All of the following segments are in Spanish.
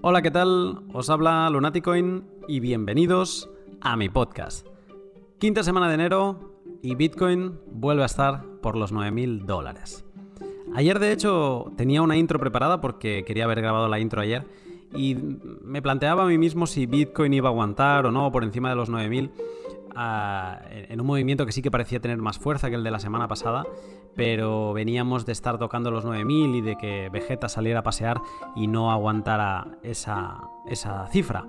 Hola, ¿qué tal? Os habla Lunaticoin y bienvenidos a mi podcast. Quinta semana de enero y Bitcoin vuelve a estar por los 9.000 dólares. Ayer de hecho tenía una intro preparada porque quería haber grabado la intro ayer y me planteaba a mí mismo si Bitcoin iba a aguantar o no por encima de los 9000 en un movimiento que sí que parecía tener más fuerza que el de la semana pasada, pero veníamos de estar tocando los 9000 y de que Vegeta saliera a pasear y no aguantara esa, esa cifra.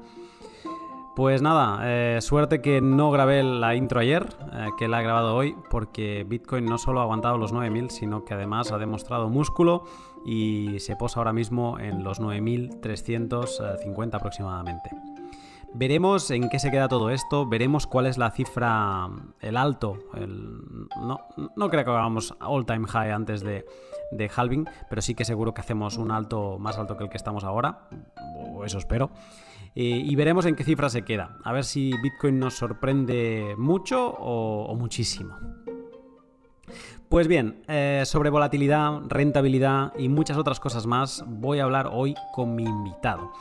Pues nada, eh, suerte que no grabé la intro ayer, eh, que la he grabado hoy, porque Bitcoin no solo ha aguantado los 9000, sino que además ha demostrado músculo y se posa ahora mismo en los 9350 aproximadamente. Veremos en qué se queda todo esto, veremos cuál es la cifra, el alto. no, creo que hagamos all time high antes de, de halving, pero sí que seguro que hacemos un alto más alto que el que estamos ahora, o eso espero. Y veremos en qué cifra se queda. A ver si Bitcoin nos sorprende mucho o, muchísimo. Pues bien, eh, sobre volatilidad, rentabilidad y muchas otras cosas más voy a hablar hoy con mi invitado.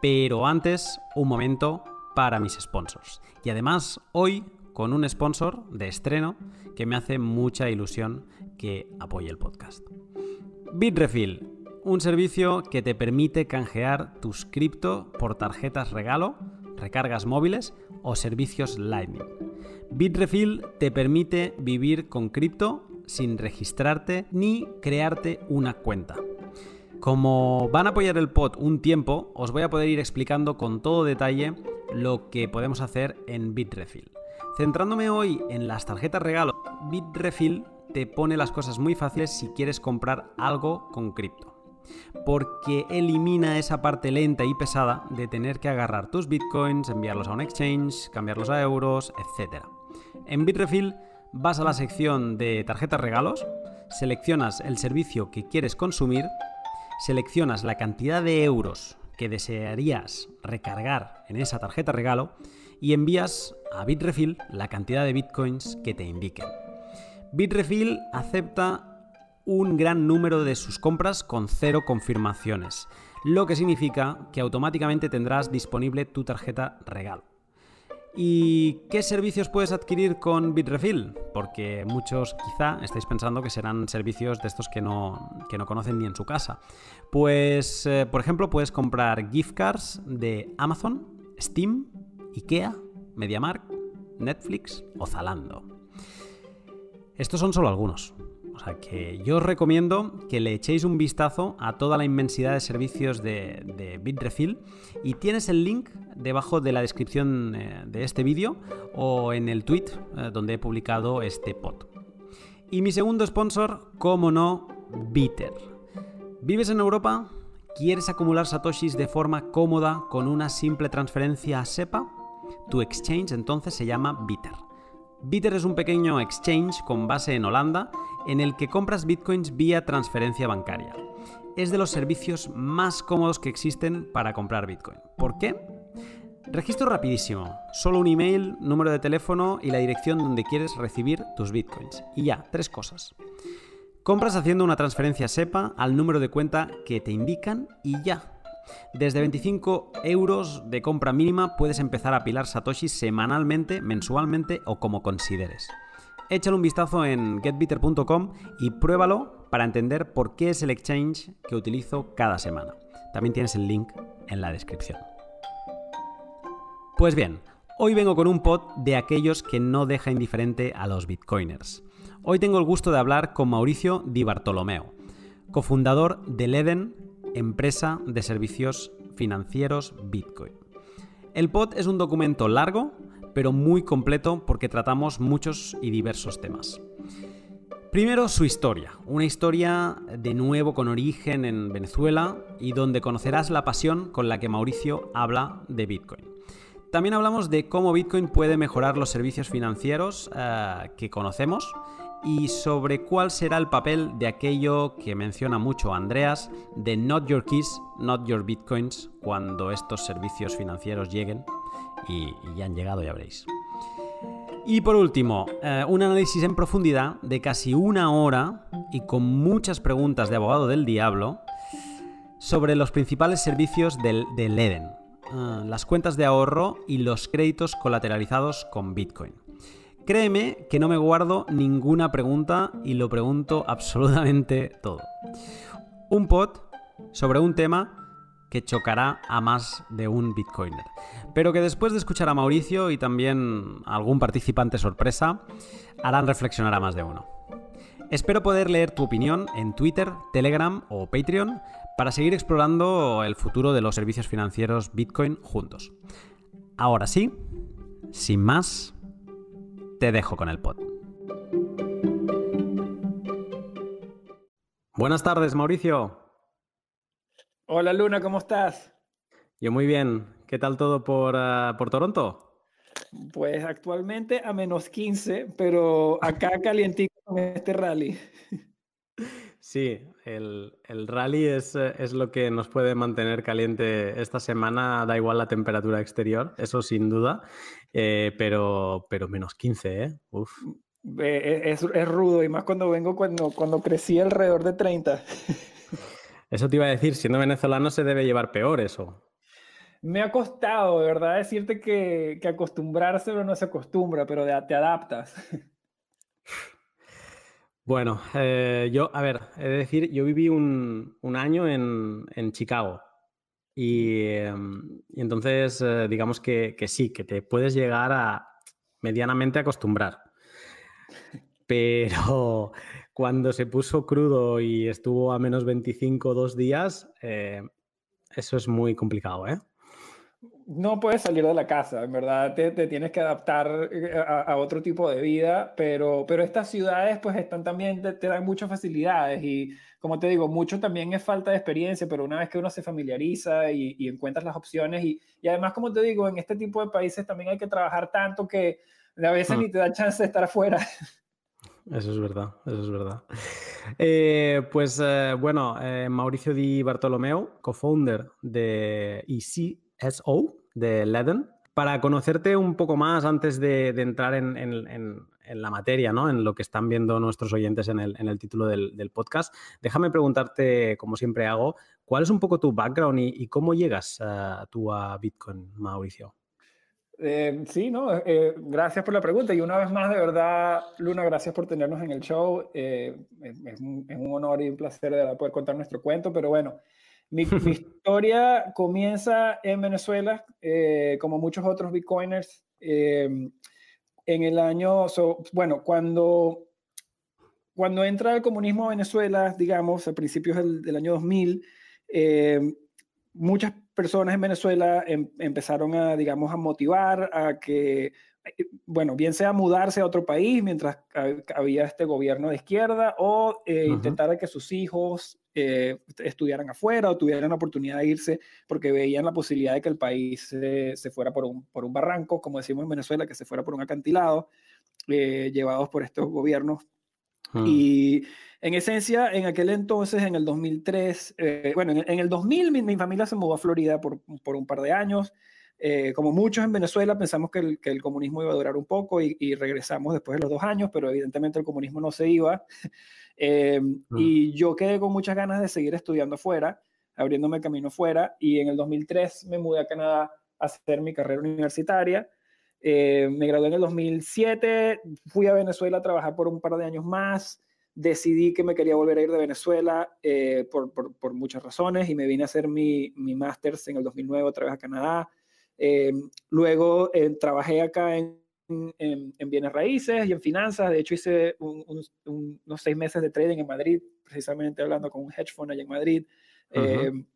Pero antes, un momento para mis sponsors. Y además, hoy con un sponsor de estreno que me hace mucha ilusión que apoye el podcast. Bitrefill un servicio que te permite canjear tus cripto por tarjetas regalo, recargas móviles o servicios Lightning. Bitrefill te permite vivir con cripto sin registrarte ni crearte una cuenta. Como van a apoyar el pod un tiempo, os voy a poder ir explicando con todo detalle lo que podemos hacer en Bitrefill. Centrándome hoy en las tarjetas regalo, Bitrefill te pone las cosas muy fáciles si quieres comprar algo con cripto porque elimina esa parte lenta y pesada de tener que agarrar tus bitcoins, enviarlos a un exchange, cambiarlos a euros, etc. En Bitrefill vas a la sección de tarjetas regalos, seleccionas el servicio que quieres consumir, seleccionas la cantidad de euros que desearías recargar en esa tarjeta regalo y envías a Bitrefill la cantidad de bitcoins que te indiquen. Bitrefill acepta un gran número de sus compras con cero confirmaciones, lo que significa que automáticamente tendrás disponible tu tarjeta regalo. ¿Y qué servicios puedes adquirir con Bitrefill? Porque muchos quizá estáis pensando que serán servicios de estos que no, no conocen ni en su casa. Pues, eh, por ejemplo, puedes comprar gift cards de Amazon, Steam, IKEA, MediaMark, Netflix o Zalando. Estos son solo algunos. O sea que yo os recomiendo que le echéis un vistazo a toda la inmensidad de servicios de, Bitrefill y tienes el link debajo de la descripción eh, de este vídeo o en el tweet eh, donde he publicado este pod. Y mi segundo sponsor, como no, Bitter. ¿Vives en Europa? ¿Quieres acumular satoshis de forma cómoda con una simple transferencia a SEPA? Tu exchange entonces se llama Bitter. Bitter es un pequeño exchange con base en Holanda en el que compras bitcoins vía transferencia bancaria. Es de los servicios más cómodos que existen para comprar bitcoin. ¿Por qué? Registro rapidísimo, solo un email, número de teléfono y la dirección donde quieres recibir tus bitcoins. Y ya, tres cosas. Compras haciendo una transferencia SEPA al número de cuenta que te indican y ya, desde 25 euros de compra mínima puedes empezar a pilar satoshis semanalmente, mensualmente o como consideres. Échale un vistazo en getbitter.com y pruébalo para entender por qué es el exchange que utilizo cada semana. También tienes el link en la descripción. Pues bien, hoy vengo con un pod de aquellos que no deja indiferente a los bitcoiners. Hoy tengo el gusto de hablar con Mauricio Di Bartolomeo, cofundador de Leden, empresa de servicios financieros Bitcoin. El pod es un documento largo pero muy completo porque tratamos muchos y diversos temas. Primero su historia, una historia de nuevo con origen en Venezuela y donde conocerás la pasión con la que Mauricio habla de Bitcoin. También hablamos de cómo Bitcoin puede mejorar los servicios financieros eh, que conocemos y sobre cuál será el papel de aquello que menciona mucho Andreas de Not Your Keys, Not Your Bitcoins cuando estos servicios financieros lleguen y, ya han llegado, ya veréis. Y por último, eh, un análisis en profundidad de casi una hora y con muchas preguntas de abogado del diablo sobre los principales servicios del, del Eden, ah, las cuentas de ahorro y los créditos colateralizados con Bitcoin. Créeme que no me guardo ninguna pregunta y lo pregunto absolutamente todo. Un pod sobre un tema que chocará a más de un Bitcoiner. Pero que después de escuchar a Mauricio y también a algún participante sorpresa, harán reflexionar a más de uno. Espero poder leer tu opinión en Twitter, Telegram o Patreon para seguir explorando el futuro de los servicios financieros Bitcoin juntos. Ahora sí, sin más, te dejo con el pod. Buenas tardes, Mauricio. Hola Luna, ¿cómo estás? Yo muy bien. ¿Qué tal todo por, ah, por Toronto? Pues actualmente a menos 15, pero acá calientito con este rally. Sí, el, rally es, es, lo que nos puede mantener caliente esta semana, da igual la temperatura exterior, eso sin duda, eh, pero, pero menos 15, ¿eh? Uf. Es, es, rudo y más cuando vengo cuando, cuando crecí alrededor de 30. Eso te iba a decir, siendo venezolano se debe llevar peor eso. Me ha costado, de verdad, decirte que, que acostumbrarse no se acostumbra, pero te adaptas. Bueno, eh, yo, a ver, he de decir, yo viví un, un año en, en, Chicago y, em, entonces eh, digamos que, que, sí, que te puedes llegar a medianamente acostumbrar. Pero cuando se puso crudo y estuvo a menos 25 dos días, eh, eso es muy complicado, ¿eh? No puedes salir de la casa, en verdad te, te tienes que adaptar eh, a, a, otro tipo de vida, pero, pero estas ciudades pues están también, te, te, dan muchas facilidades y como te digo, mucho también es falta de experiencia, pero una vez que uno se familiariza y, y encuentras las opciones y, y, además como te digo, en este tipo de países también hay que trabajar tanto que a veces mm. ni te da chance de estar afuera. Eso es verdad, eso es verdad. Eh, pues eh, bueno, eh, Mauricio Di Bartolomeo, co-founder de ECSO, de Leden. Para conocerte un poco más antes de, entrar en, la materia, ¿no? en lo que están viendo nuestros oyentes en el, título del, podcast, déjame preguntarte, como siempre hago, ¿cuál es un poco tu background y, cómo llegas uh, tú a Bitcoin, Mauricio? Eh, sí, no, eh, gracias por la pregunta y una vez más, de verdad, Luna, gracias por tenernos en el show. Eh, es, un, es, un, honor y un placer de poder contar nuestro cuento, pero bueno, mi, mi historia comienza en Venezuela, eh, como muchos otros bitcoiners, en el año, so, bueno, cuando, cuando entra el comunismo a Venezuela, digamos, a principios del, del año 2000, muchas personas en Venezuela em, empezaron a, digamos, a motivar a que, eh, bueno, bien sea mudarse a otro país mientras había este gobierno de izquierda o eh, uh -huh. intentar que sus hijos eh, estudiaran afuera o tuvieran la oportunidad de irse porque veían la posibilidad de que el país se, se fuera por un, por un barranco, como decimos en Venezuela, que se fuera por un acantilado, eh, llevados por estos gobiernos. -huh. Y en esencia, en aquel entonces, en el 2003, eh, bueno, en, en, el 2000 mi, mi, familia se mudó a Florida por, por un par de años. Eh, como muchos en Venezuela, pensamos que el, que el, comunismo iba a durar un poco y, y, regresamos después de los dos años, pero evidentemente el comunismo no se iba. eh, mm. Y yo quedé con muchas ganas de seguir estudiando fuera, abriéndome camino fuera, y en el 2003 me mudé a Canadá a hacer mi carrera universitaria. Eh, me gradué en el 2007, fui a Venezuela a trabajar por un par de años más decidí que me quería volver a ir de Venezuela eh, por, por, por, muchas razones y me vine a hacer mi, mi máster en el 2009 otra vez a Canadá. Eh, luego eh, trabajé acá en, en, en, bienes raíces y en finanzas. De hecho, hice un, un, unos seis meses de trading en Madrid, precisamente hablando con un hedge fund allá en Madrid. Uh -huh.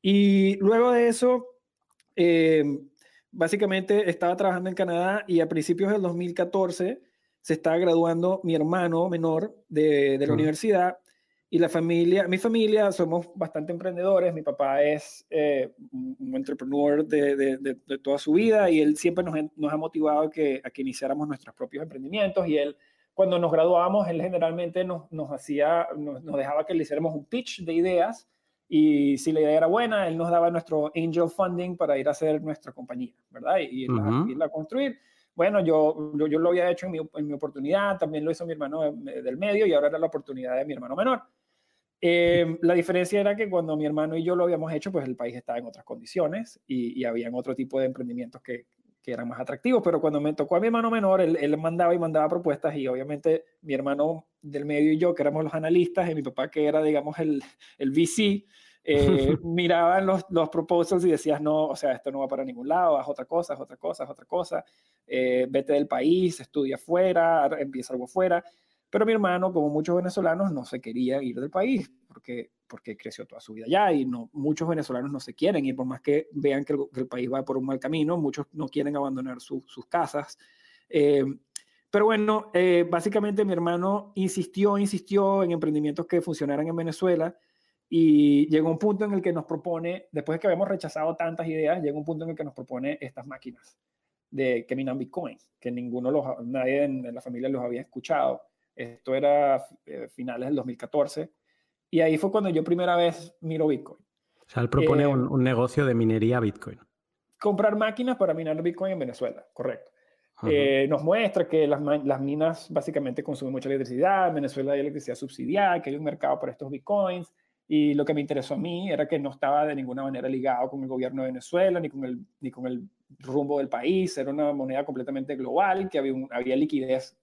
y luego de eso, básicamente estaba trabajando en Canadá y a principios del 2014 se está graduando mi hermano menor de, de la uh -huh. universidad y la familia, mi familia somos bastante emprendedores, mi papá es eh, un entrepreneur de, de, de, toda su vida y él siempre nos, nos ha motivado a que, a que, iniciáramos nuestros propios emprendimientos y él cuando nos graduábamos, él generalmente nos, nos hacía, nos, nos, dejaba que le hiciéramos un pitch de ideas y si la idea era buena, él nos daba nuestro angel funding para ir a hacer nuestra compañía, ¿verdad? Y, uh -huh. irla a construir bueno, yo, yo, yo, lo había hecho en mi, en mi, oportunidad, también lo hizo mi hermano del medio y ahora era la oportunidad de mi hermano menor. Em, la diferencia era que cuando mi hermano y yo lo habíamos hecho, pues el país estaba en otras condiciones y, y habían otro tipo de emprendimientos que, que, eran más atractivos, pero cuando me tocó a mi hermano menor, él, él, mandaba y mandaba propuestas y obviamente mi hermano del medio y yo, que éramos los analistas, y mi papá, que era, digamos, el, el VC, eh, miraban los, los proposals y decías, no, o sea, esto no va para ningún lado, haz otra cosa, haz otra cosa, haz otra cosa, eh, vete del país, estudia fuera, empieza algo fuera. Pero mi hermano, como muchos venezolanos, no se quería ir del país porque, porque creció toda su vida allá y no, muchos venezolanos no se quieren ir, por más que vean que el, país va por un mal camino, muchos no quieren abandonar sus casas. Eh, pero bueno, eh, básicamente mi hermano insistió, insistió en emprendimientos que funcionaran en Venezuela y llegó un punto en el que nos propone, después de que habíamos rechazado tantas ideas, llegó un punto en el que nos propone estas máquinas de que minan Bitcoin, que ninguno, los, nadie en la familia los había escuchado. Esto era eh, finales del 2014. Y ahí fue cuando yo primera vez miro Bitcoin. O sea, él propone eh, un, negocio de minería Bitcoin. Comprar máquinas para minar Bitcoin en Venezuela, correcto. Eh, nos muestra que las, las, minas básicamente consumen mucha electricidad, en Venezuela hay electricidad subsidiada, que hay un mercado para estos Bitcoins. Y lo que me interesó a mí era que no estaba de ninguna manera ligado con el gobierno de Venezuela ni con el, ni con el rumbo del país. Era una moneda completamente global, que había, había liquidez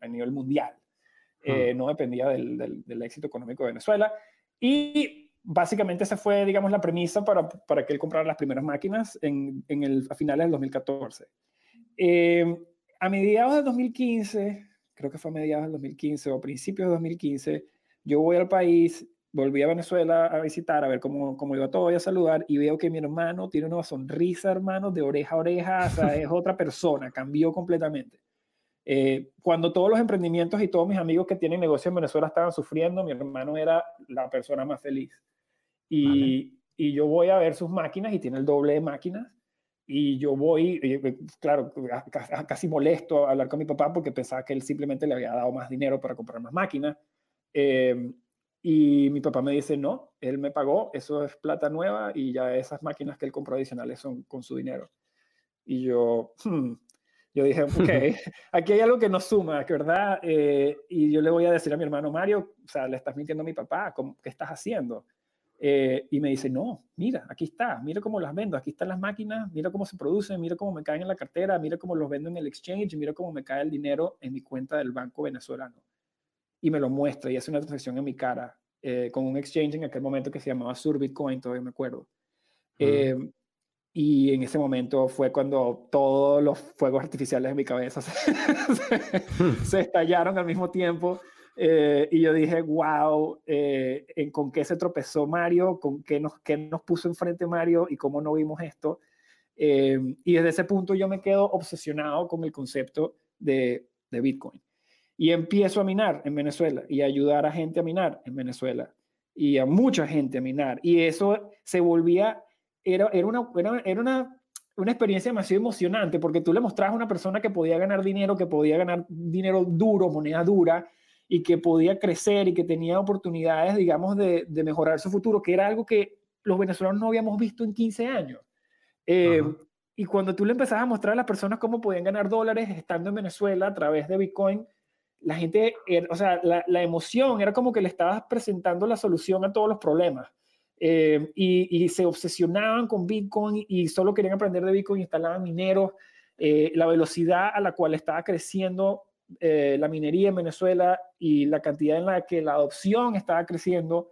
a nivel mundial. Eh, no dependía del, del, éxito económico de Venezuela. Y básicamente esa fue, digamos, la premisa para, para que él comprara las primeras máquinas en, en el, a finales del 2014. Eh, a mediados del 2015, creo que fue a mediados del 2015 o a principios de 2015, yo voy al país, volví a Venezuela a visitar, a ver cómo, cómo iba todo y a saludar, y veo que mi hermano tiene una sonrisa, hermano, de oreja a oreja, o sea, es otra persona, cambió completamente. Eh, cuando todos los emprendimientos y todos mis amigos que tienen negocio en Venezuela estaban sufriendo, mi hermano era la persona más feliz. Y, y yo voy a ver sus máquinas y tiene el doble de máquinas. Y yo voy, eh, claro, casi molesto a hablar con mi papá porque pensaba que él simplemente le había dado más dinero para comprar más máquinas. Eh, y mi papá me dice, no, él me pagó, eso es plata nueva y ya esas máquinas que él compró adicionales son con su dinero. Y yo, hmm, yo dije, ok, aquí hay algo que nos suma, ¿verdad? Eh, y yo le voy a decir a mi hermano Mario, o sea, le estás mintiendo a mi papá, ¿qué estás haciendo? Eh, y me dice, no, mira, aquí está, mira cómo las vendo, aquí están las máquinas, mira cómo se producen, mira cómo me caen en la cartera, mira cómo los vendo en el exchange, mira cómo me cae el dinero en mi cuenta del banco venezolano. Y me lo muestra y hace una transacción en mi cara eh, con un exchange en aquel momento que se llamaba Sur Bitcoin, todavía me acuerdo. Y en ese momento fue cuando todos los fuegos artificiales en mi cabeza se, estallaron al mismo tiempo. Eh, y yo dije, wow, eh, ¿en ¿con qué se tropezó Mario? ¿Con qué nos, qué nos puso enfrente Mario? ¿Y cómo no vimos esto? Eh, y desde ese punto yo me quedo obsesionado con el concepto de, de Bitcoin. Y empiezo a minar en Venezuela y a ayudar a gente a minar en Venezuela y a mucha gente a minar. Y eso se volvía era, era, una, era, una, una experiencia demasiado emocionante porque tú le mostrabas a una persona que podía ganar dinero, que podía ganar dinero duro, moneda dura, y que podía crecer y que tenía oportunidades, digamos, de, de mejorar su futuro, que era algo que los venezolanos no habíamos visto en 15 años. Eh, y cuando tú le empezabas a mostrar a las personas cómo podían ganar dólares estando en Venezuela a través de Bitcoin, la gente, o sea, la, la, emoción era como que le estabas presentando la solución a todos los problemas. Eh, y, se obsesionaban con Bitcoin y solo querían aprender de Bitcoin, instalaban mineros, eh, la velocidad a la cual estaba creciendo eh, la minería en Venezuela y la cantidad en la que la adopción estaba creciendo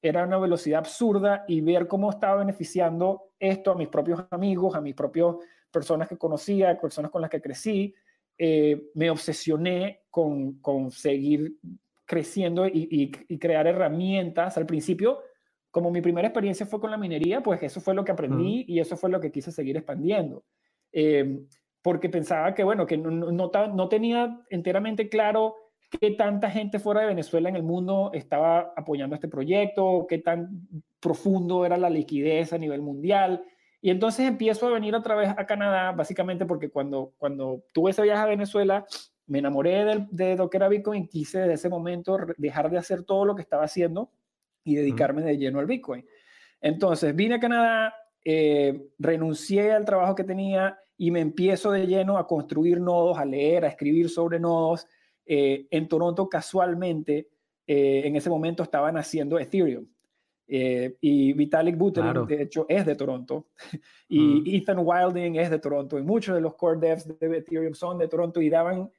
era una velocidad absurda y ver cómo estaba beneficiando esto a mis propios amigos, a mis propias personas que conocía, personas con las que crecí, me obsesioné con, con seguir creciendo y, y, crear herramientas. Al principio como mi primera experiencia fue con la minería, pues eso fue lo que aprendí y eso fue lo que quise seguir expandiendo. Eh, porque pensaba que, bueno, que no, no, tenía enteramente claro qué tanta gente fuera de Venezuela en el mundo estaba apoyando este proyecto, qué tan profundo era la liquidez a nivel mundial. Y entonces empiezo a venir otra vez a Canadá, básicamente porque cuando, cuando tuve ese viaje a Venezuela, me enamoré de, de lo que era Bitcoin y quise desde ese momento dejar de hacer todo lo que estaba haciendo y dedicarme de lleno al Bitcoin. Entonces, vine a Canadá, eh, renuncié al trabajo que tenía y me empiezo de lleno a construir nodos, a leer, a escribir sobre nodos. Eh, en Toronto, casualmente, en ese momento estaban haciendo Ethereum. y Vitalik Buterin, de hecho, es de Toronto. y mm. Ethan Wilding es de Toronto. Y muchos de los core devs de Ethereum son de Toronto y daban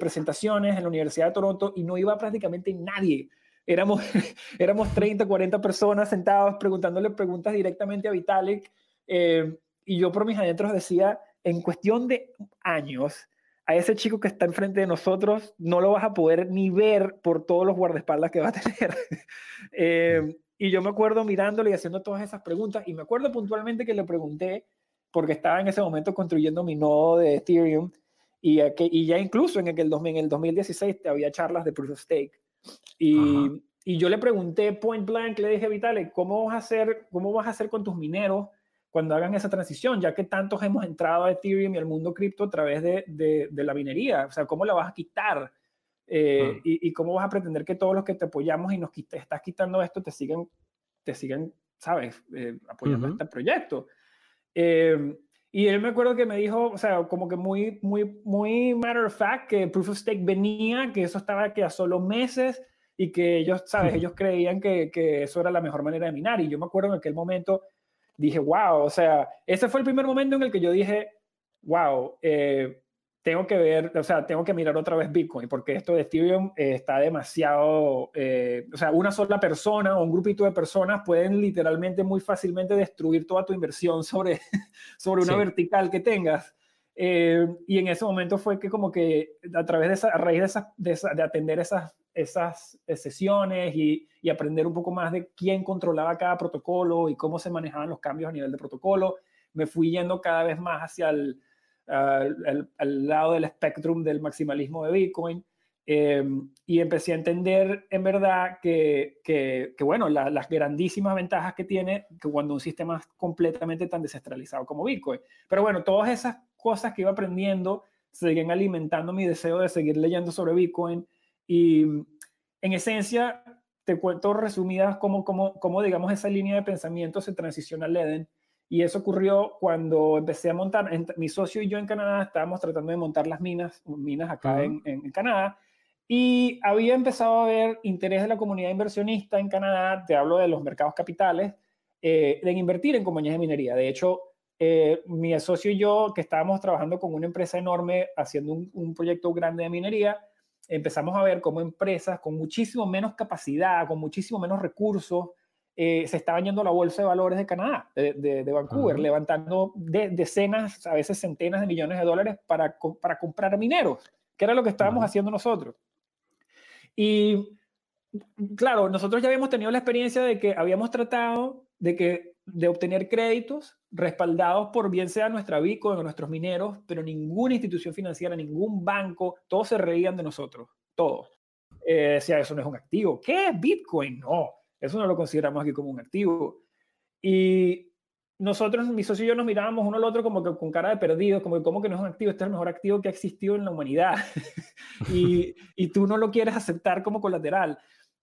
presentaciones en la Universidad de Toronto y no iba prácticamente nadie. Éramos, éramos 30, 40 personas sentados preguntándole preguntas directamente a Vitalik. y yo por mis adentros decía, en cuestión de años, a ese chico que está enfrente de nosotros no lo vas a poder ni ver por todos los guardaespaldas que va a tener. eh, y yo me acuerdo mirándole y haciendo todas esas preguntas, y me acuerdo puntualmente que le pregunté, porque estaba en ese momento construyendo mi nodo de Ethereum, y, y ya incluso en en el 2016 había charlas de Proof of Stake. Y, y yo le pregunté point blank, le dije, Vitale, ¿cómo vas a hacer, cómo vas a hacer con tus mineros cuando hagan esa transición, ya que tantos hemos entrado a Ethereum y al mundo cripto a través de, de, la minería. O sea, ¿cómo la vas a quitar? Eh, mm. y, cómo vas a pretender que todos los que te apoyamos y nos estás quitando esto te sigan, te sigan sabes, eh, apoyando este proyecto? Eh, y él me acuerdo que me dijo, o sea, como que muy, muy, muy matter of fact, que Proof of Stake venía, que eso estaba que a solo meses y que ellos, sabes, ellos creían que, que eso era la mejor manera de minar. Y yo me acuerdo en aquel momento dije, wow, o sea, ese fue el primer momento en el que yo dije, wow, eh, tengo que ver, o sea, tengo que mirar otra vez Bitcoin, porque esto de Ethereum eh, está demasiado, eh, o sea, una sola persona o un grupito de personas pueden literalmente muy fácilmente destruir toda tu inversión sobre, sobre una vertical que tengas. y en ese momento fue que como que a través de esa, a raíz de, esa, de, de atender esas esas eh, sesiones y, aprender un poco más de quién controlaba cada protocolo y cómo se manejaban los cambios a nivel de protocolo. Me fui yendo cada vez más hacia el al, lado del espectrum del maximalismo de Bitcoin em, y empecé a entender en verdad que, que, bueno, las grandísimas ventajas que tiene que cuando un sistema es completamente tan descentralizado como Bitcoin. Pero bueno, todas esas cosas que iba aprendiendo siguen alimentando mi deseo de seguir leyendo sobre Bitcoin y en esencia, te cuento resumidas cómo, cómo, cómo, digamos, esa línea de pensamiento se transiciona al Eden. Y eso ocurrió cuando empecé a montar, mi socio y yo en Canadá estábamos tratando de montar las minas, minas acá en, en, Canadá, y había empezado a haber interés de la comunidad inversionista en Canadá, te hablo de los mercados capitales, eh, de invertir en compañías de minería. De hecho, eh, mi socio y yo, que estábamos trabajando con una empresa enorme haciendo un, un proyecto grande de minería, empezamos a ver cómo empresas con muchísimo menos capacidad, con muchísimo menos recursos, eh, se estaban yendo la bolsa de valores de Canadá, de, Vancouver, levantando decenas, a veces centenas de millones de dólares para, para comprar mineros, que era lo que estábamos haciendo nosotros. Y claro, nosotros ya habíamos tenido la experiencia de que habíamos tratado de, que, de obtener créditos respaldados por bien sea nuestra Bitcoin o nuestros mineros, pero ninguna institución financiera, ningún banco, todos se reían de nosotros, todos. Eh, decía, eso no es un activo. ¿Qué es Bitcoin? No, eso no lo consideramos aquí como un activo. Y nosotros, mi socio y yo nos mirábamos uno al otro como que con cara de perdidos, como que que no es un activo, este es el mejor activo que ha existido en la humanidad. y, y, tú no lo quieres aceptar como colateral.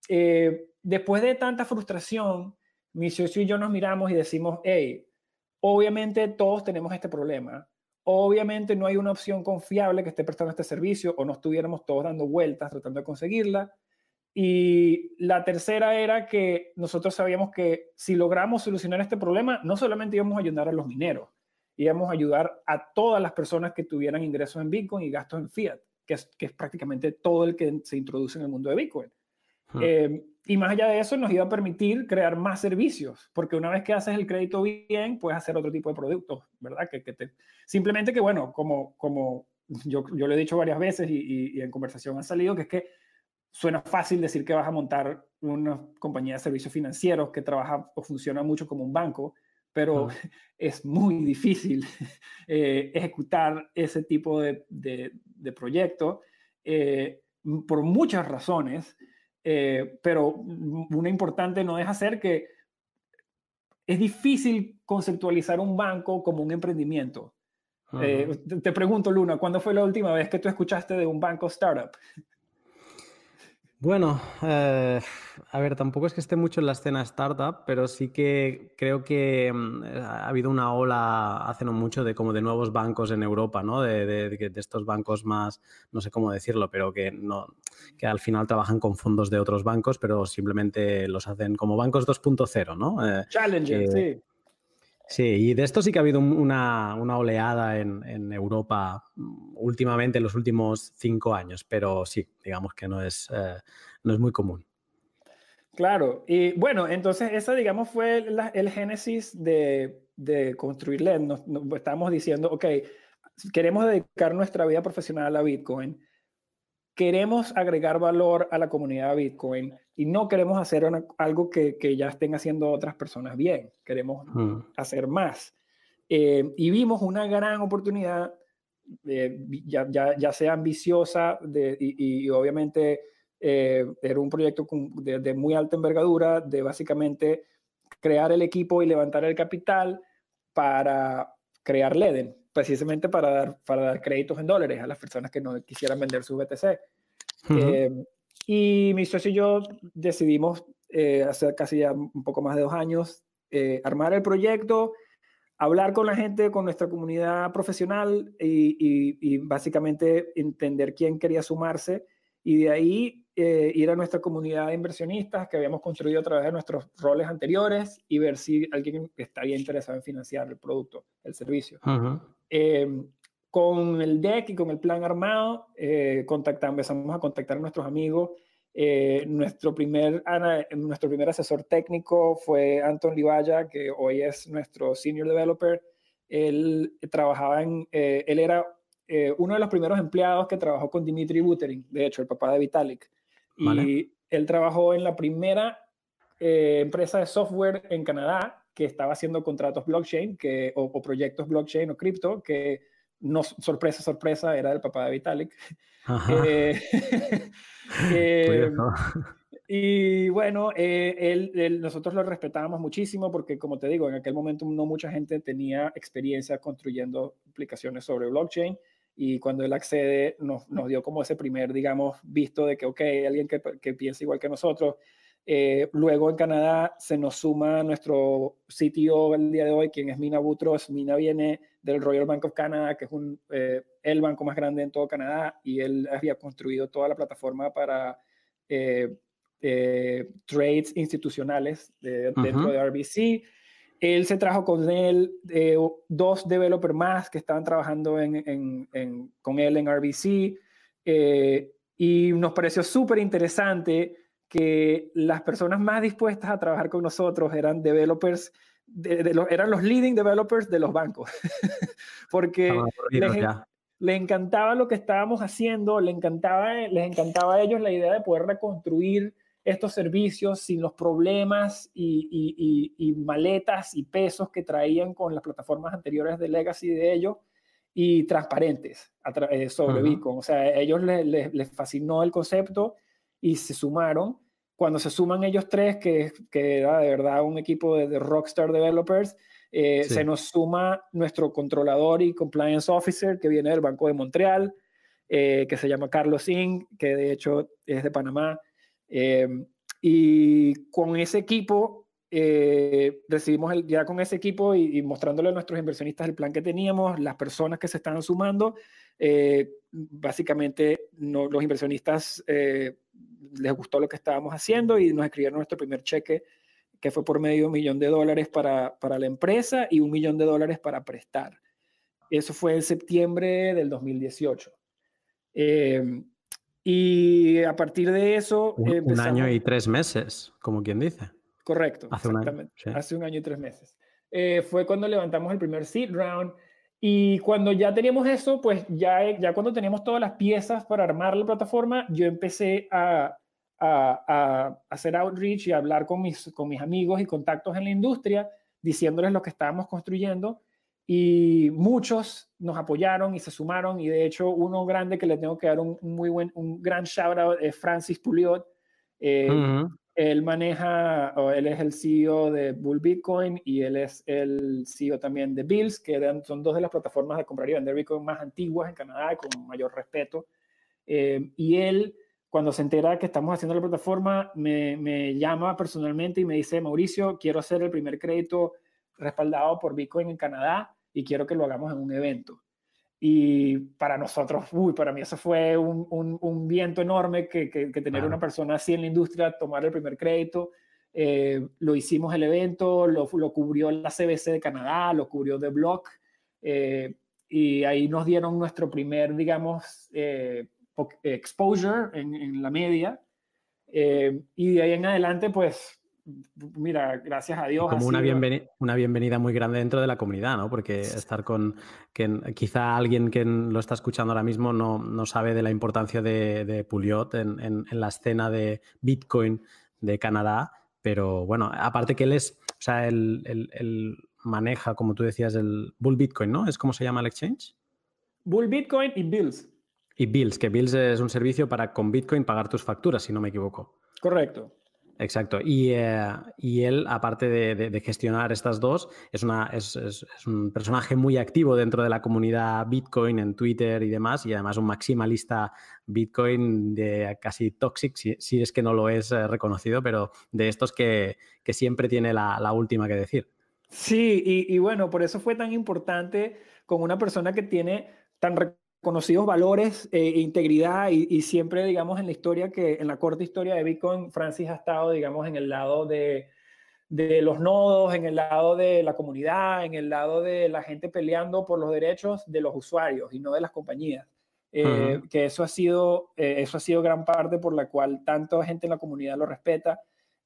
Eh, después de tanta frustración, mi socio y yo nos miramos y decimos, hey, obviamente todos tenemos este problema. Obviamente no hay una opción confiable que esté prestando este servicio o no estuviéramos todos dando vueltas tratando de conseguirla. Y la tercera era que nosotros sabíamos que si logramos solucionar este problema, no solamente íbamos a ayudar a los mineros, íbamos a ayudar a todas las personas que tuvieran ingresos en Bitcoin y gastos en fiat, que es, que es prácticamente todo el que se introduce en el mundo de Bitcoin. Eh, y más allá de eso, nos iba a permitir crear más servicios, porque una vez que haces el crédito bien, puedes hacer otro tipo de productos, ¿verdad? Que, que te... Simplemente que, bueno, como, como yo, yo lo he dicho varias veces y, en conversación ha salido, que es que suena fácil decir que vas a montar una compañía de servicios financieros que trabaja o funciona mucho como un banco, pero es muy difícil eh, ejecutar ese tipo de, de, de proyecto eh, por muchas razones. Eh, pero una importante no deja ser que es difícil conceptualizar un banco como un emprendimiento. Eh, te, pregunto, Luna, ¿cuándo fue la última vez que tú escuchaste de un banco startup? Bueno, eh, a ver, tampoco es que esté mucho en la escena startup, pero sí que creo que mm, ha habido una ola hace no mucho de como de nuevos bancos en Europa, ¿no? De, de, estos bancos más, no sé cómo decirlo, pero que no, que al final trabajan con fondos de otros bancos, pero simplemente los hacen como bancos 2.0, ¿no? Eh, Challenger, sí. Sí, y de esto sí que ha habido una, oleada en, Europa mm, últimamente, en los últimos cinco años, pero sí, digamos que no es, eh, no es muy común. Claro, y bueno, entonces esa, digamos, fue el génesis de, construir LED. Nos, estamos diciendo, ok, queremos dedicar nuestra vida profesional a Bitcoin, queremos agregar valor a la comunidad de Bitcoin y no queremos hacer algo que, ya estén haciendo otras personas bien, queremos mm. hacer más. Eh, y vimos una gran oportunidad, eh, ya, ya, sea ambiciosa de, y, obviamente eh, era un proyecto de, muy alta envergadura, de básicamente crear el equipo y levantar el capital para crear Leden, precisamente para dar, para dar créditos en dólares a las personas que no quisieran vender su BTC. Eh, y mi socio y yo decidimos, eh, hace casi ya un poco más de dos años, eh, armar el proyecto, hablar con la gente, con nuestra comunidad profesional y, y, básicamente entender quién quería sumarse y de ahí ir a nuestra comunidad de inversionistas que habíamos construido a través de nuestros roles anteriores y ver si alguien estaría interesado en financiar el producto, el servicio. Eh, con el deck y con el plan armado, eh, contactamos, empezamos a contactar a nuestros amigos. Eh, nuestro, primer, nuestro primer asesor técnico fue Anton Livaya, que hoy es nuestro senior developer. Él trabajaba en, él era uno de los primeros empleados que trabajó con Dimitri Buterin, de hecho, el papá de Vitalik. Y él trabajó en la primera empresa de software en Canadá que estaba haciendo contratos blockchain que, o, proyectos blockchain o cripto, que no, sorpresa, sorpresa, era el papá de Vitalik. Eh, eh, y bueno, eh, él, nosotros lo respetábamos muchísimo porque, como te digo, en aquel momento no mucha gente tenía experiencia construyendo aplicaciones sobre blockchain y cuando él accede nos, nos dio como ese primer, digamos, visto de que, ok, alguien que, que piensa igual que nosotros, eh, luego en Canadá se nos suma nuestro CTO el día de hoy, quien es Mina Butros. Mina viene del Royal Bank of Canada, que es un, eh, el banco más grande en todo Canadá, y él había construido toda la plataforma para eh, trades institucionales dentro de RBC. Él se trajo con él dos developers más que estaban trabajando con él en RBC, y nos pareció súper interesante que las personas más dispuestas a trabajar con nosotros eran developers, de, eran los leading developers de los bancos, porque les, encantaba lo que estábamos haciendo, les encantaba, les encantaba a ellos la idea de poder reconstruir estos servicios sin los problemas y, y, maletas y pesos que traían con las plataformas anteriores de Legacy de ellos y transparentes eh, sobre Bitcoin. O sea, a ellos les, les fascinó el concepto y se sumaron. Cuando se suman ellos tres, que, que era de verdad un equipo de, Rockstar Developers, eh, se nos suma nuestro controlador y compliance officer que viene del Banco de Montreal, eh, que se llama Carlos Ing, que de hecho es de Panamá. Em, y con ese equipo, eh, recibimos el, ya con ese equipo y, y, mostrándole a nuestros inversionistas el plan que teníamos, las personas que se estaban sumando, básicamente no, los inversionistas les gustó lo que estábamos haciendo y nos escribieron nuestro primer cheque que fue por medio de un millón de dólares para, para la empresa y un millón de dólares para prestar. Eso fue en septiembre del 2018. Eh, y a partir de eso... Un, año y tres meses, como quien dice. Correcto, hace exactamente. Un año, Hace un año y tres meses. Eh, fue cuando levantamos el primer seed round y cuando ya teníamos eso, pues ya, ya cuando teníamos todas las piezas para armar la plataforma, yo empecé a, a, hacer outreach y a hablar con mis, con mis amigos y contactos en la industria, diciéndoles lo que estábamos construyendo. Y muchos nos apoyaron y se sumaron. Y de hecho, uno grande que le tengo que dar un, muy buen, un gran shout out es Francis Puliot. Eh, él maneja, o él es el CEO de Bull Bitcoin y él es el CEO también de Bills, que son dos de las plataformas de comprar y vender Bitcoin más antiguas en Canadá, con mayor respeto. Eh, y él cuando se entera que estamos haciendo la plataforma, me, me, llama personalmente y me dice, Mauricio, quiero hacer el primer crédito respaldado por Bitcoin en Canadá y quiero que lo hagamos en un evento. Y para nosotros, uy, para mí eso fue un, un, viento enorme que, que, tener una persona así en la industria, tomar el primer crédito. Eh, lo hicimos el evento, lo, lo, cubrió la CBC de Canadá, lo cubrió The Block, eh, y ahí nos dieron nuestro primer, digamos, eh, exposure en, la media. Eh, y de ahí en adelante, pues, mira, gracias a Dios. Como una, bienvenida, una bienvenida muy grande dentro de la comunidad, ¿no? Porque estar con que quizá alguien que lo está escuchando ahora mismo no, no sabe de la importancia de, de Puliot en, en, la escena de Bitcoin de Canadá, pero bueno, aparte que él es, o sea, él, él maneja, como tú decías, el Bull Bitcoin, ¿no? ¿Es como se llama el exchange? Bull Bitcoin y Bills. Y Bills, que Bills es un servicio para con Bitcoin pagar tus facturas, si no me equivoco. Correcto. Exacto. Y, eh, él, aparte de, gestionar estas dos, es, una, es, un personaje muy activo dentro de la comunidad Bitcoin en Twitter y demás, y además un maximalista Bitcoin de casi toxic, si, es que no lo es eh, reconocido, pero de estos que, siempre tiene la, última que decir. Sí, y, y, bueno, por eso fue tan importante con una persona que tiene tan conocidos valores eh, e integridad y, siempre, digamos, en la historia que, en la corta historia de Bitcoin, Francis ha estado, digamos, en el lado de, de los nodos, en el lado de la comunidad, en el lado de la gente peleando por los derechos de los usuarios y no de las compañías. Eh, que eso ha, sido, eh, eso ha sido gran parte por la cual tanta gente en la comunidad lo respeta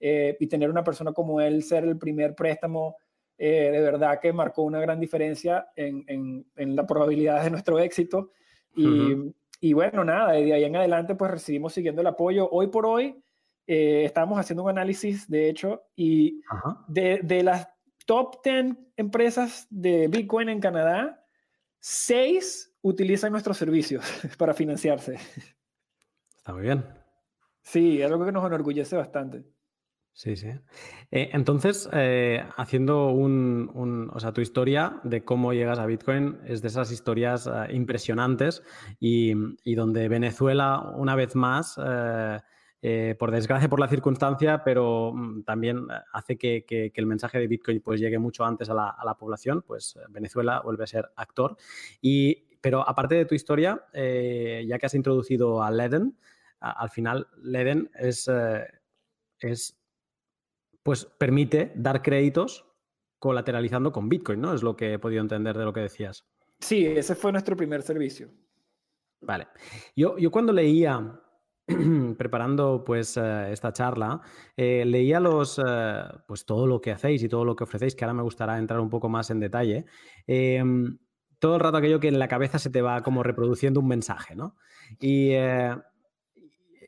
y tener una persona como él ser el primer préstamo de verdad que marcó una gran diferencia en, en, en la probabilidad de nuestro éxito y, bueno, nada, de ahí en adelante pues recibimos siguiendo el apoyo. Hoy por hoy eh, estamos haciendo un análisis, de hecho, y de, de, las top 10 empresas de Bitcoin en Canadá, 6 utilizan nuestros servicios para financiarse. Está muy bien. Sí, es algo que nos enorgullece bastante. Sí, sí. Eh, entonces, eh, haciendo un, o sea, tu historia de cómo llegas a Bitcoin es de esas historias eh, impresionantes y, donde Venezuela, una vez más, por desgracia, por la circunstancia, pero mm, también hace que, el mensaje de Bitcoin pues, llegue mucho antes a la, población, pues Venezuela vuelve a ser actor. Y, pero aparte de tu historia, ya que has introducido a Leden, al final Leden es... es pues permite dar créditos colateralizando con Bitcoin, ¿no? Es lo que he podido entender de lo que decías. Sí, ese fue nuestro primer servicio. Vale. Yo, yo cuando leía, preparando pues eh, esta charla, eh, leía los, eh, pues todo lo que hacéis y todo lo que ofrecéis, que ahora me gustará entrar un poco más en detalle. Em, todo el rato aquello que en la cabeza se te va como reproduciendo un mensaje, ¿no? Y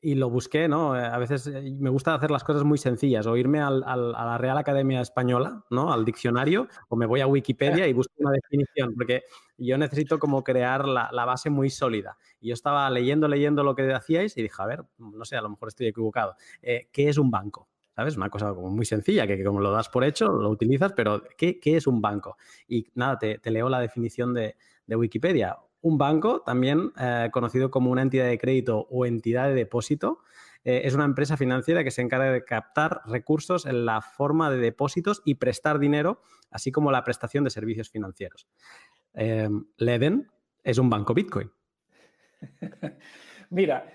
y lo busqué, ¿no? A veces eh, me gusta hacer las cosas muy sencillas, o irme al, a la Real Academia Española, ¿no? Al diccionario, o me voy a Wikipedia y busco una definición, porque yo necesito como crear la, la, base muy sólida. Y yo estaba leyendo, leyendo lo que hacíais y dije, a ver, no sé, a lo mejor estoy equivocado. Eh, ¿Qué es un banco? ¿Sabes? Una cosa como muy sencilla, que, como lo das por hecho, lo utilizas, pero ¿qué, qué es un banco? Y nada, te, te leo la definición de, de Wikipedia un banco, también eh, conocido como una entidad de crédito o entidad de depósito, eh, es una empresa financiera que se encarga de captar recursos en la forma de depósitos y prestar dinero, así como la prestación de servicios financieros. Eh, Leden es un banco Bitcoin. Mira,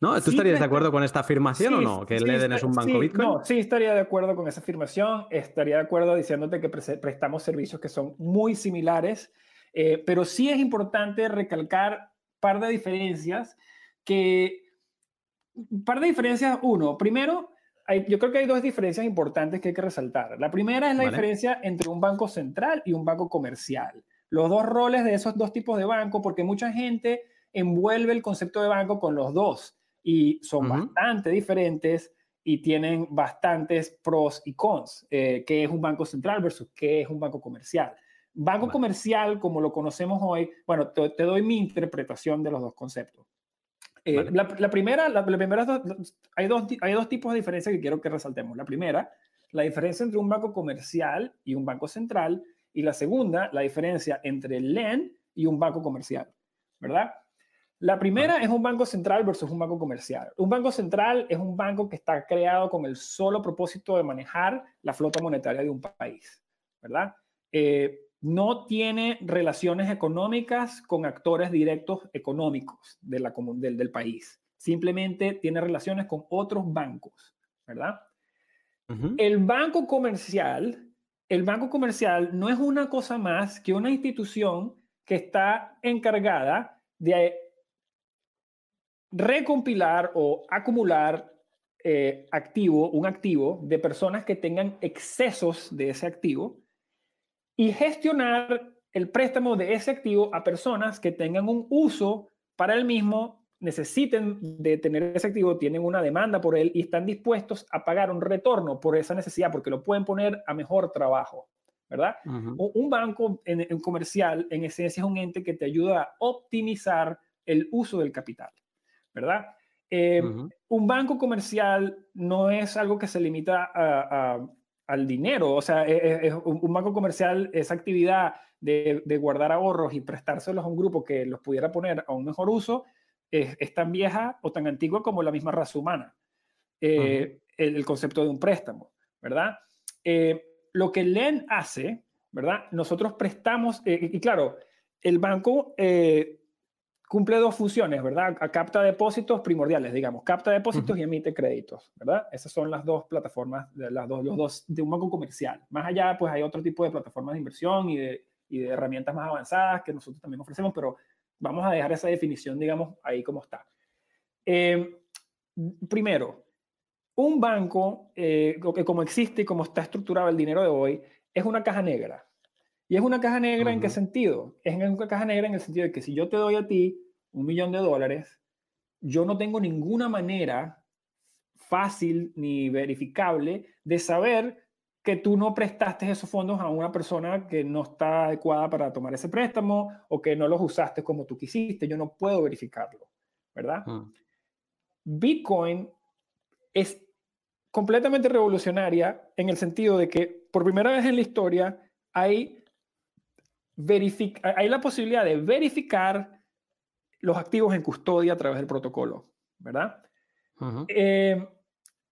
¿No? ¿Tú estarías de acuerdo con esta afirmación o no? ¿Que Leden es un banco Bitcoin? No, sí, estaría de acuerdo con esa afirmación. Estaría de acuerdo diciéndote que prestamos servicios que son muy similares eh, pero sí es importante recalcar un par de diferencias que, un par de diferencias, uno, primero, yo creo que hay dos diferencias importantes que hay que resaltar. La primera es la diferencia entre un banco central y un banco comercial. Los dos roles de esos dos tipos de banco, porque mucha gente envuelve el concepto de banco con los dos y son bastante diferentes y tienen bastantes pros y cons. Eh, ¿Qué es un banco central versus qué es un banco comercial? Banco comercial, como lo conocemos hoy, bueno, te, doy mi interpretación de los dos conceptos. Eh, la, primera, la, primera hay, dos, hay dos tipos de diferencias que quiero que resaltemos. La primera, la diferencia entre un banco comercial y un banco central. Y la segunda, la diferencia entre el LEN y un banco comercial, ¿verdad? La primera es un banco central versus un banco comercial. Un banco central es un banco que está creado con el solo propósito de manejar la flota monetaria de un país, ¿verdad? Eh, no tiene relaciones económicas con actores directos económicos de la, del, del país. Simplemente tiene relaciones con otros bancos, ¿verdad? El banco comercial, el banco comercial no es una cosa más que una institución que está encargada de recompilar o acumular eh, activo, un activo de personas que tengan excesos de ese activo y gestionar el préstamo de ese activo a personas que tengan un uso para el mismo necesiten de tener ese activo, tienen una demanda por él y están dispuestos a pagar un retorno por esa necesidad, porque lo pueden poner a mejor trabajo, ¿verdad? Un banco en, comercial, en esencia, es un ente que te ayuda a optimizar el uso del capital, ¿verdad? Eh, un banco comercial no es algo que se limita al dinero, o sea, e, e, un banco comercial, esa actividad de, de guardar ahorros y prestárselos a un grupo que los pudiera poner a un mejor uso, es, tan vieja o tan antigua como la misma raza humana. Eh, el, concepto de un préstamo, ¿verdad? Eh, lo que LEN hace, ¿verdad? Nosotros prestamos, eh, y claro, el banco cumple dos funciones, ¿verdad? capta depósitos primordiales, digamos, capta depósitos y emite créditos, ¿verdad? Esas son las dos plataformas, las dos, los dos de un banco comercial. Más allá, pues hay otro tipo de plataformas de inversión y de, y de herramientas más avanzadas que nosotros también ofrecemos, pero Vamos a dejar esa definición, digamos, ahí como está. Eh, primero, un banco, eh, que como existe y como está estructurado el dinero de hoy, es una caja negra. ¿Y es una caja negra en qué sentido? Es una caja negra en el sentido de que si yo te doy a ti un millón de dólares, yo no tengo ninguna manera fácil ni verificable de saber que tú no prestaste esos fondos a una persona que no está adecuada para tomar ese préstamo o que no los usaste como tú quisiste. Yo no puedo verificarlo, ¿verdad? Mm. Bitcoin es completamente revolucionaria en el sentido de que por primera vez en la historia hay, hay la posibilidad de verificar los activos en custodia a través del protocolo, ¿verdad?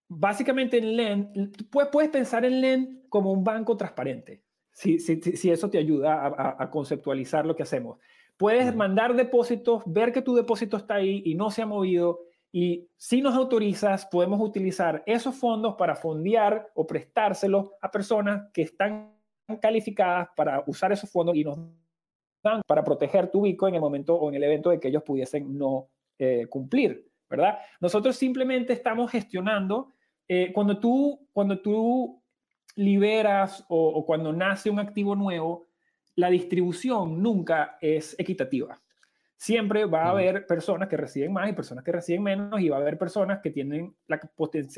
básicamente en LEN, puedes, pensar en LEN como un banco transparente, si, si, eso te ayuda a, conceptualizar lo que hacemos. Puedes mandar depósitos, ver que tu depósito está ahí y no se ha movido. Y si nos autorizas, podemos utilizar esos fondos para fondear o prestárselos a personas que están calificadas para usar esos fondos y nos dan para proteger tu Bitcoin en el momento o en el evento de que ellos pudiesen no eh, cumplir, ¿verdad? Nosotros simplemente estamos gestionando eh, cuando, tú, cuando tú liberas o, cuando nace un activo nuevo, la distribución nunca es equitativa. Siempre va a haber personas que reciben más y personas que reciben menos y va a haber personas que tienen la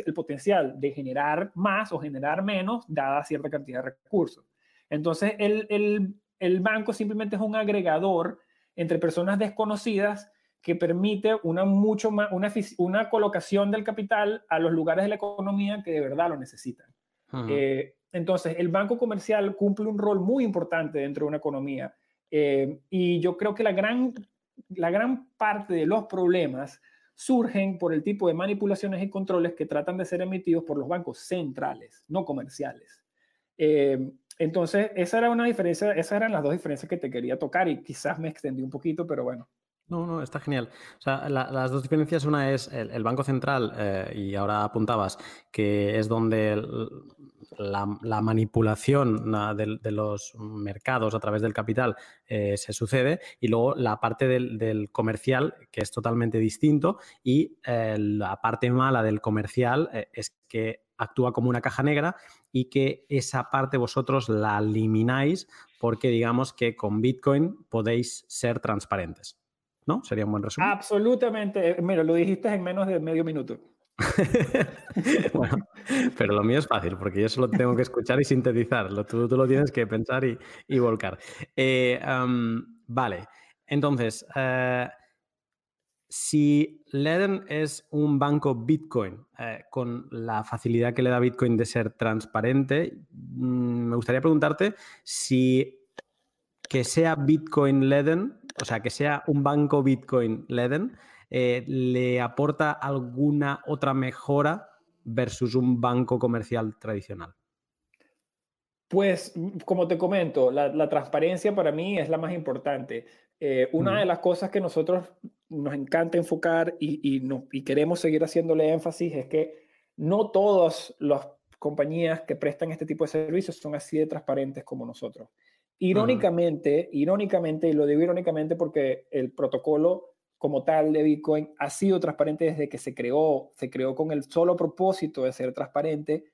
el potencial de generar más o generar menos dada cierta cantidad de recursos. Entonces, el, el, el banco simplemente es un agregador entre personas desconocidas que permite una, mucho más, una, una colocación del capital a los lugares de la economía que de verdad lo necesitan. Eh, entonces, el banco comercial cumple un rol muy importante dentro de una economía eh, y yo creo que la gran, la gran parte de los problemas surgen por el tipo de manipulaciones y controles que tratan de ser emitidos por los bancos centrales, no comerciales. Eh, entonces, esa era una diferencia, esas eran las dos diferencias que te quería tocar y quizás me extendí un poquito, pero bueno. No, no, está genial. O sea, las dos diferencias, una es el, Banco Central, eh, y ahora apuntabas, que es donde la, manipulación de, los mercados a través del capital eh, se sucede, y luego la parte del, comercial, que es totalmente distinto, y eh, la parte mala del comercial es que actúa como una caja negra y que esa parte vosotros la elimináis porque digamos que con Bitcoin podéis ser transparentes. ¿no? Sería un buen resumen. Absolutamente. Eh, mira, lo dijiste en menos de medio minuto. bueno, pero lo mío es fácil porque yo solo tengo que escuchar y sintetizar. Tú, tú lo tienes que pensar y, volcar. Eh, vale, entonces, eh, si Leden es un banco Bitcoin con la facilidad que le da Bitcoin de ser transparente, mm, me gustaría preguntarte si que sea Bitcoin Leden o sea, que sea un banco Bitcoin Leden, eh, ¿le aporta alguna otra mejora versus un banco comercial tradicional? Pues, como te comento, la, transparencia para mí es la más importante. Eh, una de las cosas que nosotros nos encanta enfocar y, y queremos seguir haciéndole énfasis es que no todas las compañías que prestan este tipo de servicios son así de transparentes como nosotros. Irónicamente, irónicamente, y lo digo irónicamente porque el protocolo como tal de Bitcoin ha sido transparente desde que se creó, se creó con el solo propósito de ser transparente.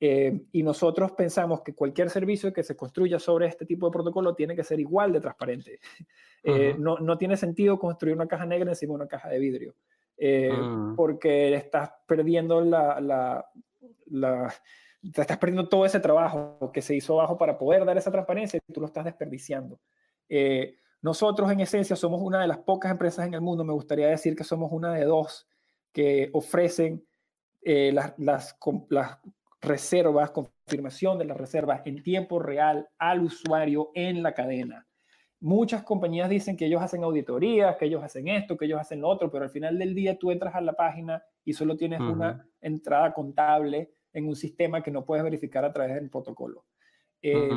Eh, y nosotros pensamos que cualquier servicio que se construya sobre este tipo de protocolo tiene que ser igual de transparente. Eh, no, no, tiene sentido construir una caja negra encima de una caja de vidrio, eh, ah. porque estás perdiendo la, la, la te estás perdiendo todo ese trabajo que se hizo abajo para poder dar esa transparencia y tú lo estás desperdiciando. Eh, nosotros en esencia somos una de las pocas empresas en el mundo, me gustaría decir que somos una de dos que ofrecen eh, las, las, las reservas, confirmación de las reservas en tiempo real al usuario en la cadena. Muchas compañías dicen que ellos hacen auditorías, que ellos hacen esto, que ellos hacen lo otro, pero al final del día tú entras a la página y solo tienes una entrada contable en un sistema que no puedes verificar a través del protocolo. Eh,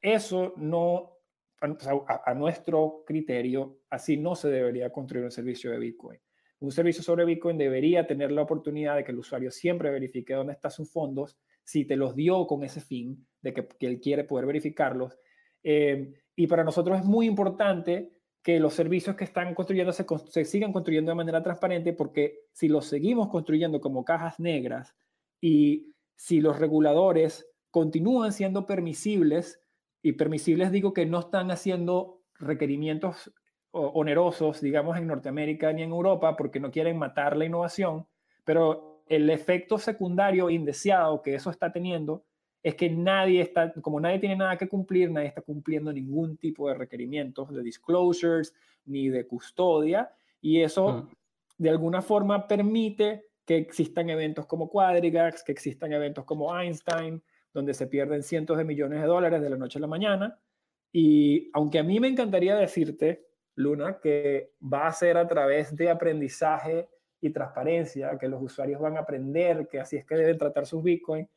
eso no, a, nuestro criterio, así no se debería construir un servicio de Bitcoin. Un servicio sobre Bitcoin debería tener la oportunidad de que el usuario siempre verifique dónde están sus fondos, si te los dio con ese fin de que, él quiere poder verificarlos. Eh, y para nosotros es muy importante que los servicios que están construyendo se, sigan construyendo de manera transparente, porque si los seguimos construyendo como cajas negras y si los reguladores continúan siendo permisibles, y permisibles digo que no están haciendo requerimientos onerosos, digamos, en Norteamérica ni en Europa, porque no quieren matar la innovación, pero el efecto secundario indeseado que eso está teniendo es que nadie está, como nadie tiene nada que cumplir, nadie está cumpliendo ningún tipo de requerimientos de disclosures ni de custodia, y eso de alguna forma permite que existan eventos como Quadrigax, que existan eventos como Einstein, donde se pierden cientos de millones de dólares de la noche a la mañana. Y aunque a mí me encantaría decirte, Luna, que va a ser a través de aprendizaje y transparencia, que los usuarios van a aprender que así es que deben tratar sus Bitcoin,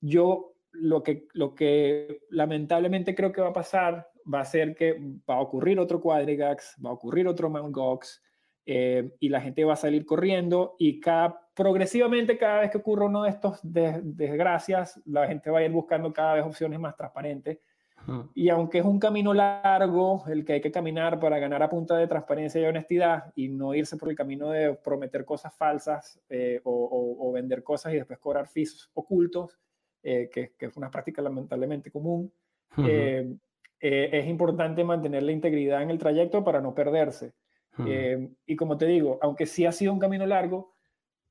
yo lo que, lo que lamentablemente creo que va a pasar va a ser que va a ocurrir otro Quadrigax, va a ocurrir otro Mt. Eh, y la gente va a salir corriendo y cada, progresivamente cada vez que ocurra uno de estos desgracias, la gente va a ir buscando cada vez opciones más transparentes. Y aunque es un camino largo el que hay que caminar para ganar a punta de transparencia y honestidad y no irse por el camino de prometer cosas falsas eh, o, vender cosas y después cobrar fees ocultos, eh, que, que, es una práctica lamentablemente común, es importante mantener la integridad en el trayecto para no perderse. Eh, y como te digo, aunque sí ha sido un camino largo,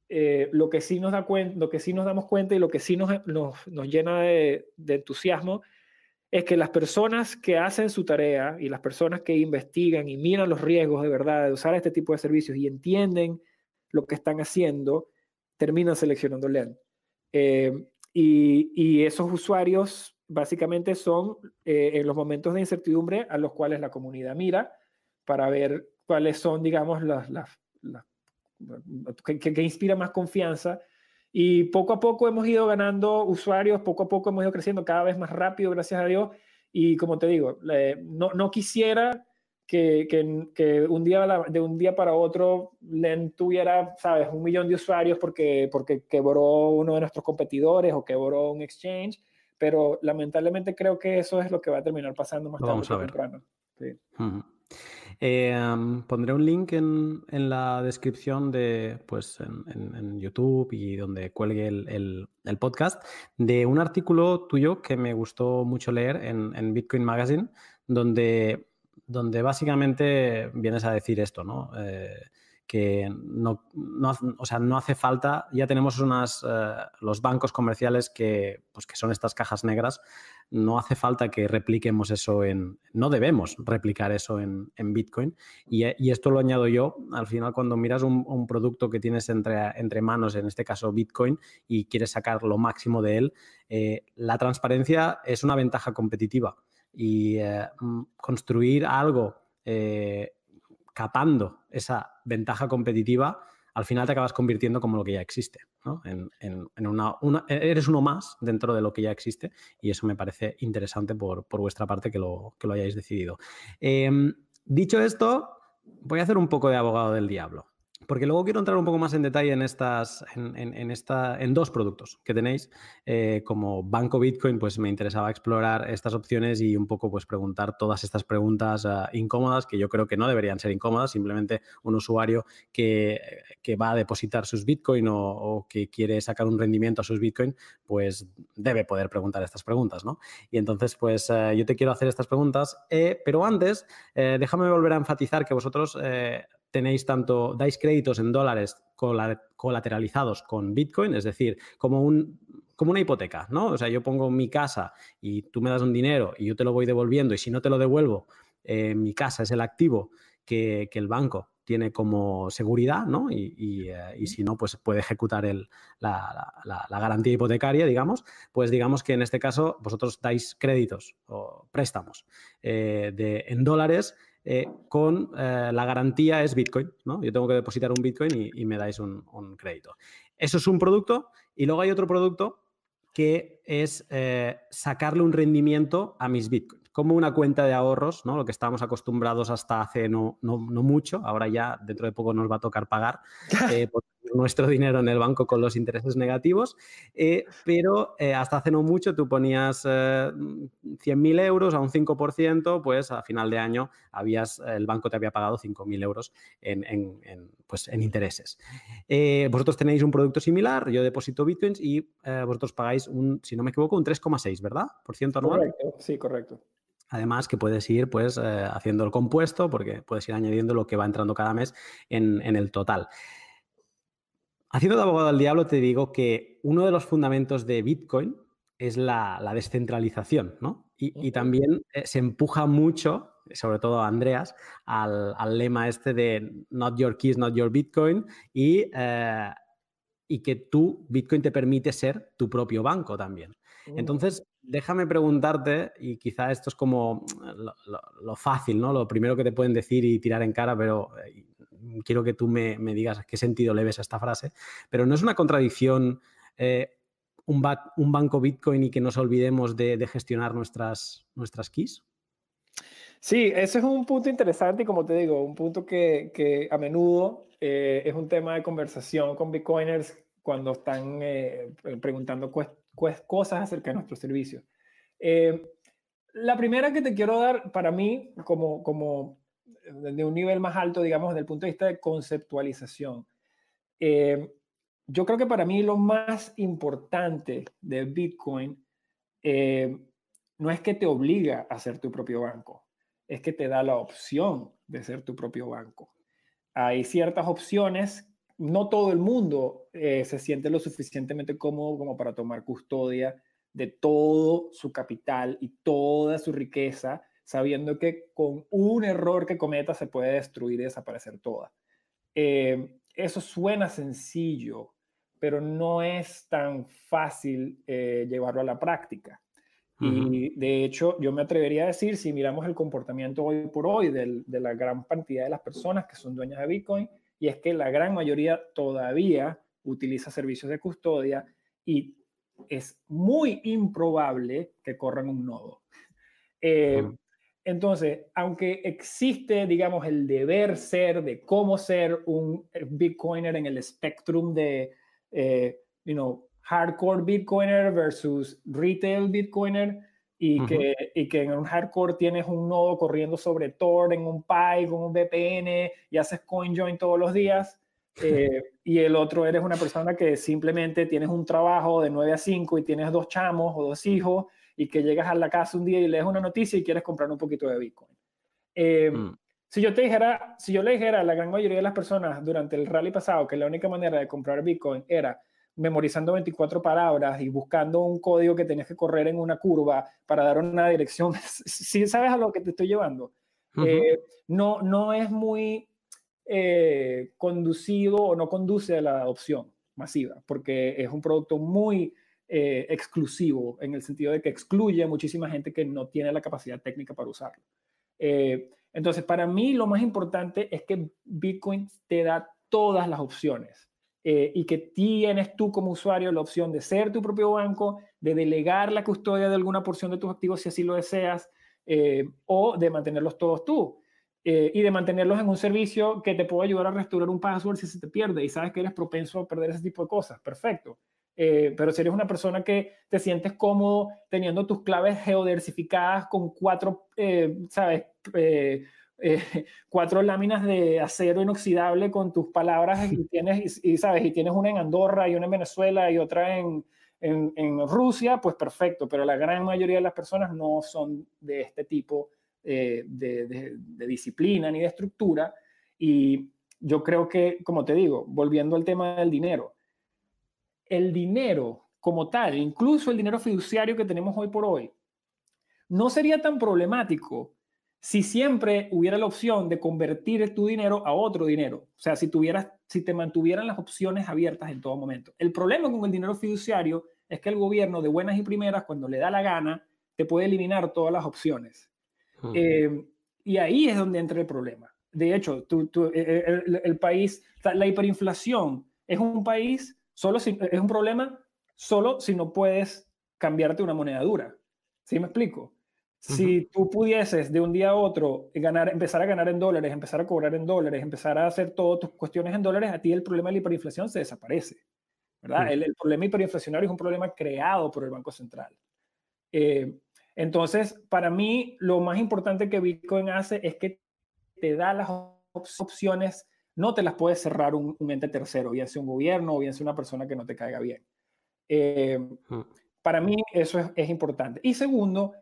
eh, lo, que sí nos da lo que sí nos damos cuenta y lo que sí nos, nos, nos llena de, de, entusiasmo es que las personas que hacen su tarea y las personas que investigan y miran los riesgos de verdad de usar este tipo de servicios y entienden lo que están haciendo, terminan seleccionando LEN. Eh, y, esos usuarios básicamente son en los momentos de incertidumbre a los cuales la comunidad mira para ver cuáles son, digamos, las, las, que, inspira más confianza. Y poco a poco hemos ido ganando usuarios, poco a poco hemos ido creciendo cada vez más rápido, gracias a Dios. Y como te digo, no, no quisiera que, que, un día, de un día para otro Len tuviera, sabes, un millón de usuarios porque, porque quebró uno de nuestros competidores o quebró un exchange, pero lamentablemente creo que eso es lo que va a terminar pasando más tarde Vamos a ver. temprano. Sí. Eh, pondré un link en, la descripción de, pues, en, YouTube y donde cuelgue el, podcast de un artículo tuyo que me gustó mucho leer en, Bitcoin Magazine, donde, donde básicamente vienes a decir esto, ¿no? Eh, que no, o sea, no hace falta, ya tenemos unas, eh, los bancos comerciales que, pues que son estas cajas negras, no hace falta que repliquemos eso en, no debemos replicar eso en, Bitcoin. Y, esto lo añado yo, al final cuando miras un, producto que tienes entre, entre, manos, en este caso Bitcoin, y quieres sacar lo máximo de él, eh, la transparencia es una ventaja competitiva. Y eh, mm, construir algo capando esa ventaja competitiva, al final te acabas convirtiendo como lo que ya existe. En, una, eres uno más dentro de lo que ya existe y eso me parece interesante por, vuestra parte que lo, que lo hayáis decidido. Em, dicho esto, voy a hacer un poco de abogado del diablo. Porque luego quiero entrar un poco más en detalle en estas, en, esta, en dos productos que tenéis. Eh, como Banco Bitcoin, pues me interesaba explorar estas opciones y un poco pues preguntar todas estas preguntas ah, incómodas que yo creo que no deberían ser incómodas. Simplemente un usuario que, va a depositar sus Bitcoin o, que quiere sacar un rendimiento a sus Bitcoin, pues debe poder preguntar estas preguntas, ¿no? Y entonces, pues eh, yo te quiero hacer estas preguntas, eh, pero antes, déjame volver a enfatizar que vosotros tenéis tanto, dais créditos en dólares colateralizados con Bitcoin, es decir, como, un, como una hipoteca, ¿no? O sea, yo pongo mi casa y tú me das un dinero y yo te lo voy devolviendo y si no te lo devuelvo, eh, mi casa es el activo que, el banco tiene como seguridad, ¿no? Y, eh, si no, pues puede ejecutar el, la, garantía hipotecaria, digamos. Pues digamos que en este caso vosotros dais créditos o préstamos eh, de, en dólares eh, con eh, la garantía es Bitcoin, ¿no? Yo tengo que depositar un Bitcoin y, me dais un, crédito. Eso es un producto y luego hay otro producto que es eh, sacarle un rendimiento a mis Bitcoins, como una cuenta de ahorros, ¿no? Lo que estábamos acostumbrados hasta hace no, no, mucho, ahora ya dentro de poco nos va a tocar pagar nuestro dinero en el banco con los intereses negativos, eh, pero eh, hasta hace no mucho tú ponías 100.000 eh, euros a un 5%, pues a final de año habías, el banco te había pagado 5.000 euros en, pues, en intereses. vosotros tenéis un producto similar, yo deposito bitcoins y vosotros pagáis un, si no me equivoco, un 3,6, ¿verdad? Por ciento anual. Correcto, sí, correcto. Además que puedes ir pues haciendo el compuesto porque puedes ir añadiendo lo que va entrando cada mes en, en el total. Haciendo de abogado al diablo, te digo que uno de los fundamentos de Bitcoin es la, descentralización, ¿no? Y, también eh, se empuja mucho, sobre todo a Andreas, al, lema este de not your keys, not your Bitcoin, y, eh, y que tú, Bitcoin te permite ser tu propio banco también. Mm. Entonces, déjame preguntarte, y quizá esto es como lo, fácil, ¿no? Lo primero que te pueden decir y tirar en cara, pero eh, quiero que tú me, digas qué sentido le ves a esta frase, pero no es una contradicción eh, un, banco Bitcoin y que nos olvidemos de, gestionar nuestras, nuestras keys. Sí, ese es un punto interesante y como te digo, un punto que, a menudo eh, es un tema de conversación con Bitcoiners cuando están eh, preguntando cosas acerca de nuestro servicio. la primera que te quiero dar para mí como, como de un nivel más alto, digamos, desde el punto de vista de conceptualización. Eh, yo creo que para mí lo más importante de Bitcoin eh, no es que te obliga a ser tu propio banco, es que te da la opción de ser tu propio banco. Hay ciertas opciones, no todo el mundo eh, se siente lo suficientemente cómodo como para tomar custodia de todo su capital y toda su riqueza sabiendo que con un error que cometa se puede destruir y desaparecer toda. Eh, eso suena sencillo, pero no es tan fácil eh, llevarlo a la práctica. Y de hecho, yo me atrevería a decir, si miramos el comportamiento hoy por hoy de la gran cantidad de las personas que son dueñas de Bitcoin, y es que la gran mayoría todavía utiliza servicios de custodia y es muy improbable que corran un nodo. Eh, entonces, aunque existe, digamos, el deber ser de cómo ser un eh, Bitcoiner en el spectrum de, eh, you know, hardcore Bitcoiner versus retail Bitcoiner, y, que, y que en un hardcore tienes un nodo corriendo sobre Tor en un Pi con un VPN y haces CoinJoin todos los días, eh, y el otro eres una persona que simplemente tienes un trabajo de 9 a 5 y tienes dos chamos o dos hijos y que llegas a la casa un día y lees una noticia y quieres comprar un poquito de Bitcoin. Eh, mm. Si yo te dijera, si yo le dijera a la gran mayoría de las personas durante el rally pasado que la única manera de comprar Bitcoin era memorizando 24 palabras y buscando un código que tenías que correr en una curva para dar una dirección, si sabes a lo que te estoy llevando, eh, no, no es muy eh, conducido o no conduce a la adopción masiva, porque es un producto muy eh, exclusivo, en el sentido de que excluye a muchísima gente que no tiene la capacidad técnica para usarlo. Eh, Entonces, para mí lo más importante es que Bitcoin te da todas las opciones eh, y que tienes tú como usuario la opción de ser tu propio banco, de delegar la custodia de alguna porción de tus activos si así lo deseas, o de mantenerlos todos tú. Y de mantenerlos en un servicio que te puede ayudar a restaurar un password si se te pierde y sabes que eres propenso a perder ese tipo de cosas. Perfecto. Pero si eres una persona que te sientes cómodo teniendo tus claves geodiversificadas con cuatro, ¿sabes? Eh, cuatro láminas de acero inoxidable con tus palabras y tienes, y, sabes, y tienes una en Andorra y una en Venezuela y otra en, en, Rusia, pues perfecto, pero la gran mayoría de las personas no son de este tipo eh, de, de, disciplina ni de estructura. Y yo creo que, como te digo, volviendo al tema del dinero, el dinero como tal, incluso el dinero fiduciario que tenemos hoy por hoy, no sería tan problemático si siempre hubiera la opción de convertir tu dinero a otro dinero, o sea, si, tuvieras, si te mantuvieran las opciones abiertas en todo momento. El problema con el dinero fiduciario es que el gobierno de buenas y primeras, cuando le da la gana, te puede eliminar todas las opciones. Eh, y ahí es donde entra el problema. De hecho, eh, eh, el, país, la hiperinflación es un país, solo si, es un problema solo si no puedes cambiarte una moneda dura. ¿Sí me explico? Si tú pudieses de un día a otro ganar, empezar a ganar en dólares, empezar a cobrar en dólares, empezar a hacer todas tus cuestiones en dólares, a ti el problema de la hiperinflación se desaparece. ¿verdad? El, problema hiperinflacionario es un problema creado por el Banco Central. Eh, entonces, para mí, lo más importante que Bitcoin hace es que te da las opciones, no te las puede cerrar un, ente tercero, bien sea un gobierno o bien sea una persona que no te caiga bien. Eh, para mí, eso es, es importante. Y segundo,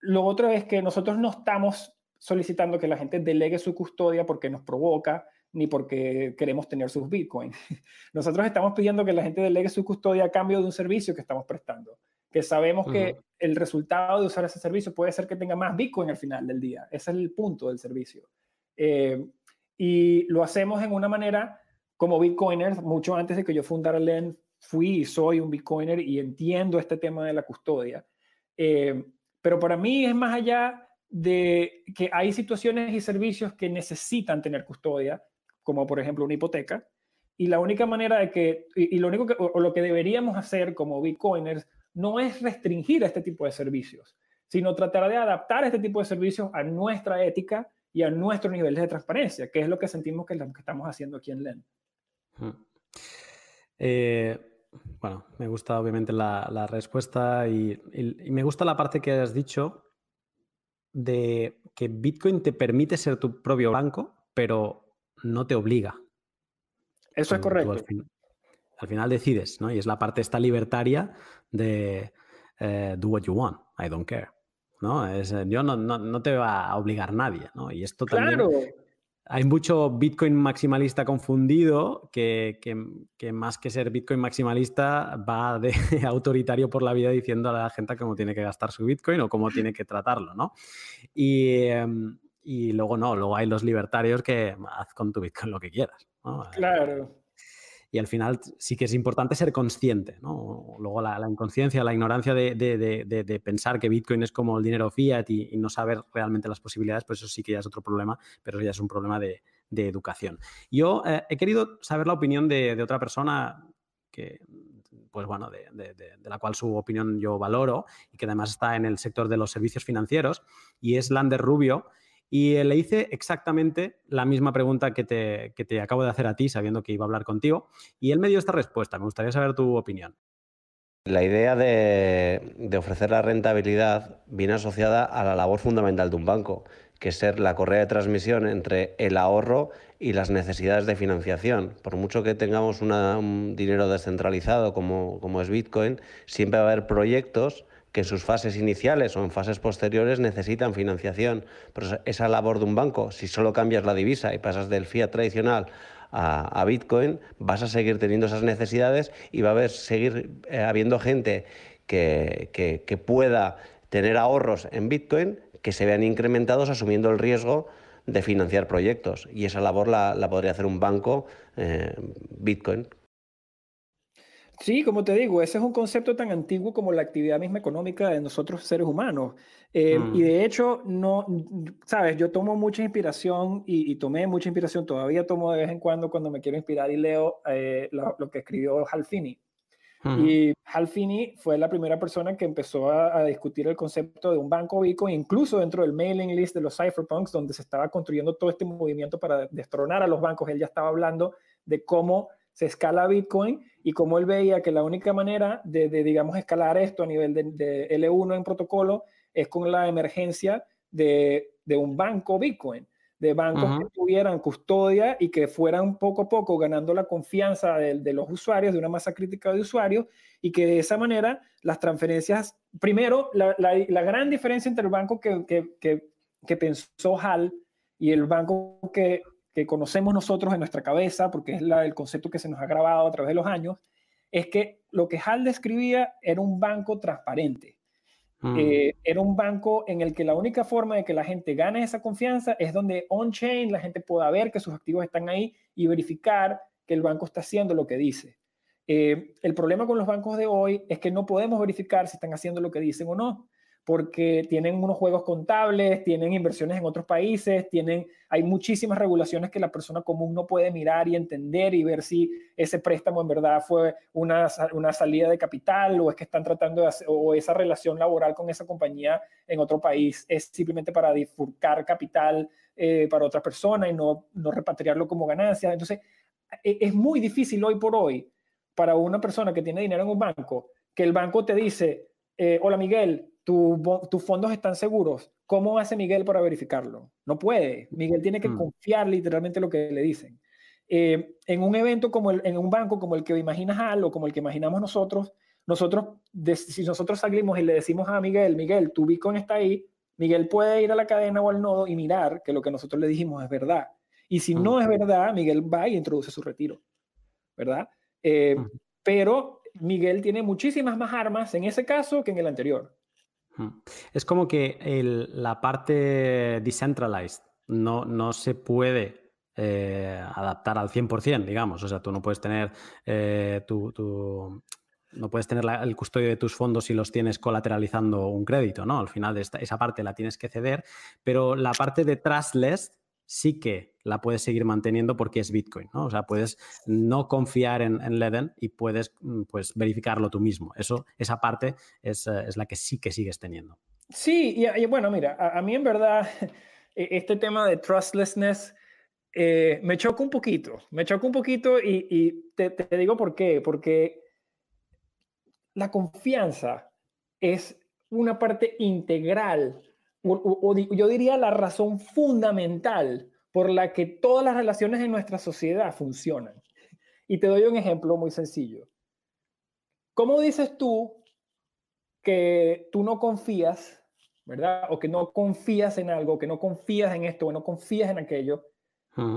lo otro es que nosotros no estamos solicitando que la gente delegue su custodia porque nos provoca ni porque queremos tener sus bitcoins. Nosotros estamos pidiendo que la gente delegue su custodia a cambio de un servicio que estamos prestando, que sabemos que el resultado de usar ese servicio puede ser que tenga más bitcoin al final del día. Ese es el punto del servicio. Eh, y lo hacemos en una manera como bitcoiners, mucho antes de que yo fundara LEN, fui y soy un bitcoiner y entiendo este tema de la custodia. Eh, pero para mí es más allá de que hay situaciones y servicios que necesitan tener custodia, como por ejemplo una hipoteca, y la única manera de que, y, lo único que, o, lo que deberíamos hacer como Bitcoiners no es restringir este tipo de servicios, sino tratar de adaptar este tipo de servicios a nuestra ética y a nuestro nivel de transparencia, que es lo que sentimos que, que estamos haciendo aquí en LEN. Eh, bueno, me gusta obviamente la, respuesta y, me gusta la parte que has dicho de que Bitcoin te permite ser tu propio banco, pero no te obliga. Eso es correcto. Al, final decides, ¿no? Y es la parte esta libertaria de eh, do what you want, I don't care. ¿No? Es, eh, yo no, no, te va a obligar nadie, ¿no? Y esto también hay mucho Bitcoin maximalista confundido que, más que ser Bitcoin maximalista va de autoritario por la vida diciendo a la gente cómo tiene que gastar su Bitcoin o cómo tiene que tratarlo, ¿no? Y, em, luego no, luego hay los libertarios que haz con tu Bitcoin lo que quieras. Claro y al final sí que es importante ser consciente, ¿no? Luego la, inconsciencia, la ignorancia de, pensar que Bitcoin es como el dinero fiat y, no saber realmente las posibilidades, pues eso sí que ya es otro problema, pero ya es un problema de, educación. Yo eh, he querido saber la opinión de, otra persona que, pues bueno, de, la cual su opinión yo valoro y que además está en el sector de los servicios financieros, y es Lander Rubio, y le hice exactamente la misma pregunta que te, que te acabo de hacer a ti, sabiendo que iba a hablar contigo. Y él me dio esta respuesta. Me gustaría saber tu opinión. La idea de, de, ofrecer la rentabilidad viene asociada a la labor fundamental de un banco, que es ser la correa de transmisión entre el ahorro y las necesidades de financiación. Por mucho que tengamos un dinero descentralizado como, como es Bitcoin, siempre va a haber proyectos que en sus fases iniciales o en fases posteriores necesitan financiación. Pero esa labor de un banco, si solo cambias la divisa y pasas del fiat tradicional a, Bitcoin, vas a seguir teniendo esas necesidades y va a haber, seguir eh, habiendo gente que, que, pueda tener ahorros en Bitcoin que se vean incrementados asumiendo el riesgo de financiar proyectos. Y esa labor la, podría hacer un banco eh, Bitcoin Sí, como te digo, ese es un concepto tan antiguo como la actividad misma económica de nosotros seres humanos. Eh, y mm. de hecho, no, sabes, yo tomo mucha inspiración y, tomé mucha inspiración, todavía tomo de vez en cuando cuando me quiero inspirar y leo eh, lo, que escribió Hal Finney. Y Hal Finney fue la primera persona que empezó a, discutir el concepto de un banco Bitcoin, incluso dentro del mailing list de los cypherpunks, donde se estaba construyendo todo este movimiento para destronar a los bancos. Él ya estaba hablando de cómo se escala Bitcoin y cómo él veía que la única manera de, digamos, escalar esto a nivel de, L1 en protocolo es con la emergencia de, un banco Bitcoin de bancos que tuvieran custodia y que fueran poco a poco ganando la confianza de, los usuarios, de una masa crítica de usuarios, y que de esa manera las transferencias, primero, la, gran diferencia entre el banco que, que, que, pensó HAL y el banco que, conocemos nosotros en nuestra cabeza, porque es el concepto que se nos ha grabado a través de los años, es que lo que HAL describía era un banco transparente. Mm. Eh, era un banco en el que la única forma de que la gente gane esa confianza es donde on-chain la gente pueda ver que sus activos están ahí y verificar que el banco está haciendo lo que dice. Eh, el problema con los bancos de hoy es que no podemos verificar si están haciendo lo que dicen o no porque tienen unos juegos contables, tienen inversiones en otros países, tienen, hay muchísimas regulaciones que la persona común no puede mirar y entender y ver si ese préstamo en verdad fue una, una salida de capital o es que están tratando de hacer, o esa relación laboral con esa compañía en otro país es simplemente para difurcar capital eh, para otra persona y no, no repatriarlo como ganancia. Entonces, e, es muy difícil hoy por hoy para una persona que tiene dinero en un banco que el banco te dice, eh, hola Miguel, tus fondos están seguros. ¿Cómo hace Miguel para verificarlo? No puede. Miguel tiene que mm. confiar literalmente lo que le dicen. Eh, en un evento como el, en un banco como el que imaginas algo, como el que imaginamos nosotros, nosotros, si nosotros salimos y le decimos a Miguel, Miguel, tu Bitcoin está ahí, Miguel puede ir a la cadena o al nodo y mirar que lo que nosotros le dijimos es verdad. Y si no es verdad, Miguel va y introduce su retiro, ¿verdad? Eh, pero Miguel tiene muchísimas más armas en ese caso que en el anterior. Es como que la parte decentralized no, no se puede eh, adaptar al 100%, digamos. O sea, tú no puedes tener eh, no puedes tener el custodio de tus fondos si los tienes colateralizando un crédito, ¿no? Al final de esa parte la tienes que ceder, pero la parte de trustless sí que la puedes seguir manteniendo porque es Bitcoin, ¿no? O sea, puedes no confiar en, en Leden y puedes mm, pues, verificarlo tú mismo. Eso, esa parte es, eh, es la que sí que sigues teniendo. Sí, y, bueno, mira, a, mí en verdad e, este tema de trustlessness eh, me choca un poquito, me choca un poquito y, te, te digo por qué, porque la confianza es una parte integral o, yo diría la razón fundamental por la que todas las relaciones en nuestra sociedad funcionan. Y te doy un ejemplo muy sencillo. ¿Cómo dices tú que tú no confías, verdad? O que no confías en algo, que no confías en esto, que no confías en aquello.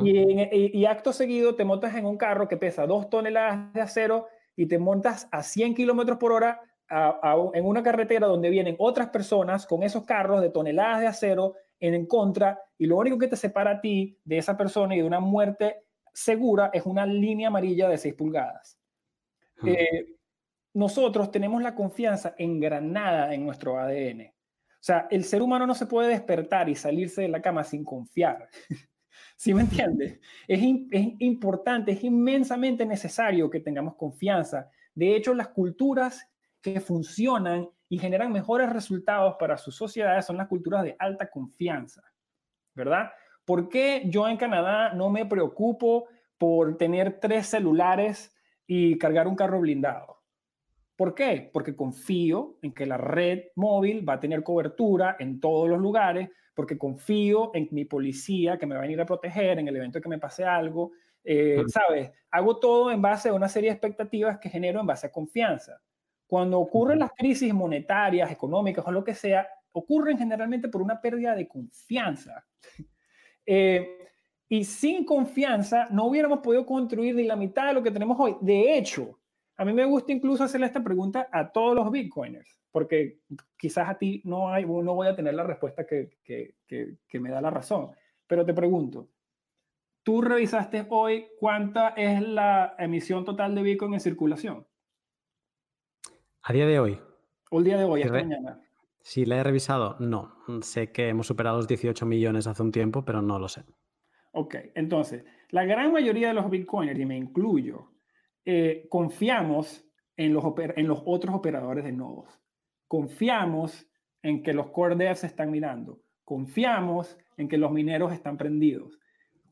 y, y, acto seguido te montas en un carro que pesa dos toneladas de acero y te montas a 100 kilómetros por hora en una carretera donde vienen otras personas con esos carros de toneladas de acero en, contra y lo único que te separa a ti de esa persona y de una muerte segura es una línea amarilla de 6 pulgadas. Hmm. Eh, nosotros tenemos la confianza engranada en nuestro ADN. O sea, el ser humano no se puede despertar y salirse de la cama sin confiar. ¿Sí me entiendes? Es, es importante, es inmensamente necesario que tengamos confianza. De hecho, las culturas que funcionan y generan mejores resultados para sus sociedades son las culturas de alta confianza, ¿verdad? ¿Por qué yo en Canadá no me preocupo por tener tres celulares y cargar un carro blindado? ¿Por qué? Porque confío en que la red móvil va a tener cobertura en todos los lugares, porque confío en mi policía que me va a venir a proteger en el evento que me pase algo. Eh, ¿Sabes? Hago todo en base a una serie de expectativas que genero en base a confianza. Cuando ocurren las crisis monetarias, económicas o lo que sea, ocurren generalmente por una pérdida de confianza. Eh, y sin confianza no hubiéramos podido construir ni la mitad de lo que tenemos hoy. De hecho, a mí me gusta incluso hacerle esta pregunta a todos los bitcoiners, porque quizás a ti no, hay, no voy a tener la respuesta que, que, que me da la razón. Pero te pregunto, ¿tú revisaste hoy cuánta es la emisión total de bitcoin en circulación? A día de hoy. O el día de hoy, esta mañana. Si la he revisado, no. Sé que hemos superado los 18 millones hace un tiempo, pero no lo sé. Ok, entonces, la gran mayoría de los bitcoiners, y me incluyo, eh, confiamos en los, en los otros operadores de nodos. Confiamos en que los core devs están mirando. Confiamos en que los mineros están prendidos.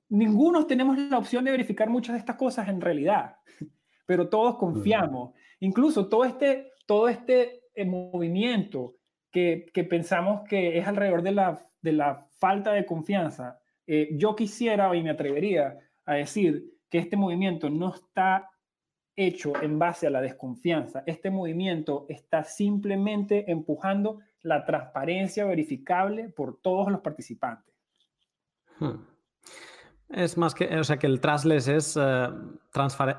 Ninguno tenemos la opción de verificar muchas de estas cosas en realidad, pero todos confiamos. Incluso todo este, todo este eh, movimiento que, que, pensamos que es alrededor de la, de la falta de confianza eh, yo quisiera y me atrevería a decir que este movimiento no está hecho en base a la desconfianza. Este movimiento está simplemente empujando la transparencia verificable por todos los participantes. Hmm. Es más que, o sea, que el trustless es eh,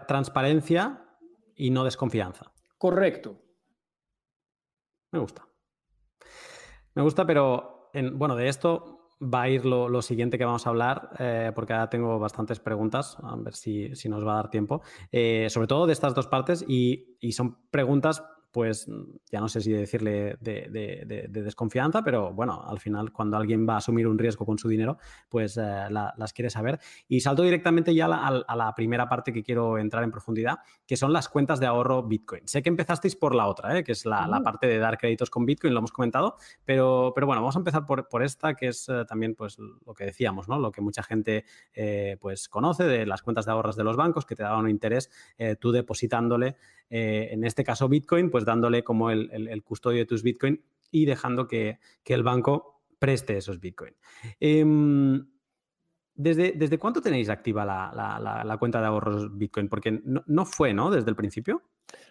transparencia y no desconfianza. Correcto. Me gusta. Me gusta, pero en, bueno, de esto va a ir lo, siguiente que vamos a hablar, eh, porque ahora tengo bastantes preguntas, a ver si, nos va a dar tiempo, eh, sobre todo de estas dos partes, y, y son preguntas pues ya no sé si decirle de, desconfianza, pero bueno, al final cuando alguien va a asumir un riesgo con su dinero, pues eh, las quiere saber. Y salto directamente ya a la, primera parte que quiero entrar en profundidad, que son las cuentas de ahorro Bitcoin. Sé que empezasteis por la otra, ¿eh? que es la, parte de dar créditos con Bitcoin, lo hemos comentado, pero, pero bueno, vamos a empezar por, esta, que es eh, también pues lo que decíamos, ¿no? lo que mucha gente pues conoce de las cuentas de ahorros de los bancos, que te daban un interés tú depositándole, en este caso Bitcoin, pues dándole como el, custodio de tus Bitcoin y dejando que, el banco preste esos Bitcoin. Em, ¿desde, ¿Desde cuánto tenéis activa la, cuenta de ahorros Bitcoin? Porque no, fue, ¿no? Desde el principio.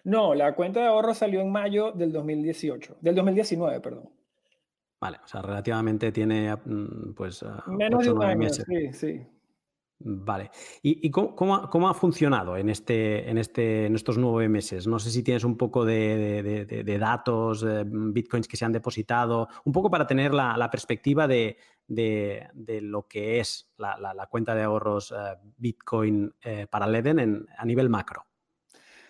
No, la cuenta de ahorros salió en mayo del 2018, del 2019, perdón. Vale, o sea, relativamente tiene mm, pues menos de un año, sí, sí. Vale. ¿Y, cómo, ha funcionado en, este, en, este, en estos nueve meses? No sé si tienes un poco de, datos, bitcoins que se han depositado, un poco para tener la, perspectiva de, lo que es la, cuenta de ahorros eh, Bitcoin eh, para Leden a nivel macro.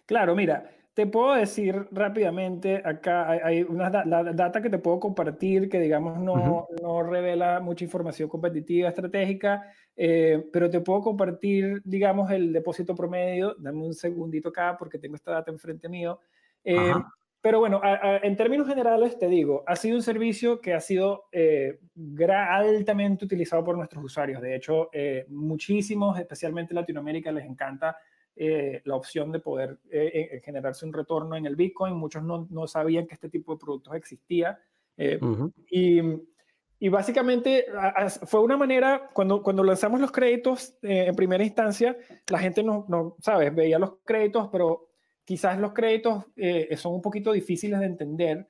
Claro, mira, te puedo decir rápidamente, acá hay, una data que te puedo compartir que digamos no, no revela mucha información competitiva, estratégica, eh, pero te puedo compartir, digamos, el depósito promedio. Dame un segundito acá porque tengo esta data enfrente mío. Eh, pero bueno, en términos generales te digo, ha sido un servicio que ha sido eh, altamente utilizado por nuestros usuarios. De hecho, muchísimos, especialmente en Latinoamérica, les encanta eh, la opción de poder eh, eh, generarse un retorno en el Bitcoin. Muchos no, no, sabían que este tipo de productos existía. y, y, básicamente fue una manera, cuando, cuando lanzamos los créditos en primera instancia, la gente no, no, sabes, veía los créditos, pero quizás los créditos son un poquito difíciles de entender.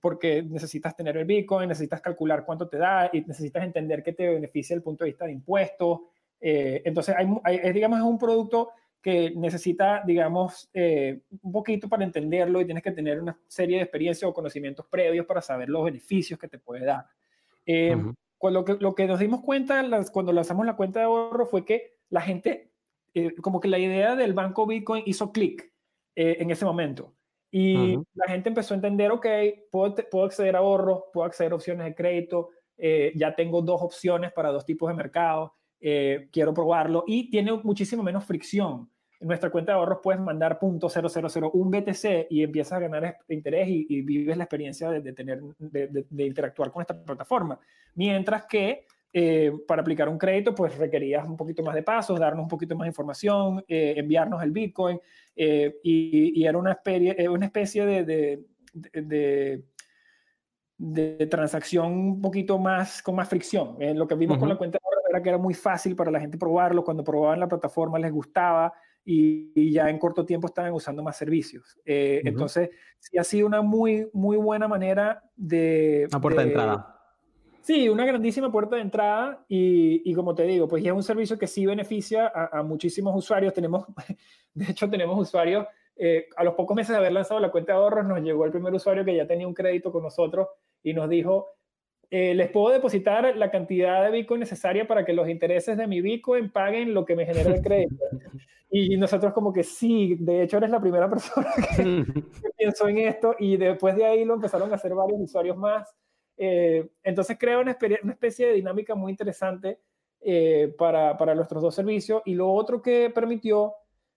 porque necesitas tener el Bitcoin, necesitas calcular cuánto te da y necesitas entender qué te beneficia desde el punto de vista de impuestos, eh, entonces, hay, es, digamos, es un producto que necesita, digamos, eh, un poquito para entenderlo y tienes que tener una serie de experiencias o conocimientos previos para saber los beneficios que te puede dar. Eh, lo, que, lo que nos dimos cuenta cuando lanzamos la cuenta de ahorro fue que la gente, como que la idea del banco Bitcoin hizo clic en ese momento. Y la gente empezó a entender, ok, puedo, puedo acceder a ahorros, puedo acceder a opciones de crédito, ya tengo dos opciones para dos tipos de mercados. Eh, quiero probarlo y tiene muchísimo menos fricción. En nuestra cuenta de ahorros puedes mandar .0001 BTC y empiezas a ganar interés y, vives la experiencia de, tener, de, interactuar con esta plataforma. Mientras que eh, para aplicar un crédito, pues requerías un poquito más de pasos, darnos un poquito más de información, eh, enviarnos el Bitcoin y, era una, especie, una especie de, de, transacción un poquito más con más fricción. lo que vimos con la cuenta era que era muy fácil para la gente probarlo, cuando probaban la plataforma les gustaba y, ya en corto tiempo estaban usando más servicios. Eh, entonces, sí ha sido una muy, muy buena manera de... Una puerta de, entrada. Sí, una grandísima puerta de entrada y, como te digo, pues ya es un servicio que sí beneficia a, muchísimos usuarios. Tenemos, de hecho, tenemos usuarios, eh, a los pocos meses de haber lanzado la cuenta de ahorros, nos llegó el primer usuario que ya tenía un crédito con nosotros y nos dijo, eh, les puedo depositar la cantidad de Bitcoin necesaria para que los intereses de mi Bitcoin paguen lo que me genera el crédito. Y nosotros como que sí, de hecho eres la primera persona que, pensó en esto y después de ahí lo empezaron a hacer varios usuarios más. Eh, entonces crea una, una, especie de dinámica muy interesante eh, para, para nuestros dos servicios. Y lo otro que permitió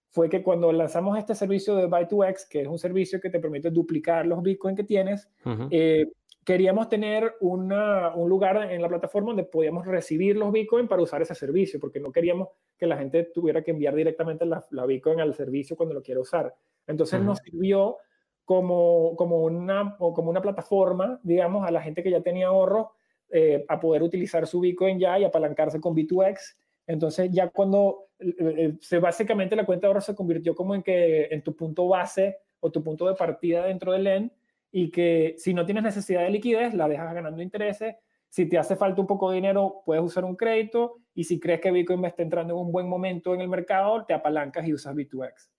fue que cuando lanzamos este servicio de Buy2X, que es un servicio que te permite duplicar los Bitcoin que tienes, eh, queríamos tener una, un lugar en la plataforma donde podíamos recibir los Bitcoin para usar ese servicio, porque no queríamos que la gente tuviera que enviar directamente la, la Bitcoin al servicio cuando lo quiera usar. Entonces nos sirvió como, como, una, como una plataforma, digamos, a la gente que ya tenía ahorros eh, a poder utilizar su Bitcoin ya y apalancarse con B2X. Entonces ya cuando eh, eh, se básicamente la cuenta de ahorros se convirtió como en que en tu punto base o tu punto de partida dentro del LEN y que si no tienes necesidad de liquidez, la dejas ganando intereses. Si te hace falta un poco de dinero, puedes usar un crédito. Y si crees que Bitcoin está entrando en un buen momento en el mercado, te apalancas y usas B2X.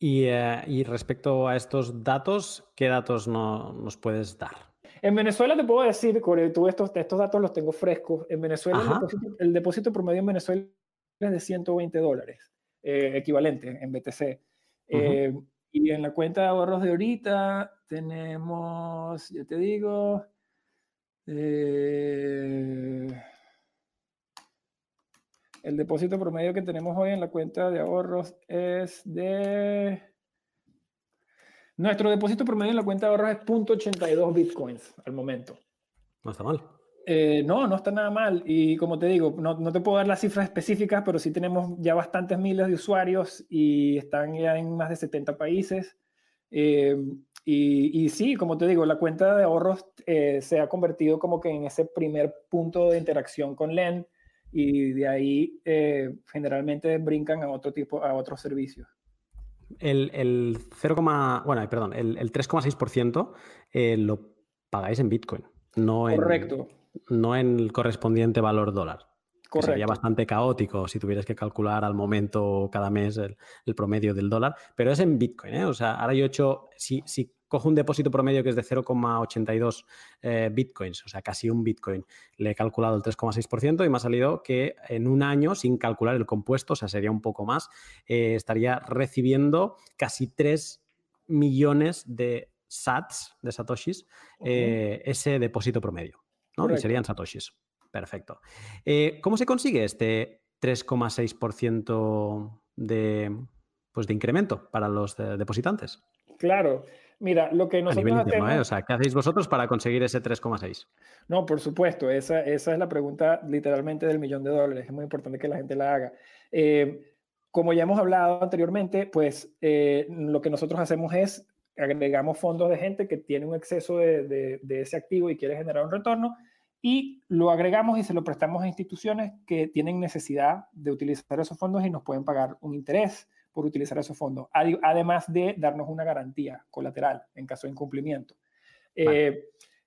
Eh, y, respecto a estos datos, ¿qué datos nos puedes dar? En Venezuela te puedo decir, tú estos, estos datos los tengo frescos. En Venezuela el depósito, promedio en Venezuela es de 120 dólares, eh, equivalente en BTC. Y en la cuenta de ahorros de ahorita tenemos, ya te digo, eh, el depósito promedio que tenemos hoy en la cuenta de ahorros es de... Nuestro depósito promedio en la cuenta de ahorros es 0.82 bitcoins al momento. No está mal. Eh, no, no está nada mal. Y como te digo, no, no, te puedo dar las cifras específicas, pero sí tenemos ya bastantes miles de usuarios y están ya en más de 70 países. Eh, y, y, sí, como te digo, la cuenta de ahorros eh, se ha convertido como que en ese primer punto de interacción con LEN y de ahí generalmente brincan a otro tipo, a otros servicios. El, el 0, bueno, perdón, el, el 3,6% lo pagáis en Bitcoin. No Correcto no en el correspondiente valor dólar. Correcto. sería bastante caótico si tuvieras que calcular al momento cada mes el, promedio del dólar, pero es en Bitcoin. ¿eh? O sea, ahora yo he hecho, si, si cojo un depósito promedio que es de 0,82 eh, Bitcoins, o sea, casi un Bitcoin, le he calculado el 3,6% y me ha salido que en un año, sin calcular el compuesto, o sea, sería un poco más, eh, estaría recibiendo casi 3 millones de sats, de satoshis, ese depósito promedio. ¿No? serían satoshis. Perfecto. Eh, ¿Cómo se consigue este 3,6% de, pues, de incremento para los depositantes? Claro. Mira, lo que nosotros A hacemos... ¿eh? O sea, ¿qué hacéis vosotros para conseguir ese 3,6? No, por supuesto. Esa, esa, es la pregunta literalmente del millón de dólares. Es muy importante que la gente la haga. Eh, como ya hemos hablado anteriormente, pues lo que nosotros hacemos es agregamos fondos de gente que tiene un exceso de, ese activo y quiere generar un retorno y lo agregamos y se lo prestamos a instituciones que tienen necesidad de utilizar esos fondos y nos pueden pagar un interés por utilizar esos fondos, además de darnos una garantía colateral en caso de incumplimiento. Eh,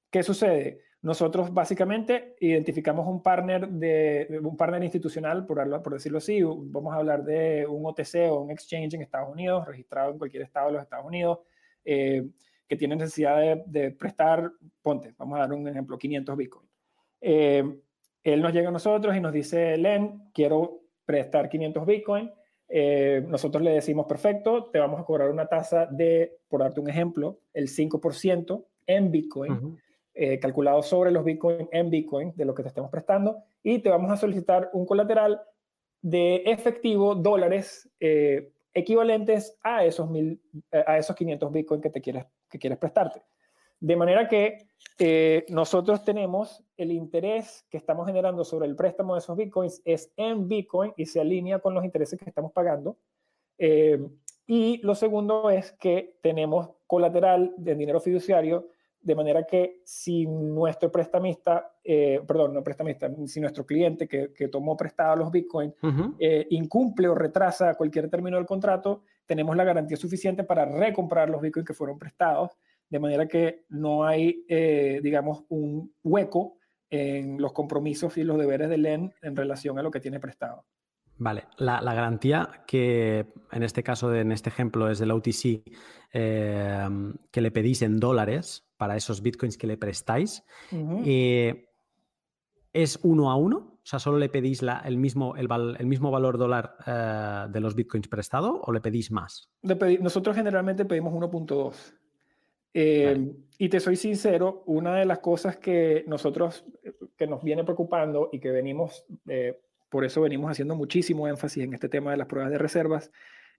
¿Qué sucede? Nosotros básicamente identificamos un partner, de, un partner institucional, por, por decirlo así, vamos a hablar de un OTC o un exchange en Estados Unidos, registrado en cualquier estado de los Estados Unidos, eh, que tiene necesidad de, prestar, ponte, vamos a dar un ejemplo, 500 Bitcoin. Eh, él nos llega a nosotros y nos dice, Len, quiero prestar 500 Bitcoin. Eh, nosotros le decimos, perfecto, te vamos a cobrar una tasa de, por darte un ejemplo, el 5% en Bitcoin, calculado sobre los Bitcoin en Bitcoin de lo que te estemos prestando, y te vamos a solicitar un colateral de efectivo, dólares, equivalentes a esos, mil, eh, a esos 500 Bitcoin que, te quieres, que quieres prestarte. De manera que eh, nosotros tenemos el interés que estamos generando sobre el préstamo de esos Bitcoins es en Bitcoin y se alinea con los intereses que estamos pagando. Eh, y lo segundo es que tenemos colateral de dinero fiduciario de manera que si nuestro prestamista, eh, perdón, no prestamista, si nuestro cliente que, tomó prestado los Bitcoin eh, incumple o retrasa cualquier término del contrato, tenemos la garantía suficiente para recomprar los Bitcoin que fueron prestados, de manera que no hay, eh, digamos, un hueco en los compromisos y los deberes del LEN en relación a lo que tiene prestado. Vale, la, garantía que en este caso, en este ejemplo, es del OTC, que le pedís en dólares, para esos bitcoins que le prestáis. Eh, ¿Es uno a uno? O sea, ¿solo le pedís la, el, mismo, el, el, mismo valor dólar eh, de los bitcoins prestado o le pedís más? nosotros generalmente pedimos 1.2. Eh, y te soy sincero, una de las cosas que nosotros, que nos viene preocupando y que venimos, eh, por eso venimos haciendo muchísimo énfasis en este tema de las pruebas de reservas,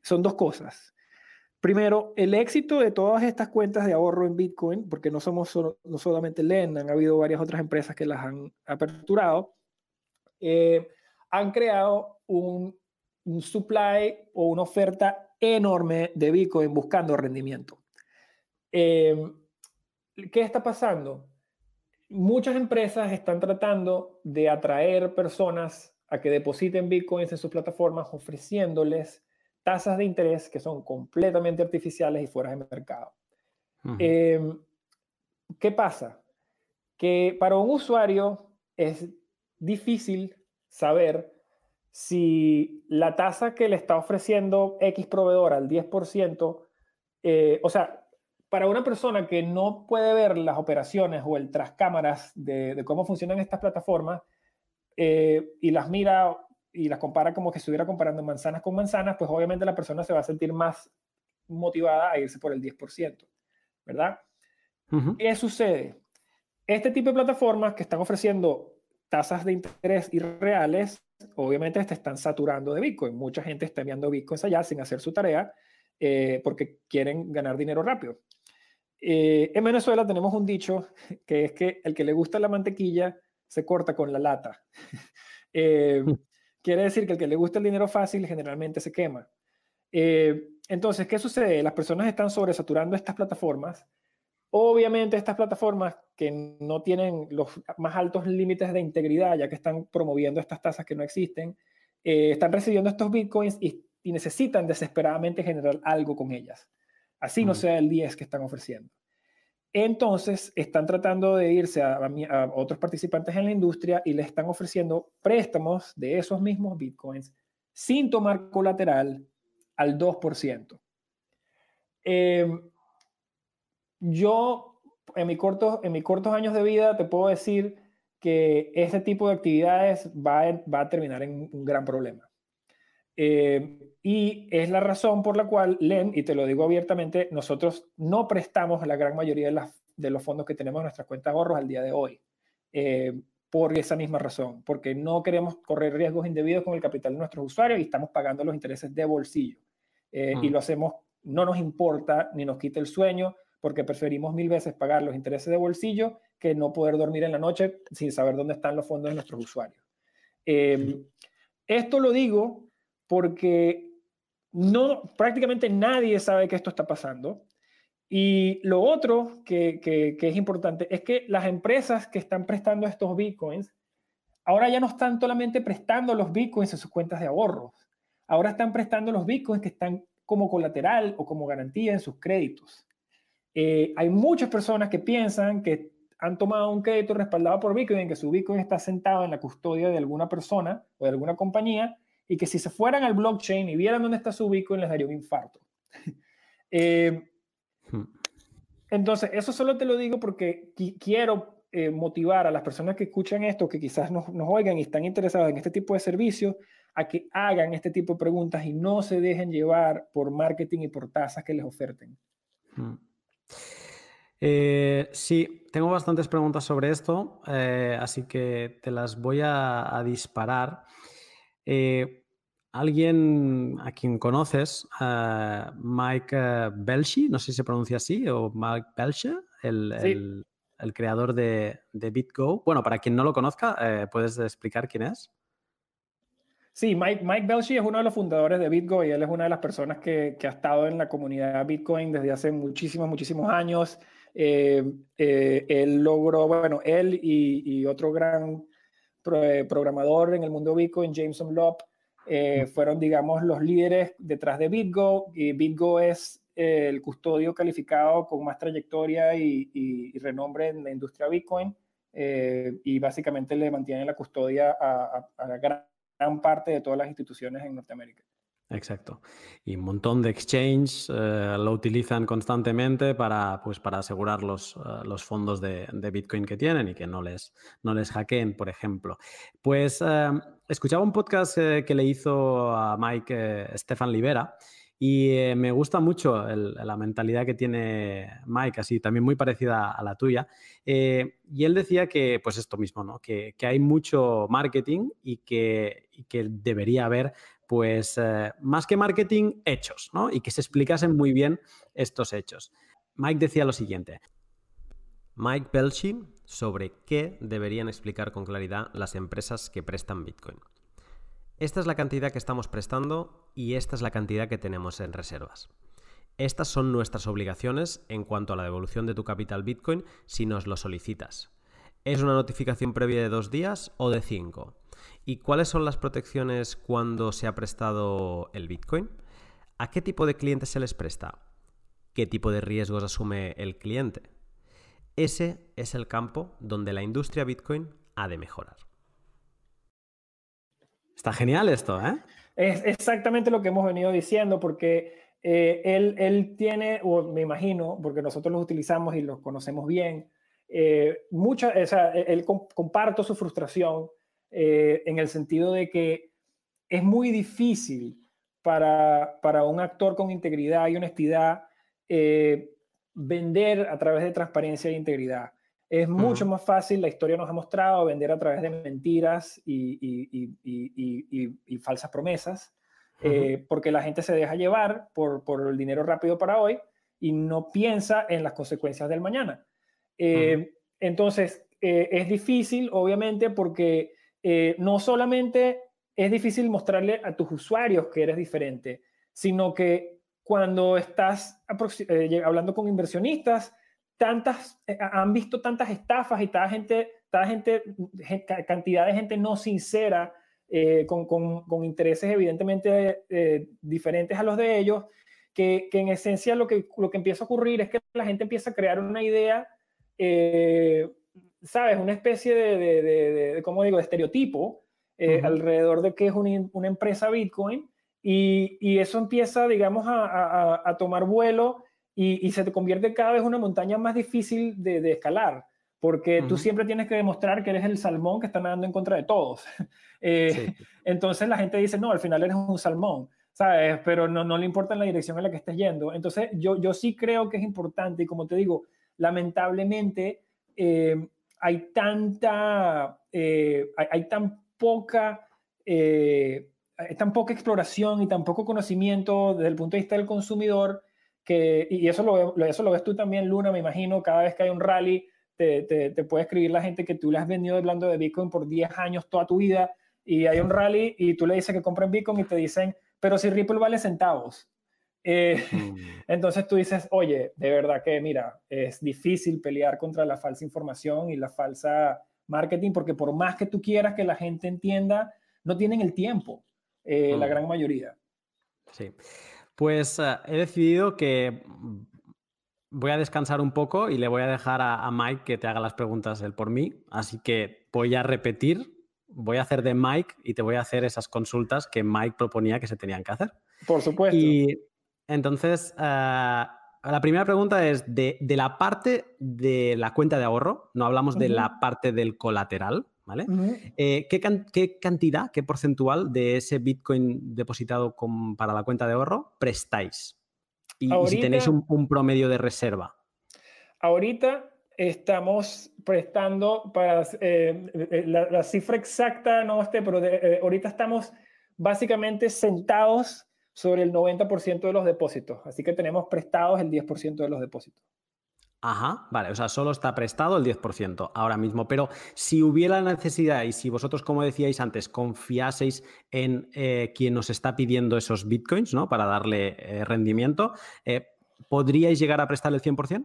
son dos cosas. Primero, el éxito de todas estas cuentas de ahorro en Bitcoin, porque no somos no solamente LEN, han habido varias otras empresas que las han aperturado, eh, han creado un, un supply o una oferta enorme de Bitcoin buscando rendimiento. Eh, ¿Qué está pasando? Muchas empresas están tratando de atraer personas a que depositen bitcoins en sus plataformas ofreciéndoles tasas de interés que son completamente artificiales y fuera de mercado. Em, ¿Qué pasa? Que para un usuario es difícil saber si la tasa que le está ofreciendo X proveedor al 10%, eh, o sea, para una persona que no puede ver las operaciones o el tras cámaras de, cómo funcionan estas plataformas eh, y las mira y las compara como que estuviera comparando manzanas con manzanas, pues obviamente la persona se va a sentir más motivada a irse por el 10%, ¿verdad? ¿Qué sucede? Este tipo de plataformas que están ofreciendo tasas de interés irreales, obviamente te están saturando de Bitcoin. Mucha gente está enviando Bitcoins allá sin hacer su tarea eh, porque quieren ganar dinero rápido. Eh, en Venezuela tenemos un dicho que es que el que le gusta la mantequilla se corta con la lata. eh, Quiere decir que el que le gusta el dinero fácil generalmente se quema. Eh, entonces, ¿qué sucede? Las personas están sobresaturando estas plataformas. Obviamente estas plataformas que no tienen los más altos límites de integridad, ya que están promoviendo estas tasas que no existen, eh, están recibiendo estos bitcoins y, necesitan desesperadamente generar algo con ellas. Así no sea el 10 que están ofreciendo. Entonces, están tratando de irse a, otros participantes en la industria y le están ofreciendo préstamos de esos mismos bitcoins sin tomar colateral al 2%. Em, yo, en, mi corto, en mis cortos años de vida, te puedo decir que este tipo de actividades va a terminar en un gran problema. Eh, y es la razón por la cual, Len, y te lo digo abiertamente, nosotros no prestamos la gran mayoría de, de los fondos que tenemos en nuestras cuentas de ahorros al día de hoy. Eh, por esa misma razón, porque no queremos correr riesgos indebidos con el capital de nuestros usuarios y estamos pagando los intereses de bolsillo. Eh, y mm. lo hacemos, no nos importa ni nos quita el sueño, porque preferimos mil veces pagar los intereses de bolsillo que no poder dormir en la noche sin saber dónde están los fondos de nuestros usuarios. esto lo digo porque no, prácticamente nadie sabe que esto está pasando. Y lo otro que, es importante es que las empresas que están prestando estos bitcoins, ahora ya no están solamente prestando los bitcoins en sus cuentas de ahorros, ahora están prestando los bitcoins que están como colateral o como garantía en sus créditos. Eh, hay muchas personas que piensan que han tomado un crédito respaldado por Bitcoin, que su Bitcoin está sentado en la custodia de alguna persona o de alguna compañía, y que si se fueran al blockchain y vieran dónde está su Bitcoin, les daría un infarto. Eh, hmm. entonces, eso solo te lo digo porque quiero eh, motivar a las personas que escuchan esto, que quizás nos, oigan y están interesados en este tipo de servicios, a que hagan este tipo de preguntas y no se dejen llevar por marketing y por tasas que les oferten. Hmm. Eh, sí, tengo bastantes preguntas sobre esto, así que te las voy a, a disparar. Eh, alguien a quien conoces, uh, Mike uh, Belshi, no sé si se pronuncia así, o Mike Belshi, el, el, el, creador de, de, BitGo. Bueno, para quien no lo conozca, eh, ¿puedes explicar quién es? Sí, Mike, Mike Belshi es uno de los fundadores de BitGo y él es una de las personas que, que ha estado en la comunidad Bitcoin desde hace muchísimos, muchísimos años. Eh, eh, él logró, bueno, él y, y otro gran programador en el mundo Bitcoin, Jameson Lopp, eh, fueron, digamos, los líderes detrás de BitGo. Y BitGo es eh, el custodio calificado con más trayectoria y, renombre en la industria Bitcoin. Eh, y básicamente le mantienen la custodia a, gran, parte de todas las instituciones en Norteamérica. Exacto. Y un montón de exchanges eh, lo utilizan constantemente para, pues, para asegurar los, eh, los fondos de, Bitcoin que tienen y que no les, no les hackeen, por ejemplo. Pues eh, escuchaba un podcast que le hizo a Mike Stefan Libera y me gusta mucho la mentalidad que tiene Mike, así también muy parecida a la tuya. y él decía que, pues esto mismo, ¿no? que, que hay mucho marketing y que, y que debería haber pues eh, más que marketing, hechos, ¿no? Y que se explicasen muy bien estos hechos. Mike decía lo siguiente. Mike Pelchi sobre qué deberían explicar con claridad las empresas que prestan Bitcoin. Esta es la cantidad que estamos prestando y esta es la cantidad que tenemos en reservas. Estas son nuestras obligaciones en cuanto a la devolución de tu capital Bitcoin si nos lo solicitas. ¿Es una notificación previa de dos días o de cinco? ¿Y cuáles son las protecciones cuando se ha prestado el Bitcoin? ¿A qué tipo de clientes se les presta? ¿Qué tipo de riesgos asume el cliente? Ese es el campo donde la industria Bitcoin ha de mejorar. Está genial esto, ¿eh? Es exactamente lo que hemos venido diciendo, porque eh, él, tiene, o me imagino, porque nosotros los utilizamos y los conocemos bien, eh, mucha, o sea, él comparto su frustración eh, en el sentido de que es muy difícil para, para un actor con integridad y honestidad eh, vender a través de transparencia e integridad. Es mucho más fácil, la historia nos ha mostrado, vender a través de mentiras y, y, y, falsas promesas, eh, porque la gente se deja llevar por, por, el dinero rápido para hoy y no piensa en las consecuencias del mañana. Entonces, es difícil, obviamente, porque eh, no solamente es difícil mostrarle a tus usuarios que eres diferente, sino que cuando estás eh, hablando con inversionistas, tantas, eh, han visto tantas estafas y tanta gente, gente, cantidad de gente no sincera, con, intereses evidentemente diferentes a los de ellos, que, en esencia lo que, lo que empieza a ocurrir es que la gente empieza a crear una idea ¿sabes? Una especie de, de, de, ¿cómo digo?, de estereotipo eh, alrededor de qué es una, empresa Bitcoin y, y, eso empieza, digamos, a, a, tomar vuelo y, y, se te convierte cada vez una montaña más difícil de, escalar, porque tú siempre tienes que demostrar que eres el salmón que está nadando en contra de todos. Eh, entonces la gente dice, no, al final eres un salmón. ¿sabes? Pero no, no le importa la dirección en la que estés yendo. Entonces, yo, yo sí creo que es importante y como te digo, lamentablemente, eh, hay tanta, eh, hay, tan poca, eh, tan poca exploración y tan poco conocimiento desde el punto de vista del consumidor que, y eso lo, eso lo ves tú también, Luna, me imagino, cada vez que hay un rally, te, te, puede escribir la gente que tú le has venido hablando de Bitcoin por 10 años, toda tu vida, y hay un rally y tú le dices que compren Bitcoin y te dicen, pero si Ripple vale centavos. Eh, mm. Entonces tú dices, oye, de verdad que mira, es difícil pelear contra la falsa información y la falsa marketing, porque por más que tú quieras que la gente entienda, no tienen el tiempo, eh, la mm. gran mayoría. Sí, pues eh, he decidido que voy a descansar un poco y le voy a dejar a, a Mike que te haga las preguntas él por mí, así que voy a repetir voy a hacer de Mike y te voy a hacer esas consultas que Mike proponía que se tenían que hacer. Por supuesto. Y entonces, eh, la primera pregunta es de, la parte de la cuenta de ahorro, no hablamos de la parte del colateral, ¿vale? Eh, ¿qué, cantidad, qué porcentual de ese Bitcoin depositado para la cuenta de ahorro prestáis? Y, si tenéis un, promedio de reserva. Ahorita estamos prestando para eh, la, cifra exacta, no esté, pero ahorita estamos básicamente sentados sobre el 90% de los depósitos. Así que tenemos prestados el 10% de los depósitos. Ajá, vale, o sea, solo está prestado el 10% ahora mismo, pero si hubiera necesidad y si vosotros, como decíais antes, confiaseis en eh, quien nos está pidiendo esos bitcoins, ¿no? Para darle eh, rendimiento, eh, ¿podríais llegar a prestar el 100%?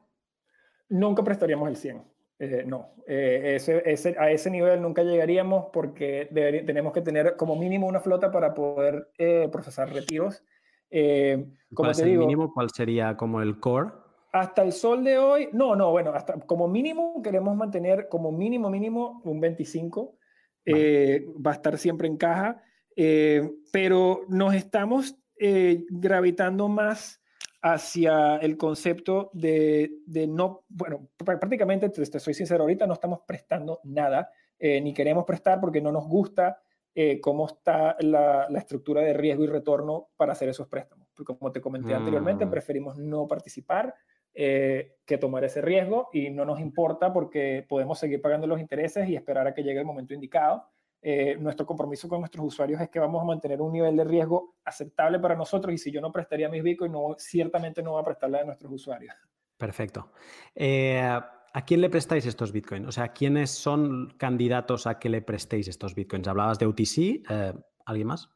Nunca prestaríamos el 100%. Eh, no, eh, ese, a ese nivel nunca llegaríamos porque tenemos que tener como mínimo una flota para poder eh, procesar retiros. como ¿Cuál el mínimo? ¿Cuál sería como el core? Hasta el sol de hoy, no, no, bueno, hasta como mínimo queremos mantener como mínimo, mínimo un 25. va a estar siempre en caja, pero nos estamos eh, gravitando más hacia el concepto de, no, bueno, prácticamente, te, soy sincero, ahorita no estamos prestando nada, eh, ni queremos prestar porque no nos gusta eh, cómo está la, estructura de riesgo y retorno para hacer esos préstamos. Porque como te comenté anteriormente, mm. preferimos no participar eh, que tomar ese riesgo y no nos importa porque podemos seguir pagando los intereses y esperar a que llegue el momento indicado. Eh, nuestro compromiso con nuestros usuarios es que vamos a mantener un nivel de riesgo aceptable para nosotros y si yo no prestaría mis Bitcoin, no, ciertamente no va a prestarle a nuestros usuarios. Perfecto. Eh, ¿A quién le prestáis estos Bitcoins? O sea, ¿quiénes son candidatos a que le prestéis estos Bitcoins? Hablabas de UTC, ¿alguien más?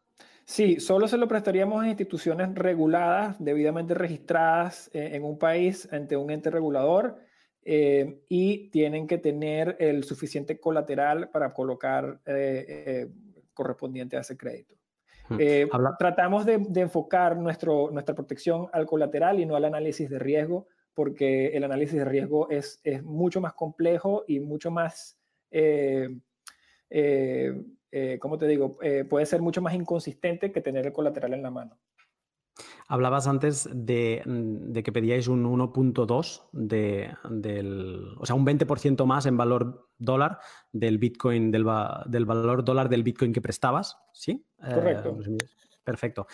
Sí, solo se lo prestaríamos a instituciones reguladas, debidamente registradas eh, en un país ante un ente regulador eh, y tienen que tener el suficiente colateral para colocar eh, correspondiente a ese crédito. Hmm. Tratamos de, enfocar nuestro, nuestra protección al colateral y no al análisis de riesgo, porque el análisis de riesgo es, es mucho más complejo y mucho más eh, como te digo, eh, puede ser mucho más inconsistente que tener el colateral en la mano. Hablabas antes de, mm, que pedíais un 1.2 de, del, o sea, un 20% más en valor dólar del Bitcoin, del, valor dólar del Bitcoin que prestabas, ¿sí? Eh, Correcto. perfecto.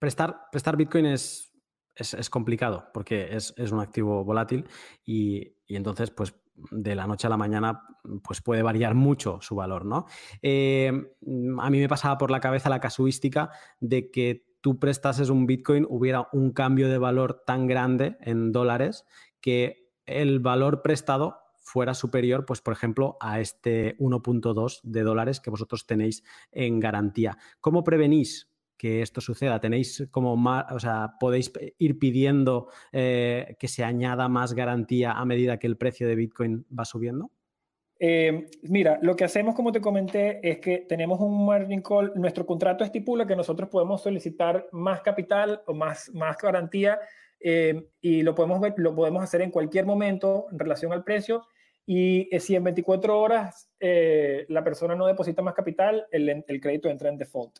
prestar, prestar Bitcoin es, es, complicado porque es, un activo volátil y, y entonces, pues de la noche a la mañana pues puede variar mucho su valor, ¿no? Eh, a mí me pasaba por la cabeza la casuística de que tú prestases un Bitcoin, hubiera un cambio de valor tan grande en dólares que el valor prestado fuera superior, pues por ejemplo, a este 1.2 de dólares que vosotros tenéis en garantía. ¿Cómo prevenís que esto suceda? ¿Tenéis como más, o sea, podéis ir pidiendo eh, que se añada más garantía a medida que el precio de Bitcoin va subiendo? Eh, mira, lo que hacemos, como te comenté, es que tenemos un margin call. Nuestro contrato estipula que nosotros podemos solicitar más capital o más, más garantía eh, y lo podemos, lo podemos hacer en cualquier momento en relación al precio. Y si en 24 horas la persona no deposita más capital, el, el crédito entra en default.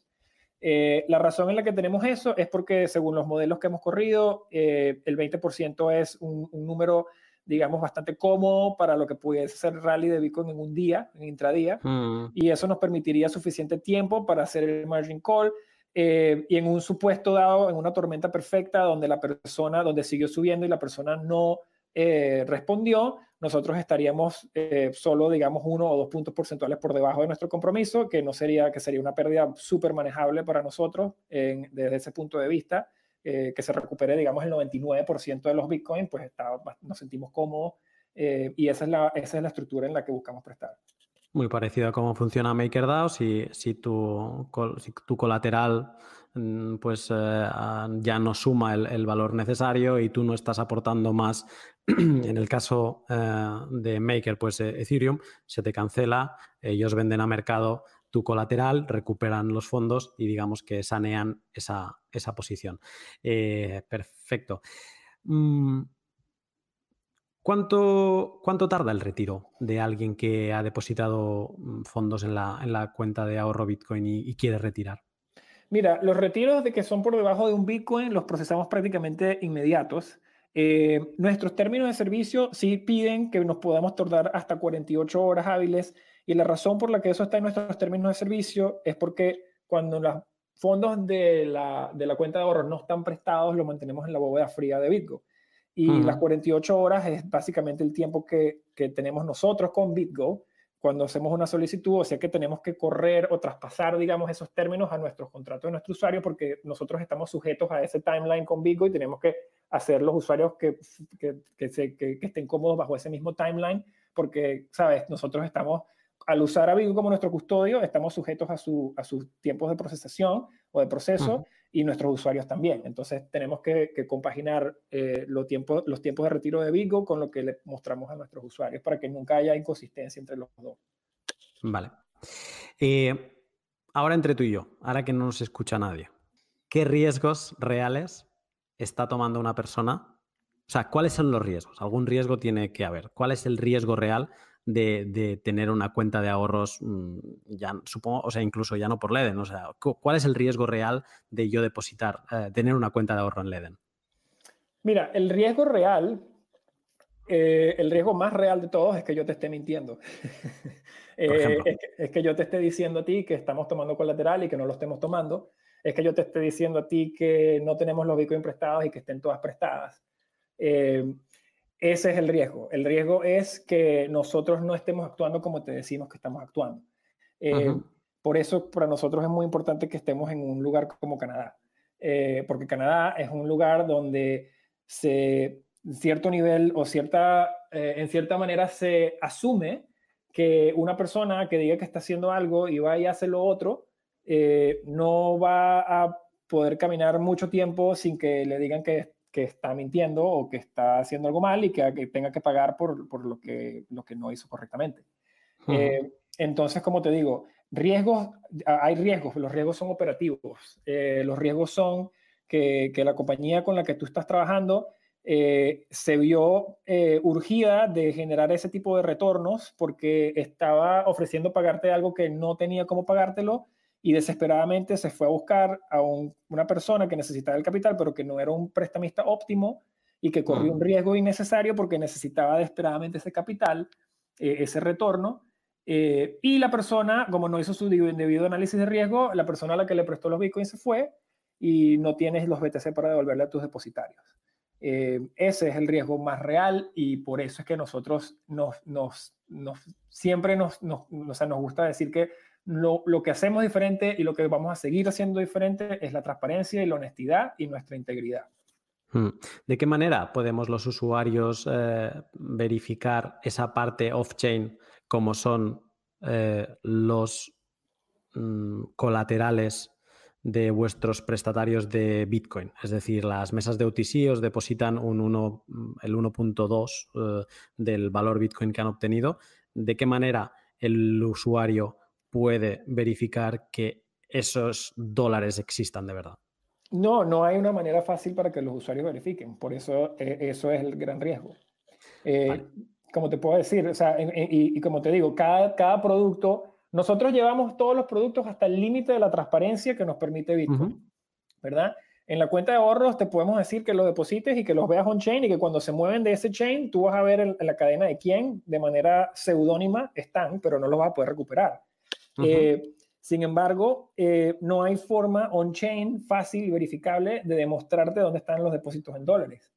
Eh, la razón en la que tenemos eso es porque según los modelos que hemos corrido, eh, el 20% es un, número, digamos, bastante cómodo para lo que pudiese ser rally de Bitcoin en un día, en intradía, mm. y eso nos permitiría suficiente tiempo para hacer el margin call. Eh, y en un supuesto dado, en una tormenta perfecta donde la persona, donde siguió subiendo y la persona no respondió, nosotros estaríamos eh, solo, digamos, uno o dos puntos porcentuales por debajo de nuestro compromiso, que no sería, que sería una pérdida súper manejable para nosotros desde ese punto de vista, eh, que se recupere, digamos, el 99% de los bitcoins, pues está, nos sentimos cómodos eh, y esa es, la, esa es la estructura en la que buscamos prestar. Muy parecido a cómo funciona MakerDAO, si, si, tu, si tu colateral mm, pues ya no suma el, el, valor necesario y tú no estás aportando más en el caso eh, de Maker, pues eh, Ethereum se te cancela, ellos venden a mercado tu colateral, recuperan los fondos y digamos que sanean esa, posición. Eh, perfecto. Mm, ¿Cuánto, ¿Cuánto, tarda el retiro de alguien que ha depositado mm, fondos en la, cuenta de ahorro Bitcoin y, quiere retirar? Mira, los retiros de que son por debajo de un Bitcoin los procesamos prácticamente inmediatos. Eh, nuestros términos de servicio sí piden que nos podamos tardar hasta 48 horas hábiles y la razón por la que eso está en nuestros términos de servicio es porque cuando los fondos de la, de la cuenta de ahorro no están prestados, lo mantenemos en la bóveda fría de BitGo. Y las 48 horas es básicamente el tiempo que, que tenemos nosotros con BitGo cuando hacemos una solicitud, o sea que tenemos que correr o traspasar, digamos, esos términos a nuestros contratos de nuestro usuario, porque nosotros estamos sujetos a ese timeline con Bitgo y tenemos que hacer los usuarios que, que, que, se, que, estén cómodos bajo ese mismo timeline, porque, ¿sabes? Nosotros estamos, al usar a Bitgo como nuestro custodio, estamos sujetos a, su, a sus tiempos de procesación o de proceso y nuestros usuarios también. Entonces tenemos que, compaginar eh, los, tiempos, los tiempos de retiro de Vigo con lo que le mostramos a nuestros usuarios para que nunca haya inconsistencia entre los dos. Vale. Eh, ahora entre tú y yo, ahora que no nos escucha nadie, ¿qué riesgos reales está tomando una persona? O sea, ¿cuáles son los riesgos? Algún riesgo tiene que haber. ¿Cuál es el riesgo real de, tener una cuenta de ahorros, mm, ya supongo, o sea, incluso ya no por Leden? O sea, ¿cuál es el riesgo real de yo depositar, eh, tener una cuenta de ahorro en Leden? Mira, el riesgo real, eh, el riesgo más real de todos es que yo te esté mintiendo. Eh, es, que, yo te esté diciendo a ti que estamos tomando colateral y que no lo estemos tomando. Es que yo te esté diciendo a ti que no tenemos los Bitcoin prestados y que estén todas prestadas. Ese es el riesgo. El riesgo es que nosotros no estemos actuando como te decimos que estamos actuando. Por eso para nosotros es muy importante que estemos en un lugar como Canadá, porque Canadá es un lugar donde se, cierto nivel o cierta, eh, en cierta manera se asume que una persona que diga que está haciendo algo y va y hace lo otro, eh, no va a poder caminar mucho tiempo sin que le digan que, que está mintiendo o que está haciendo algo mal y que, tenga que pagar por, por, lo, que, lo que no hizo correctamente. Eh, entonces, como te digo, riesgos, hay riesgos, los riesgos son operativos, los riesgos son que, la compañía con la que tú estás trabajando eh, se vio eh, urgida de generar ese tipo de retornos porque estaba ofreciendo pagarte algo que no tenía cómo pagártelo y desesperadamente se fue a buscar a una persona que necesitaba el capital, pero que no era un prestamista óptimo y que corrió un riesgo innecesario porque necesitaba desesperadamente ese capital, eh, ese retorno. y la persona, como no hizo su debido análisis de riesgo, la persona a la que le prestó los bitcoins se fue y no tienes los BTC para devolverle a tus depositarios. Eh, ese es el riesgo más real y por eso es que nosotros nos, nos, nos siempre nos, nos, nos gusta decir que lo, lo, que hacemos diferente y lo que vamos a seguir haciendo diferente es la transparencia y la honestidad y nuestra integridad. Hmm. ¿De qué manera podemos los usuarios eh, verificar esa parte off-chain como son eh, los mm, colaterales de vuestros prestatarios de Bitcoin. Es decir, las mesas de OTC os depositan un 1, el 1.2 eh, del valor Bitcoin que han obtenido. ¿De qué manera el usuario puede verificar que esos dólares existan de verdad? No, no hay una manera fácil para que los usuarios verifiquen. Por eso eh, eso es el gran riesgo. Eh, como te puedo decir, o sea, y, como te digo, cada, cada producto nosotros llevamos todos los productos hasta el límite de la transparencia que nos permite Bitcoin, ¿verdad? En la cuenta de ahorros te podemos decir que los deposites y que los veas on-chain y que cuando se mueven de ese chain, tú vas a ver en, la cadena de quién de manera seudónima están, pero no los vas a poder recuperar. Eh, sin embargo, eh, no hay forma on-chain fácil y verificable de demostrarte dónde están los depósitos en dólares.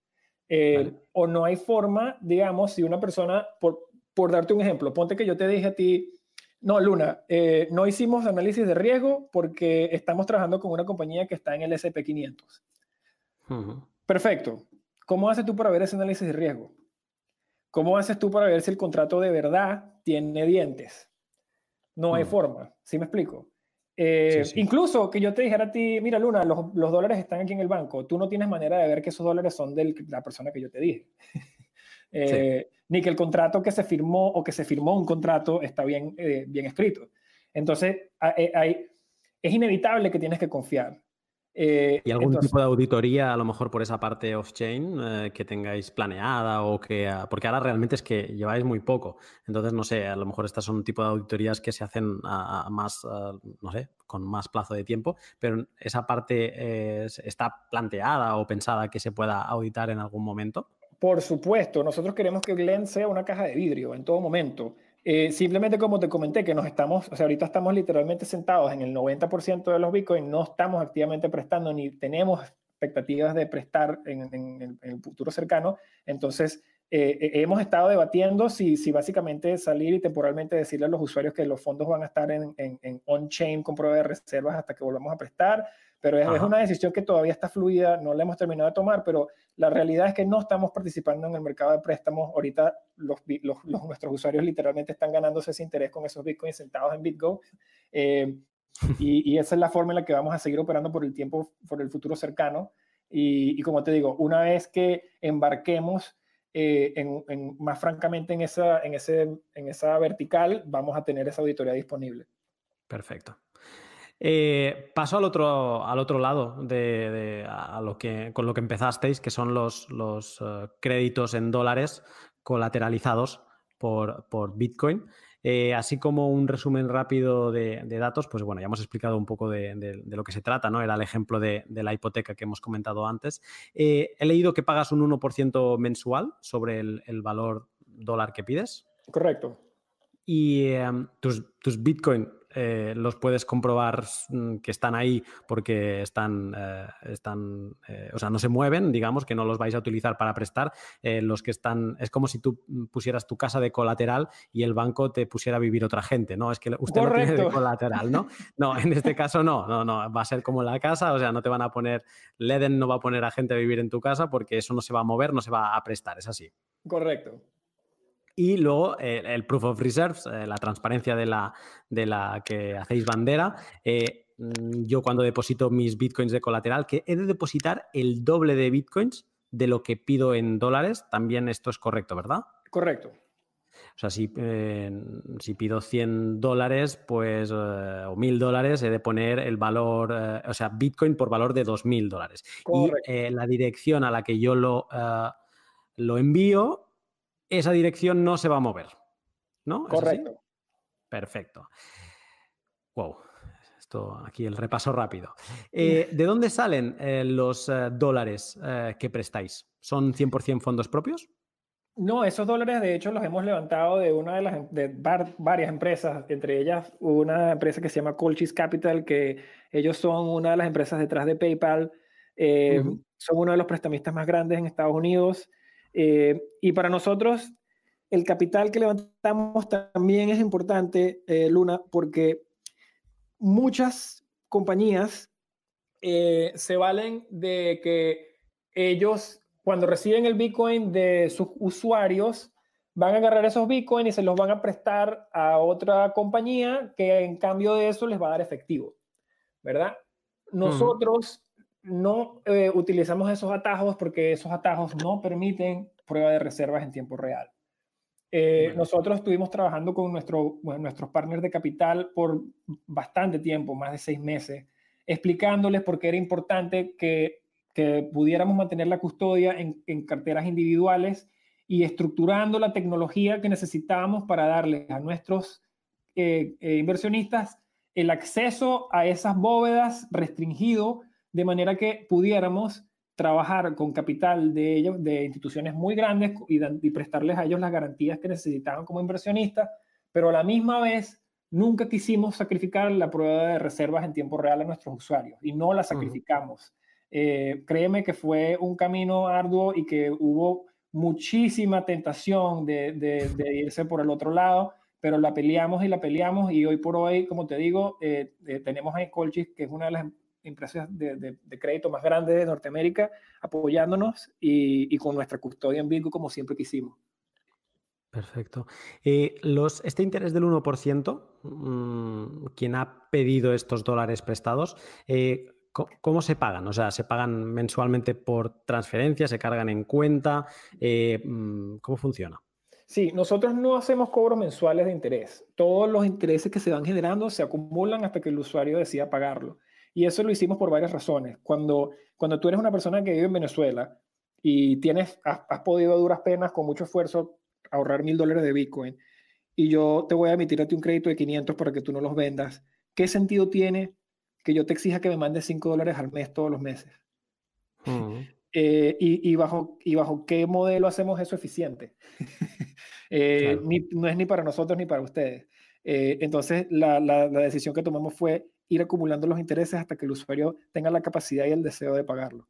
Eh, o no hay forma, digamos, si una persona, por, por darte un ejemplo, ponte que yo te dije a ti, no, Luna, eh, no hicimos análisis de riesgo porque estamos trabajando con una compañía que está en el SP500. Perfecto. ¿Cómo haces tú para ver ese análisis de riesgo? ¿Cómo haces tú para ver si el contrato de verdad tiene dientes? No hay forma, ¿sí me explico? Eh, incluso que yo te dijera a ti, mira Luna, los, dólares están aquí en el banco, tú no tienes manera de ver que esos dólares son de la persona que yo te dije. Eh, ni que el contrato que se firmó o que se firmó un contrato está bien, eh, bien escrito. Entonces, hay, es inevitable que tienes que confiar. ¿Y algún tipo de auditoría, a lo mejor por esa parte off-chain, que tengáis planeada o que... Porque ahora realmente es que lleváis muy poco. Entonces, no sé, a lo mejor estas son un tipo de auditorías que se hacen a, más, no sé, con más plazo de tiempo, pero esa parte está planteada o pensada que se pueda auditar en algún momento. Por supuesto, nosotros queremos que Glen sea una caja de vidrio en todo momento. Eh, simplemente como te comenté, que nos estamos, o sea, ahorita estamos literalmente sentados en el 90% de los Bitcoin, no estamos activamente prestando ni tenemos expectativas de prestar en, el futuro cercano. Entonces, eh, eh, hemos estado debatiendo si, si básicamente salir y temporalmente decirle a los usuarios que los fondos van a estar en, on-chain con prueba de reservas hasta que volvamos a prestar pero es, una decisión que todavía está fluida, no la hemos terminado de tomar, pero la realidad es que no estamos participando en el mercado de préstamos. Ahorita los, nuestros usuarios literalmente están ganándose ese interés con esos bitcoins sentados en BitGo. Eh, y, esa es la forma en la que vamos a seguir operando por el tiempo, por el futuro cercano. Y, como te digo, una vez que embarquemos eh, en, más francamente en esa, en, ese, en esa vertical, vamos a tener esa auditoría disponible. Perfecto. Eh, paso al otro, al otro lado de, a lo que, con lo que empezasteis, que son los, los eh, créditos en dólares colateralizados por, por Bitcoin. Eh, así como un resumen rápido de, datos, pues bueno, ya hemos explicado un poco de, lo que se trata, ¿no? Era el ejemplo de, la hipoteca que hemos comentado antes. Eh, he leído que pagas un 1% mensual sobre el, valor dólar que pides. Correcto. Y em, tus, tus Bitcoin eh, los puedes comprobar mm, que están ahí porque están, eh, están eh, o sea, no se mueven, digamos, que no los vais a utilizar para prestar. los que están, es como si tú pusieras tu casa de colateral y el banco te pusiera a vivir otra gente, ¿no? Es que usted no tiene de colateral, ¿no? No, en este caso no, no, no, va a ser como la casa, o sea, no te van a poner, Leden no va a poner a gente a vivir en tu casa porque eso no se va a mover, no se va a prestar, es así. Correcto. Y luego eh, el proof of reserves, eh, la transparencia de la, de la que hacéis bandera. Eh, mm, yo cuando deposito mis bitcoins de colateral, que he de depositar el doble de bitcoins de lo que pido en dólares, también esto es correcto, ¿verdad? Correcto. O sea, si, si pido 100 dólares, pues, o 1000 dólares, he de poner el valor, o sea, Bitcoin por valor de 2000 dólares. Y la dirección a la que yo lo, lo envío esa dirección no se va a mover. ¿No? Correcto. Perfecto. Wow. Esto aquí el repaso rápido. Eh, ¿De dónde salen eh, los eh, dólares que prestáis? ¿Son 100% fondos propios? No, esos dólares de hecho los hemos levantado de una de las de varias empresas, entre ellas una empresa que se llama Colchis Capital, que ellos son una de las empresas detrás de PayPal, son uno de los prestamistas más grandes en Estados Unidos eh, y para nosotros, el capital que levantamos también es importante, eh, Luna, porque muchas compañías eh, se valen de que ellos, cuando reciben el Bitcoin de sus usuarios, van a agarrar esos Bitcoin y se los van a prestar a otra compañía que en cambio de eso les va a dar efectivo, ¿verdad? Nosotros no eh, utilizamos esos atajos porque esos atajos no permiten prueba de reservas en tiempo real. Eh, nosotros estuvimos trabajando con nuestro, nuestros partners de capital por bastante tiempo, más de seis meses, explicándoles por qué era importante que, pudiéramos mantener la custodia en, carteras individuales y estructurando la tecnología que necesitábamos para darles a nuestros eh, inversionistas el acceso a esas bóvedas restringido de manera que pudiéramos trabajar con capital de ellos, de instituciones muy grandes y, prestarles a ellos las garantías que necesitaban como inversionistas, pero a la misma vez nunca quisimos sacrificar la prueba de reservas en tiempo real a nuestros usuarios y no la sacrificamos. Eh, créeme que fue un camino arduo y que hubo muchísima tentación de, irse por el otro lado, pero la peleamos y la peleamos y hoy por hoy, como te digo, eh, eh, tenemos a Colchis, que es una de las empresas de, crédito más grandes de Norteamérica apoyándonos y, con nuestra custodia en Bitcoin como siempre quisimos. Perfecto. Eh, los, este interés del 1%, mm, quien ha pedido estos dólares prestados, eh, ¿cómo, se pagan? O sea, ¿se pagan mensualmente por transferencia? ¿Se cargan en cuenta? Eh, mm, ¿Cómo funciona? Sí, nosotros no hacemos cobros mensuales de interés. Todos los intereses que se van generando se acumulan hasta que el usuario decida pagarlo. Y eso lo hicimos por varias razones. Cuando, cuando tú eres una persona que vive en Venezuela y tienes, has, podido a duras penas, con mucho esfuerzo, ahorrar mil dólares de Bitcoin, y yo te voy a emitir a ti un crédito de 500 para que tú no los vendas, ¿qué sentido tiene que yo te exija que me mandes 5 dólares al mes todos los meses? Mm. Eh, y, bajo, ¿Y bajo qué modelo hacemos eso eficiente? Eh, no es ni para nosotros ni para ustedes. Eh, entonces, la, la, la, decisión que tomamos fue ir acumulando los intereses hasta que el usuario tenga la capacidad y el deseo de pagarlo.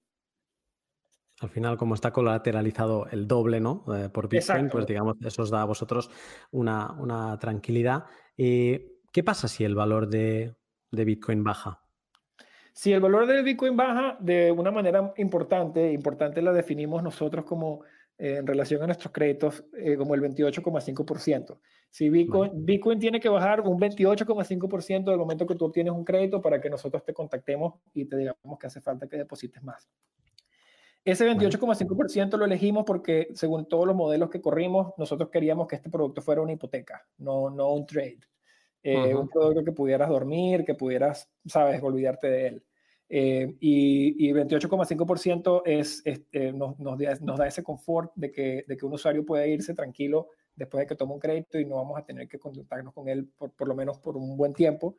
Al final, como está colateralizado el doble, ¿no? Eh, por Bitcoin, pues digamos, eso os da a vosotros una, tranquilidad. Eh, ¿Qué pasa si el valor de, de, Bitcoin baja? Si el valor de Bitcoin baja de una manera importante, importante la definimos nosotros como en relación a nuestros créditos eh, como el 28,5%. Si Bitcoin, Bitcoin tiene que bajar un 28,5% del momento que tú obtienes un crédito para que nosotros te contactemos y te digamos que hace falta que deposites más. Ese 28,5% lo elegimos porque según todos los modelos que corrimos, nosotros queríamos que este producto fuera una hipoteca, no, no un trade. Eh, un producto que pudieras dormir, que pudieras, sabes, olvidarte de él. Eh, y, 28,5% es, eh, nos, nos, da ese confort de que, de que un usuario puede irse tranquilo después de que toma un crédito y no vamos a tener que contactarnos con él por, por lo menos por un buen tiempo.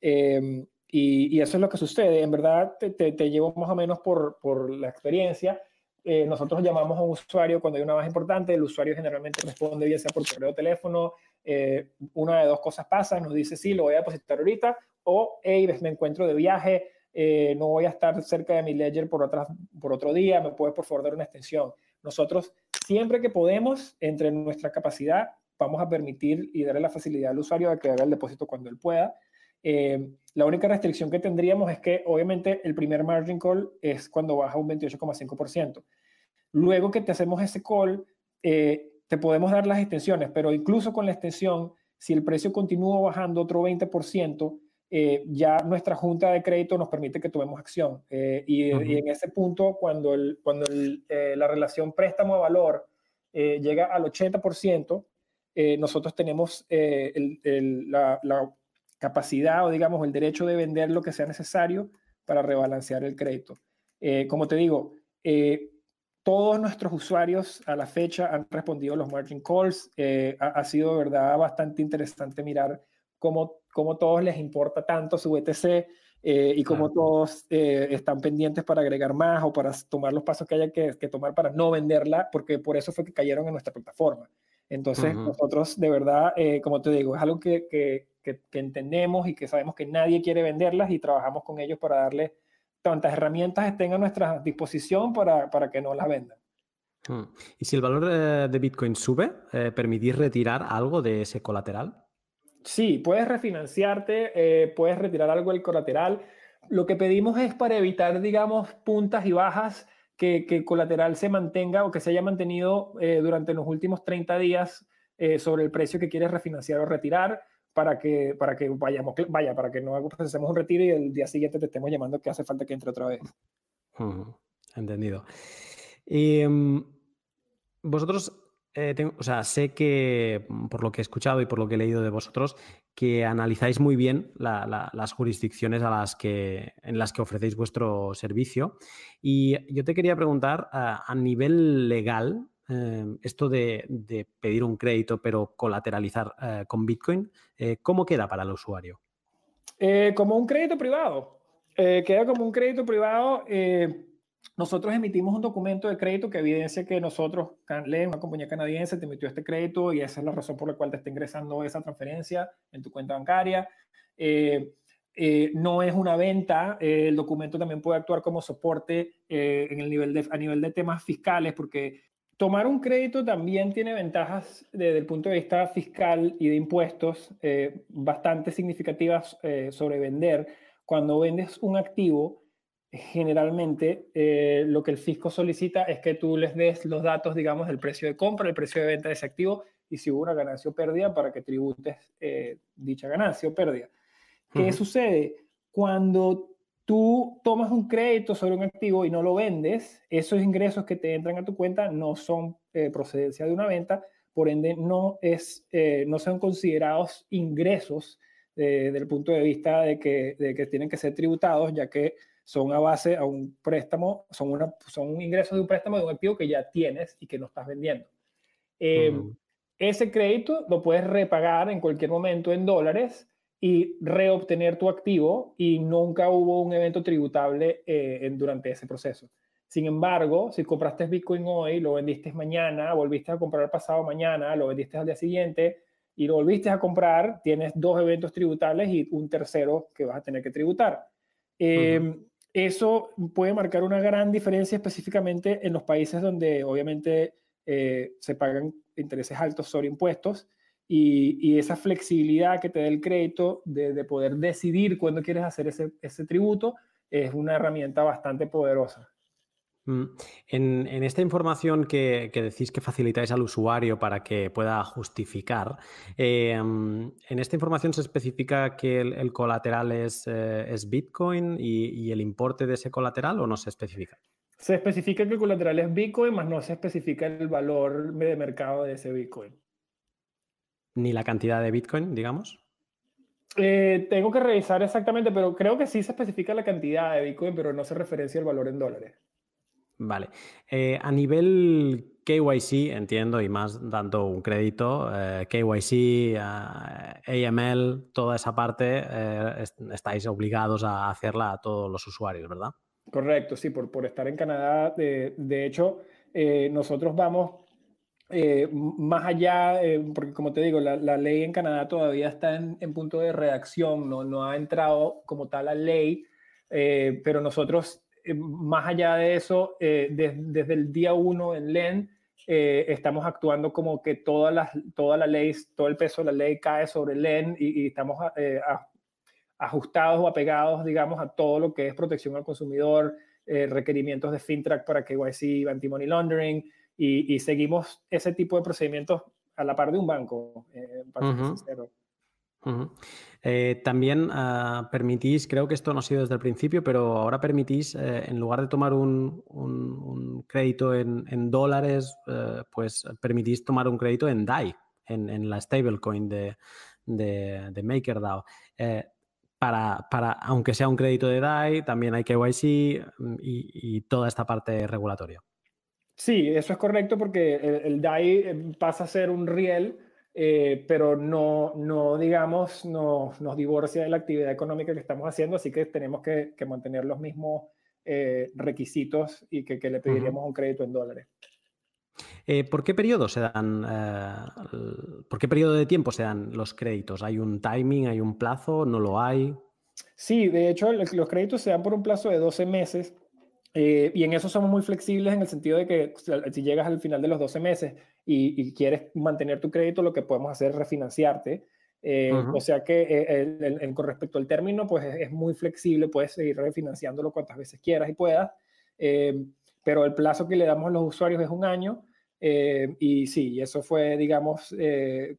Em, y, eso es lo que sucede. En verdad, te, te, llevo más o menos por, por la experiencia. Eh, nosotros llamamos a un usuario cuando hay una baja importante, el usuario generalmente responde bien sea por correo o teléfono, eh, una de dos cosas pasa, nos dice sí, lo voy a depositar ahorita, o hey, me encuentro de viaje, eh, no voy a estar cerca de mi ledger por, otro día, me puedes por favor dar una extensión. Nosotros, siempre que podemos, entre nuestra capacidad, vamos a permitir y darle la facilidad al usuario de que haga el depósito cuando él pueda. Eh, la única restricción que tendríamos es que obviamente el primer margin call es cuando baja un 28,5%. Luego que te hacemos ese call, eh, te podemos dar las extensiones, pero incluso con la extensión, si el precio continúa bajando otro 20%, eh, ya nuestra junta de crédito nos permite que tomemos acción. y, en ese punto, cuando, el, cuando la relación préstamo a valor llega al 80%, nosotros tenemos la, la capacidad o digamos el derecho de vender lo que sea necesario para rebalancear el crédito. Eh, como te digo, eh, todos nuestros usuarios a la fecha han respondido los margin calls. Eh, ha, sido, verdad, bastante interesante mirar cómo, cómo todos les importa tanto su BTC y cómo todos están pendientes para agregar más o para tomar los pasos que haya que, tomar para no venderla, porque por eso fue que cayeron en nuestra plataforma. Entonces, nosotros, de verdad, como te digo, es algo que, que que, entendemos y que sabemos que nadie quiere venderlas y trabajamos con ellos para darles tantas herramientas estén a nuestra disposición para, para que no las vendan. Hmm. ¿Y si el valor de Bitcoin sube, eh, permitís retirar algo de ese colateral? Sí, puedes refinanciarte, eh, puedes retirar algo del colateral. Lo que pedimos es para evitar, digamos, puntas y bajas, que, que el colateral se mantenga o que se haya mantenido eh, durante los últimos 30 días sobre el precio que quieres refinanciar o retirar para que, para que vayamos, vaya, para que no hacemos un retiro y el día siguiente te estemos llamando que hace falta que entre otra vez. Entendido. Y, em, vosotros, eh, o sea, sé que mm, por lo que he escuchado y por lo que he leído de vosotros, que analizáis muy bien las jurisdicciones a las que, en las que ofrecéis vuestro servicio. Y yo te quería preguntar, a nivel legal, Em, esto de, pedir un crédito pero colateralizar eh, con Bitcoin, eh, ¿cómo queda para el usuario? Eh, como un crédito privado. queda como un crédito privado. Nosotros emitimos un documento de crédito que evidencia que nosotros, Canle, una compañía canadiense, te emitió este crédito y esa es la razón por la cual te está ingresando esa transferencia en tu cuenta bancaria. no es una venta, el documento también puede actuar como soporte en el nivel de, a nivel de temas fiscales, porque Tomar un crédito también tiene ventajas desde el punto de vista fiscal y de impuestos eh, bastante significativas eh, sobre vender. Cuando vendes un activo, generalmente eh, lo que el fisco solicita es que tú les des los datos, digamos, del precio de compra, el precio de venta de ese activo y si hubo una ganancia o pérdida para que tributes dicha ganancia o pérdida. ¿Qué sucede? Cuando tú tomas un crédito sobre un activo y no lo vendes, esos ingresos que te entran a tu cuenta no son eh, procedencia de una venta, por ende no, es, eh, no son considerados ingresos eh, desde el punto de vista de que, de que, tienen que ser tributados, ya que son a base a un préstamo, son, una, son ingresos de un préstamo de un activo que ya tienes y que no estás vendiendo. Ese crédito lo puedes repagar en cualquier momento en dólares y reobtener tu activo y nunca hubo un evento tributable eh, durante ese proceso. Sin embargo, si compraste Bitcoin hoy, lo vendiste mañana, volviste a comprar pasado mañana, lo vendiste al día siguiente y lo volviste a comprar, tienes dos eventos tributables y un tercero que vas a tener que tributar. Em, eso puede marcar una gran diferencia específicamente en los países donde obviamente eh, se pagan intereses altos sobre impuestos y, esa flexibilidad que te da el crédito de, poder decidir cuándo quieres hacer ese, ese, tributo es una herramienta bastante poderosa. Mm, en, en esta información que, que, decís que facilitáis al usuario para que pueda justificar, em, ¿en esta información se especifica que el, colateral es, eh, es Bitcoin y, y, el importe de ese colateral o no se especifica? Se especifica que el colateral es Bitcoin, más no se especifica el valor de mercado de ese Bitcoin ni la cantidad de Bitcoin, digamos? Eh, tengo que revisar exactamente, pero creo que sí se especifica la cantidad de Bitcoin, pero no se referencia el valor en dólares. Vale. Eh, a nivel KYC, entiendo, y más dando un crédito, eh, KYC, AML, toda esa parte, eh, estáis obligados a hacerla a todos los usuarios, ¿verdad? Correcto, sí, por, por estar en Canadá. De, de hecho, eh, nosotros vamos más allá, porque como te digo, la, la, ley en Canadá todavía está en, en, punto de redacción, no, no ha entrado como tal la ley, pero nosotros, más allá de eso, desde el día uno en LEN, eh, estamos actuando como que toda la, toda la ley, todo el peso de la ley cae sobre LEN y, y estamos eh, ajustados o apegados, digamos, a todo lo que es protección al consumidor, eh, requerimientos de FinTrack para KYC, anti-money laundering, y, y, seguimos ese tipo de procedimientos a la par de un banco, para ser sincero. Eh, también uh, permitís, creo que esto no ha sido desde el principio, pero ahora permitís, eh, en lugar de tomar un, un, un crédito en, en dólares, eh, pues permitís tomar un crédito en DAI, en, en la stablecoin de, de, de MakerDAO. Eh, para, para, aunque sea un crédito de DAI, también hay KYC mm, y, y toda esta parte regulatoria. Sí, eso es correcto porque el, el DAI pasa a ser un riel eh, pero no, no digamos, no, nos divorcia de la actividad económica que estamos haciendo, así que tenemos que, que mantener los mismos eh, requisitos y que, que le pediríamos uh -huh. un crédito en dólares. Eh, ¿Por qué periodo se dan, eh, por qué periodo de tiempo se dan los créditos? ¿Hay un timing, hay un plazo, no lo hay? Sí, de hecho los créditos se dan por un plazo de 12 meses eh, y en eso somos muy flexibles en el sentido de que si llegas al final de los 12 meses y, y quieres mantener tu crédito, lo que podemos hacer es refinanciarte. Eh, uh -huh. O sea que eh, el, el, el, con respecto al término, pues es, es, muy flexible, puedes seguir refinanciándolo cuantas veces quieras y puedas, eh, pero el plazo que le damos a los usuarios es un año. y sí, eso fue, digamos,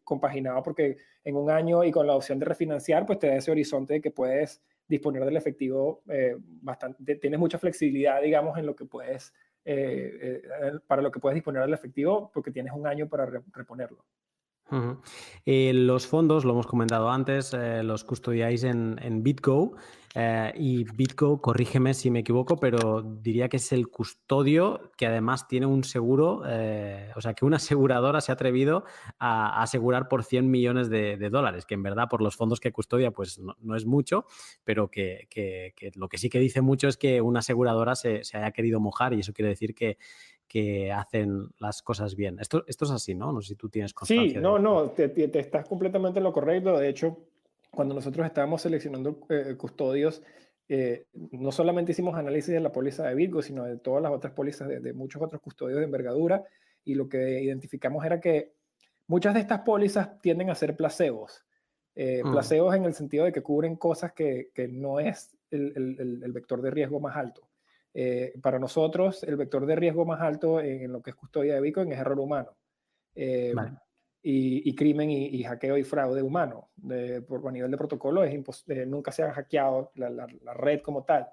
compaginado porque en un año y con la opción de refinanciar, pues te da ese horizonte de que puedes disponer del efectivo bastante, tienes mucha flexibilidad, digamos, en lo que puedes, eh, eh, para lo que puedes disponer del efectivo, porque tienes un año para re reponerlo. Eh, los fondos, lo hemos comentado antes, eh, los custodiáis en, en BitGo eh, y BitGo, corrígeme si me equivoco, pero diría que es el custodio que además tiene un seguro, eh, o sea, que una aseguradora se ha atrevido a, a asegurar por 100 millones de, de, dólares, que en verdad por los fondos que custodia pues no, no es mucho, pero que, que, que, lo que sí que dice mucho es que una aseguradora se, se haya querido mojar y eso quiere decir que que hacen las cosas bien. Esto, esto es así, ¿no? No sé si tú tienes constancia. Sí, no, de... no, te, te, estás completamente en lo correcto. De hecho, cuando nosotros estábamos seleccionando eh, custodios, eh, no solamente hicimos análisis de la póliza de Virgo, sino de todas las otras pólizas de, de, muchos otros custodios de envergadura, y lo que identificamos era que muchas de estas pólizas tienden a ser placebos. Eh, mm. Placebos en el sentido de que cubren cosas que, que no es el, el, el vector de riesgo más alto. Para nosotros, el vector de riesgo más alto en, en, lo que es custodia de Bitcoin es error humano. Vale. Y, y, crimen y, y, hackeo y fraude humano. De, por, a nivel de protocolo, es eh, nunca se ha hackeado la, la, la red como tal.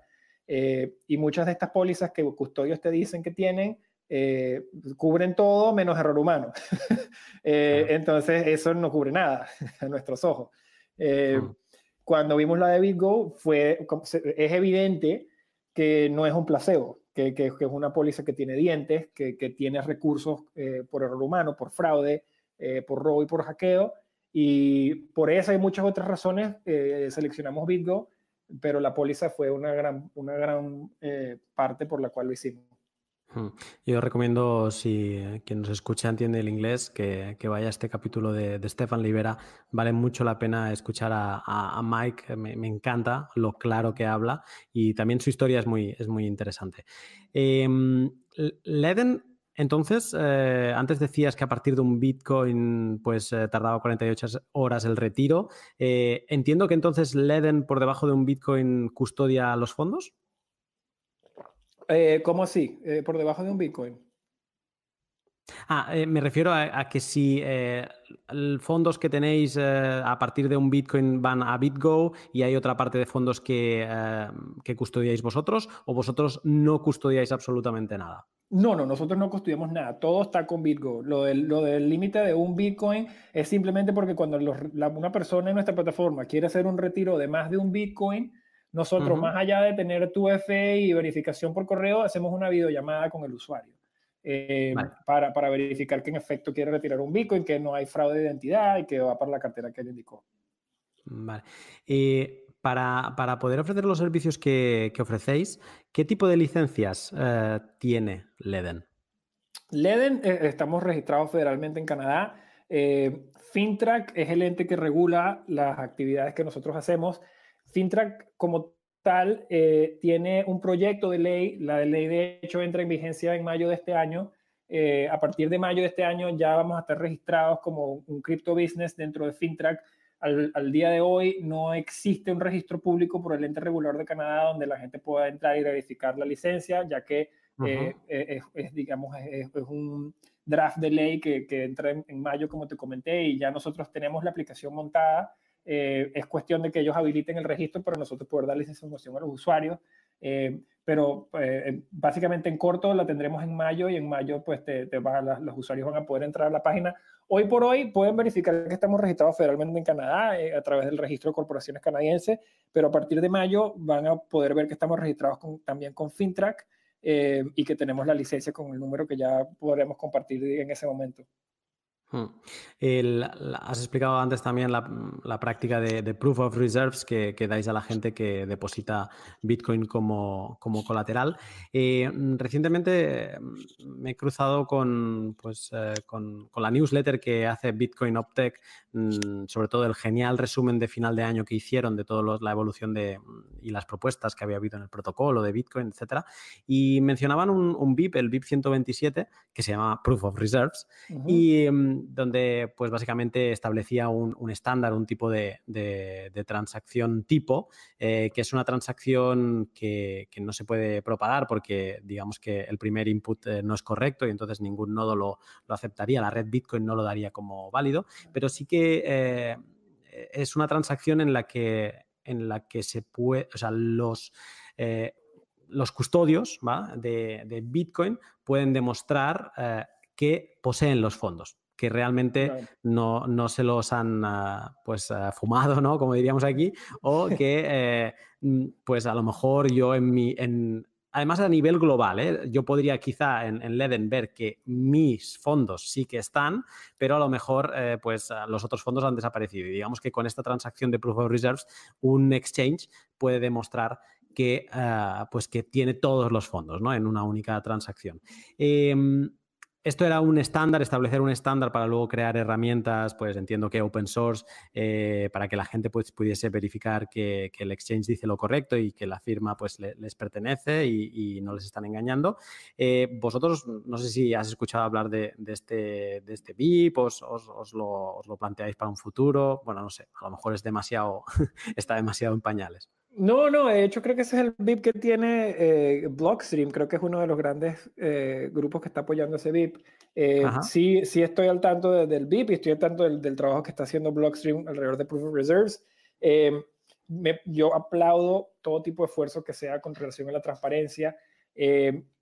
Eh, y muchas de estas pólizas que custodios te dicen que tienen, eh, cubren todo menos error humano. eh, entonces, eso no cubre nada a nuestros ojos. Eh, cuando vimos la de BitGo, fue, es evidente que no es un placebo, que, que, que es una póliza que tiene dientes, que, que tiene recursos eh, por error humano, por fraude, eh, por robo y por hackeo. Y por esa y muchas otras razones eh, seleccionamos BitGo, pero la póliza fue una gran, una gran eh, parte por la cual lo hicimos. Yo recomiendo, si quien nos escucha entiende el inglés, que, que vaya a este capítulo de, de, Stefan Libera. Vale mucho la pena escuchar a, a, a Mike, me, me, encanta lo claro que habla y también su historia es muy, es muy interesante. Eh, Leden, entonces, eh, antes decías que a partir de un Bitcoin pues eh, tardaba 48 horas el retiro. Eh, entiendo que entonces Leden por debajo de un Bitcoin custodia los fondos. Eh, ¿Cómo así? ¿Por debajo de un Bitcoin? Ah, eh, me refiero a, a que si eh, fondos que tenéis eh, a partir de un Bitcoin van a BitGo y hay otra parte de fondos que, eh, que custodiáis vosotros o vosotros no custodiáis absolutamente nada. No, no, nosotros no custodiamos nada, todo está con BitGo. Lo del límite de un Bitcoin es simplemente porque cuando los, la, una persona en nuestra plataforma quiere hacer un retiro de más de un Bitcoin, nosotros, uh -huh. más allá de tener tu FE y verificación por correo, hacemos una videollamada con el usuario. Eh, para, para, verificar que en efecto quiere retirar un Bitcoin, que no hay fraude de identidad y que va para la cartera que él indicó. Vale. Eh, para, para, poder ofrecer los servicios que, que ofrecéis, ¿qué tipo de licencias eh, tiene Leden? Leden, estamos registrados federalmente en Canadá. FinTrack es el ente que regula las actividades que nosotros hacemos. FinTrack como tal eh, tiene un proyecto de ley, la ley de hecho entra en vigencia en mayo de este año. Eh, a partir de mayo de este año ya vamos a estar registrados como un crypto business dentro de FinTrack. Al, día de hoy no existe un registro público por el ente regulador de Canadá donde la gente pueda entrar y verificar la licencia, ya que eh, es, digamos, es, un draft de ley que, entra en, mayo, como te comenté, y ya nosotros tenemos la aplicación montada eh, es cuestión de que ellos habiliten el registro para nosotros poder darles esa información a los usuarios. Eh, pero eh, básicamente en corto la tendremos en mayo y en mayo pues te, los usuarios van a poder entrar a la página. Hoy por hoy pueden verificar que estamos registrados federalmente en Canadá a través del registro de corporaciones canadienses, pero a partir de mayo van a poder ver que estamos registrados también con FinTrack y que tenemos la licencia con el número que ya podremos compartir en ese momento. Hmm. has explicado antes también la, práctica de, Proof of Reserves que, dais a la gente que deposita Bitcoin como, colateral. Eh, recientemente mm, me he cruzado con, pues, eh, con, la newsletter que hace Bitcoin Optech, mm, sobre todo el genial resumen de final de año que hicieron de toda la evolución de, y las propuestas que había habido en el protocolo de Bitcoin, etc. Y mencionaban un, BIP, el BIP 127, que se llama Proof of Reserves. Y mm, donde pues básicamente establecía un, estándar, un tipo de, transacción tipo, eh, que es una transacción que, no se puede propagar porque digamos que el primer input eh, no es correcto y entonces ningún nodo lo, aceptaría, la red Bitcoin no lo daría como válido, pero sí que eh, es una transacción en la que, en la que se puede, o sea, los los custodios de, Bitcoin pueden demostrar que poseen los fondos que realmente no, se los han ah, pues ah, fumado, ¿no? Como diríamos aquí, o que eh, mm, pues a lo mejor yo en mi... En, además a nivel global, ¿eh? yo podría quizá en, en, Leden ver que mis fondos sí que están, pero a lo mejor eh, pues los otros fondos han desaparecido. Y digamos que con esta transacción de Proof of Reserves, un exchange puede demostrar que, ah, pues que tiene todos los fondos ¿no? en una única transacción. Em, esto era un estándar, establecer un estándar para luego crear herramientas, pues entiendo que open source, eh, para que la gente pues, pudiese verificar que, el exchange dice lo correcto y que la firma pues les pertenece y, no les están engañando. Eh, vosotros, no sé si has escuchado hablar de, este, de este os, os, lo, os, lo, planteáis para un futuro. Bueno, no sé, a lo mejor es demasiado, está demasiado en pañales. No, no, de hecho creo que ese es el VIP que tiene eh, Blockstream, creo que es uno de los grandes eh, grupos que está apoyando ese VIP. Eh, sí, sí estoy al tanto del VIP y estoy al tanto del, trabajo que está haciendo Blockstream alrededor de Proof of Reserves. yo aplaudo todo tipo de esfuerzo que sea con relación a la transparencia.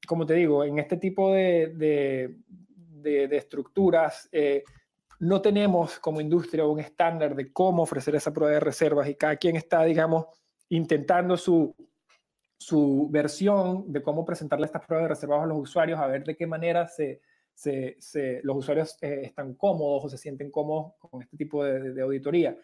como te digo, en este tipo de, de, de estructuras no tenemos como industria un estándar de cómo ofrecer esa prueba de reservas y cada quien está, digamos, intentando su, su versión de cómo presentarle estas pruebas de reservados a los usuarios, a ver de qué manera se, se, los usuarios eh, están cómodos o se sienten cómodos con este tipo de, auditoría.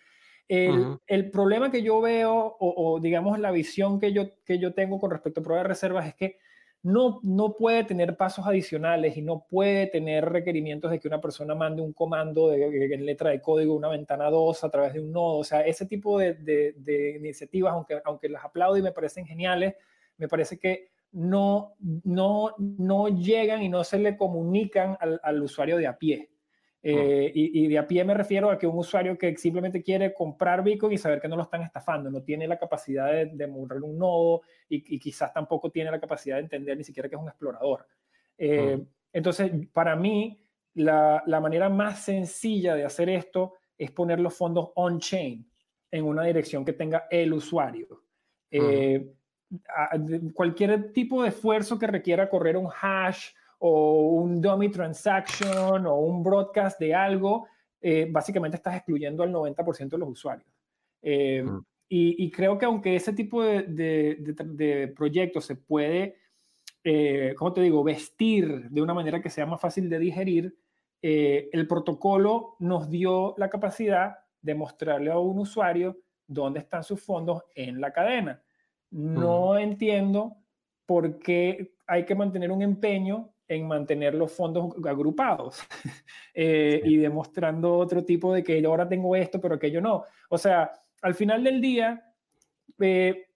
El, el, problema que yo veo, o, o, digamos la visión que yo, que yo tengo con respecto a pruebas de reservas, es que no, no puede tener pasos adicionales y no puede tener requerimientos de que una persona mande un comando de, en letra de código, una ventana 2 a través de un nodo. O sea, ese tipo de, de, iniciativas, aunque, aunque las aplaudo y me parecen geniales, me parece que no, no, no llegan y no se le comunican al, al usuario de a pie. Eh, y, de a pie me refiero a que un usuario que simplemente quiere comprar Bitcoin y saber que no lo están estafando, no tiene la capacidad de, de un nodo y, quizás tampoco tiene la capacidad de entender ni siquiera que es un explorador. Eh, entonces, para mí, la, la, manera más sencilla de hacer esto es poner los fondos on-chain en una dirección que tenga el usuario. Eh, cualquier tipo de esfuerzo que requiera correr un hash o un dummy transaction o un broadcast de algo, eh, básicamente estás excluyendo al 90% de los usuarios. Eh, y, creo que aunque ese tipo de, de, proyectos se puede eh, ¿cómo te digo?, vestir de una manera que sea más fácil de digerir, eh, el protocolo nos dio la capacidad de mostrarle a un usuario dónde están sus fondos en la cadena. No entiendo por qué hay que mantener un empeño en mantener los fondos agrupados eh, y demostrando otro tipo de que yo ahora tengo esto, pero que yo no. O sea, al final del día, eh,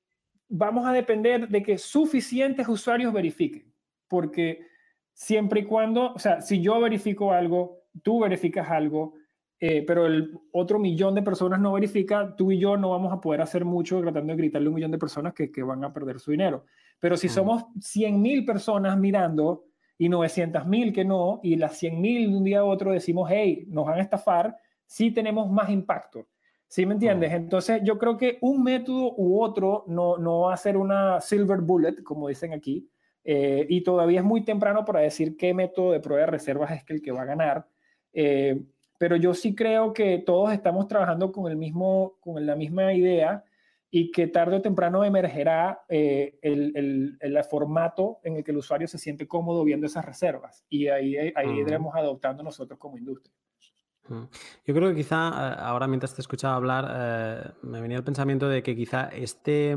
vamos a depender de que suficientes usuarios verifiquen, porque siempre y cuando, o sea, si yo verifico algo, tú verificas algo, eh, pero el otro millón de personas no verifica, tú y yo no vamos a poder hacer mucho tratando de gritarle a un millón de personas que, que van a perder su dinero. Pero si somos 100 mil personas mirando y 900 mil que no, y las 100 mil de un día a otro decimos, hey, nos van a estafar, sí tenemos más impacto. ¿Sí me entiendes? Entonces yo creo que un método u otro no, no va a ser una silver bullet, como dicen aquí, eh, y todavía es muy temprano para decir qué método de prueba de reservas es el que va a ganar. Eh, pero yo sí creo que todos estamos trabajando con, el mismo, con la misma idea y que tarde o temprano emergerá eh, el, el, formato en el que el usuario se siente cómodo viendo esas reservas. Y ahí, ahí iremos adoptando nosotros como industria. Yo creo que quizá eh, ahora mientras te escuchaba hablar eh, me venía el pensamiento de que quizá este,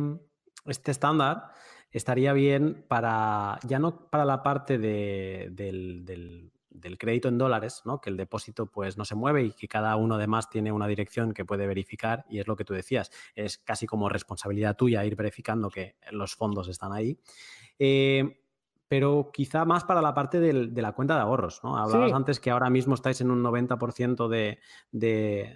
este estándar estaría bien para, ya no para la parte de, del, del, del crédito en dólares, ¿no? que el depósito pues no se mueve y que cada uno además tiene una dirección que puede verificar y es lo que tú decías, es casi como responsabilidad tuya ir verificando que los fondos están ahí. Eh, pero quizá más para la parte del, de la cuenta de ahorros. ¿no? Hablabas antes que ahora mismo estáis en un 90% de, de,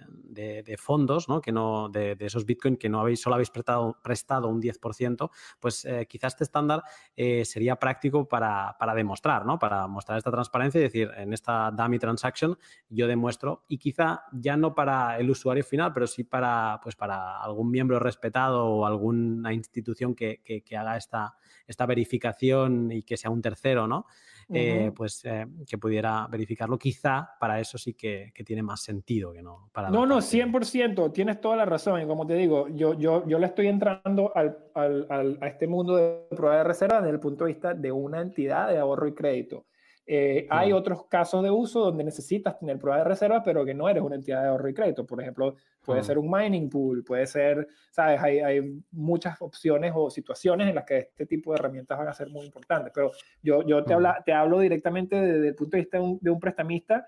de, fondos, ¿no? Que no, de, esos Bitcoin que no habéis, solo habéis prestado, prestado un 10%, pues eh, quizás este estándar eh, sería práctico para, para, demostrar, ¿no? para mostrar esta transparencia y decir, en esta dummy transaction yo demuestro, y quizá ya no para el usuario final, pero sí para, pues para algún miembro respetado o alguna institución que, que, que haga esta, esta verificación y que sea un tercero, ¿no? Eh, pues eh, que pudiera verificarlo. Quizá para eso sí que, tiene más sentido que no para... No, no, 100%, tienes toda la razón. Y como te digo, yo, yo, yo le estoy entrando al, al, a este mundo de prueba de reserva desde el punto de vista de una entidad de ahorro y crédito. Eh, hay otros casos de uso donde necesitas tener prueba de reserva, pero que no eres una entidad de ahorro y crédito. Por ejemplo, puede ser un mining pool, puede ser, sabes, hay, hay, muchas opciones o situaciones en las que este tipo de herramientas van a ser muy importantes. Pero yo, yo te, habla, te hablo directamente desde el punto de vista de un, de un prestamista.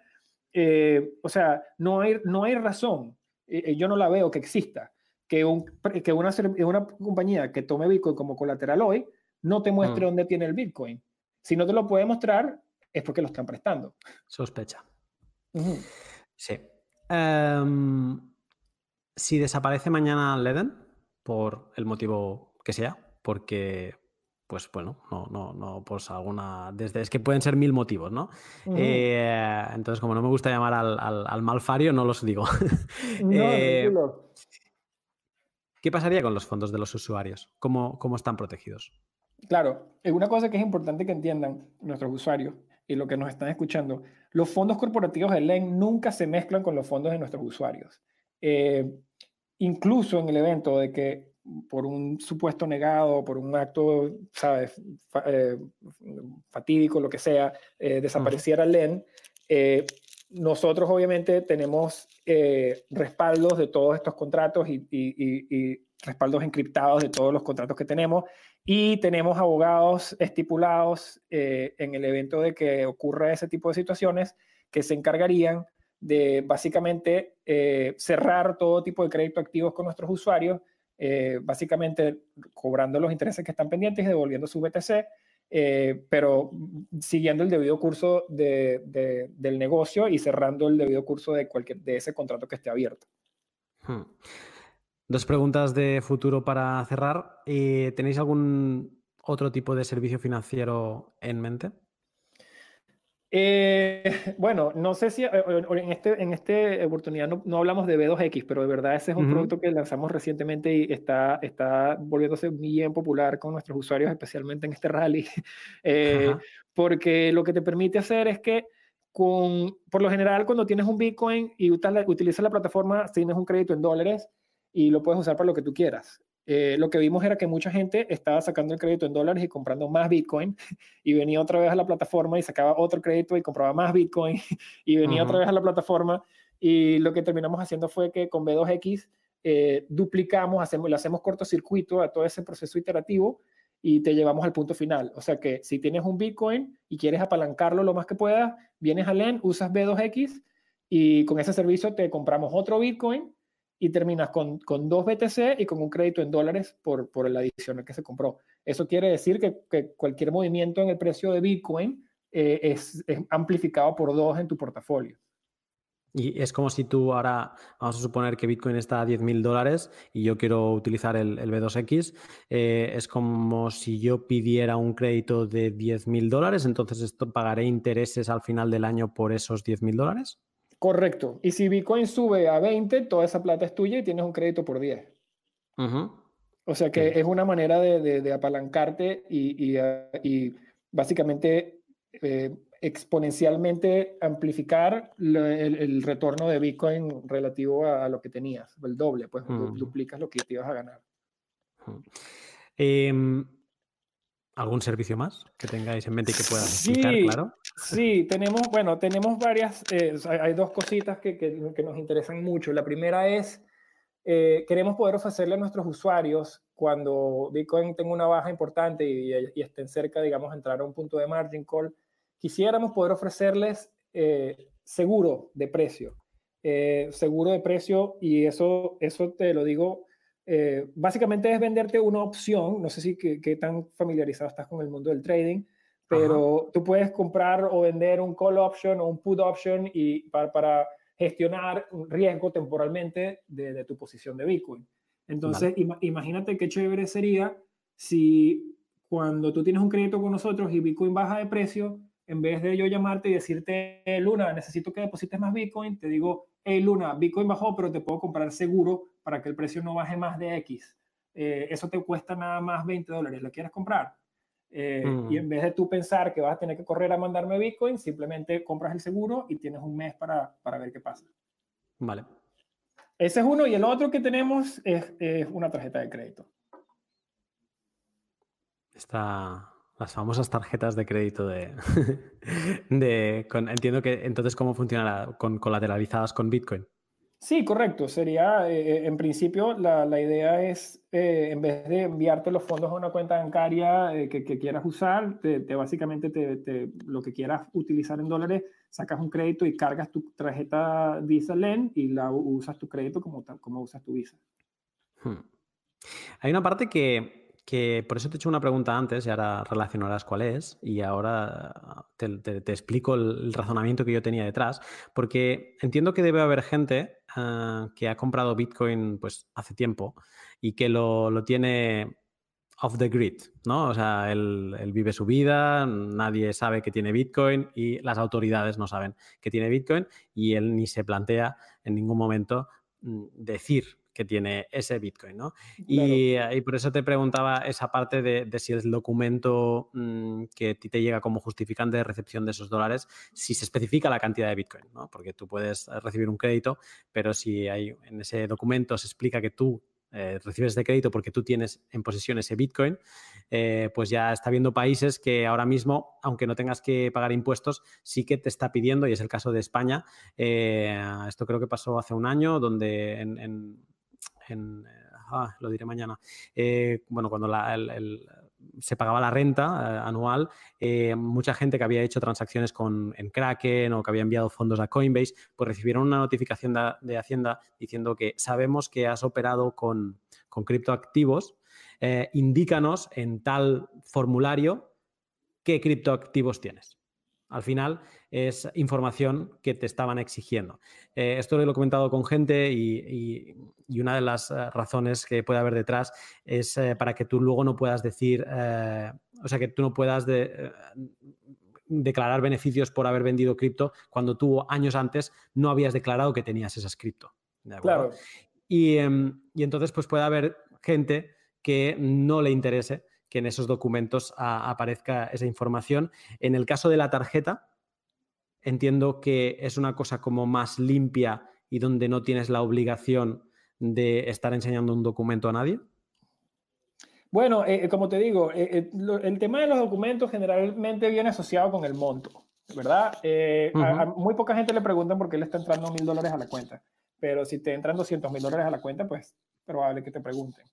Eh, o sea, no hay, no hay razón, eh, yo no la veo que exista, que, un, que una, una compañía que tome Bitcoin como colateral hoy no te muestre dónde tiene el Bitcoin. Si no te lo puede mostrar, es porque lo están prestando. Sospecha. Sí. Em, si desaparece mañana Leden, por el motivo que sea, porque, pues bueno, no, no, no, pues alguna. Desde, es que pueden ser mil motivos, ¿no? Eh, entonces, como no me gusta llamar al, al, malfario, no los digo. Eh, ¿Qué pasaría con los fondos de los usuarios? ¿Cómo, cómo están protegidos? Claro, una cosa que es importante que entiendan nuestros usuarios y lo que nos están escuchando, los fondos corporativos de LEN nunca se mezclan con los fondos de nuestros usuarios. Eh, incluso en el evento de que por un supuesto negado, por un acto, ¿sabes?, eh, fatídico, lo que sea, eh, desapareciera LEN, nosotros obviamente tenemos respaldos de todos estos contratos y, y respaldos encriptados de todos los contratos que tenemos y tenemos abogados estipulados eh, en el evento de que ocurra ese tipo de situaciones que se encargarían de básicamente eh, cerrar todo tipo de crédito activos con nuestros usuarios, eh, básicamente cobrando los intereses que están pendientes y devolviendo su BTC, pero siguiendo el debido curso de, del negocio y cerrando el debido curso de, cualquier, de ese contrato que esté abierto. Hmm. Dos preguntas de futuro para cerrar. Eh, ¿Tenéis algún otro tipo de servicio financiero en mente? Eh, bueno, no sé si eh, en, este, en esta oportunidad no, hablamos de B2X, pero de verdad ese es un producto que lanzamos recientemente y está, está volviéndose bien popular con nuestros usuarios, especialmente en este rally, porque lo que te permite hacer es que con, por lo general cuando tienes un Bitcoin y utilizas la plataforma, tienes un crédito en dólares, y lo puedes usar para lo que tú quieras. eh, lo que vimos era que mucha gente estaba sacando el crédito en dólares y comprando más Bitcoin y venía otra vez a la plataforma y sacaba otro crédito y compraba más Bitcoin y venía otra vez a la plataforma y lo que terminamos haciendo fue que con B2X eh, duplicamos, hacemos, le hacemos cortocircuito a todo ese proceso iterativo y te llevamos al punto final. O sea que si tienes un Bitcoin y quieres apalancarlo lo más que puedas, vienes a LEN, usas B2X y con ese servicio te compramos otro Bitcoin y terminas con, con dos BTC y con un crédito en dólares por, por la adición que se compró. Eso quiere decir que, que cualquier movimiento en el precio de Bitcoin eh, es, es, amplificado por dos en tu portafolio. Y es como si tú ahora, vamos a suponer que Bitcoin está a 10 mil dólares y yo quiero utilizar el, el B2X, eh, es como si yo pidiera un crédito de 10 mil dólares, entonces esto pagaré intereses al final del año por esos 10 mil dólares. Correcto. Y si Bitcoin sube a 20, toda esa plata es tuya y tienes un crédito por 10. O sea que es una manera de, de, apalancarte y, y, y básicamente eh, exponencialmente amplificar el, el, retorno de Bitcoin relativo a, a, lo que tenías, el doble, pues duplicas lo que te ibas a ganar. Eh, ¿Algún servicio más que tengáis en mente y que puedas explicar, sí, claro? Sí, tenemos, bueno, tenemos varias, eh, hay dos cositas que, que, nos interesan mucho. La primera es, eh, queremos poder ofrecerle a nuestros usuarios cuando Bitcoin tenga una baja importante y, y, estén cerca, digamos, entrar a un punto de margin call, quisiéramos poder ofrecerles eh, seguro de precio. Eh, seguro de precio y eso, eso te lo digo básicamente es venderte una opción, no sé si qué, tan familiarizado estás con el mundo del trading, pero Ajá. tú puedes comprar o vender un call option o un put option y para, para gestionar un riesgo temporalmente de, de, tu posición de Bitcoin. Entonces, vale. im imagínate qué chévere sería si cuando tú tienes un crédito con nosotros y Bitcoin baja de precio, en vez de yo llamarte y decirte, Luna, necesito que deposites más Bitcoin, te digo, hey Luna, Bitcoin bajó, pero te puedo comprar seguro para que el precio no baje más de X. Eh, eso te cuesta nada más 20 dólares. ¿Lo quieres comprar? Eh, mm. Y en vez de tú pensar que vas a tener que correr a mandarme Bitcoin, simplemente compras el seguro y tienes un mes para, para ver qué pasa. Vale. Ese es uno. Y el otro que tenemos es, es una tarjeta de crédito. Está, las famosas tarjetas de crédito de, de con, entiendo que entonces cómo funcionará con colateralizadas con Bitcoin. Sí, correcto. Sería, eh, en principio, la, la idea es, eh, en vez de enviarte los fondos a una cuenta bancaria eh, que, que, quieras usar, te, te básicamente te, te, lo que quieras utilizar en dólares, sacas un crédito y cargas tu tarjeta Visa LEN y la usas tu crédito como, como usas tu Visa. Hmm. Hay una parte que, que por eso te he hecho una pregunta antes y ahora relacionarás cuál es y ahora te, te, te explico el, el, razonamiento que yo tenía detrás, porque entiendo que debe haber gente uh, que ha comprado Bitcoin pues hace tiempo y que lo, lo tiene off the grid, ¿no? O sea, él, él, vive su vida, nadie sabe que tiene Bitcoin y las autoridades no saben que tiene Bitcoin y él ni se plantea en ningún momento mm, decir que tiene ese Bitcoin, ¿no? Claro. Y, por eso te preguntaba esa parte de, de si el documento mmm, que a ti te llega como justificante de recepción de esos dólares, si se especifica la cantidad de Bitcoin, ¿no? Porque tú puedes recibir un crédito, pero si hay, en ese documento se explica que tú eh, recibes de crédito porque tú tienes en posesión ese Bitcoin, eh, pues ya está habiendo países que ahora mismo, aunque no tengas que pagar impuestos, sí que te está pidiendo, y es el caso de España. Eh, esto creo que pasó hace un año, donde en, en en, ah, lo diré mañana, eh, bueno, cuando se pagaba la renta eh, anual, eh, mucha gente que había hecho transacciones con, en Kraken o que había enviado fondos a Coinbase, pues recibieron una notificación de, de Hacienda diciendo que sabemos que has operado con, con criptoactivos, eh, indícanos en tal formulario qué criptoactivos tienes. Al final es información que te estaban exigiendo. Eh, esto lo he comentado con gente y, y, y, una de las eh, razones que puede haber detrás es eh, para que tú luego no puedas decir, eh, o sea, que tú no puedas de, declarar beneficios por haber vendido cripto cuando tú años antes no habías declarado que tenías esas cripto. Claro. Y, em, y entonces pues puede haber gente que no le interese que en esos documentos a, aparezca esa información. En el caso de la tarjeta, entiendo que es una cosa como más limpia y donde no tienes la obligación de estar enseñando un documento a nadie. Bueno, eh, como te digo, el tema de los documentos generalmente viene asociado con el monto, ¿verdad? a, muy poca gente le preguntan por qué le está entrando mil dólares a la cuenta, pero si te entran 200 mil dólares a la cuenta, pues probable que te pregunten.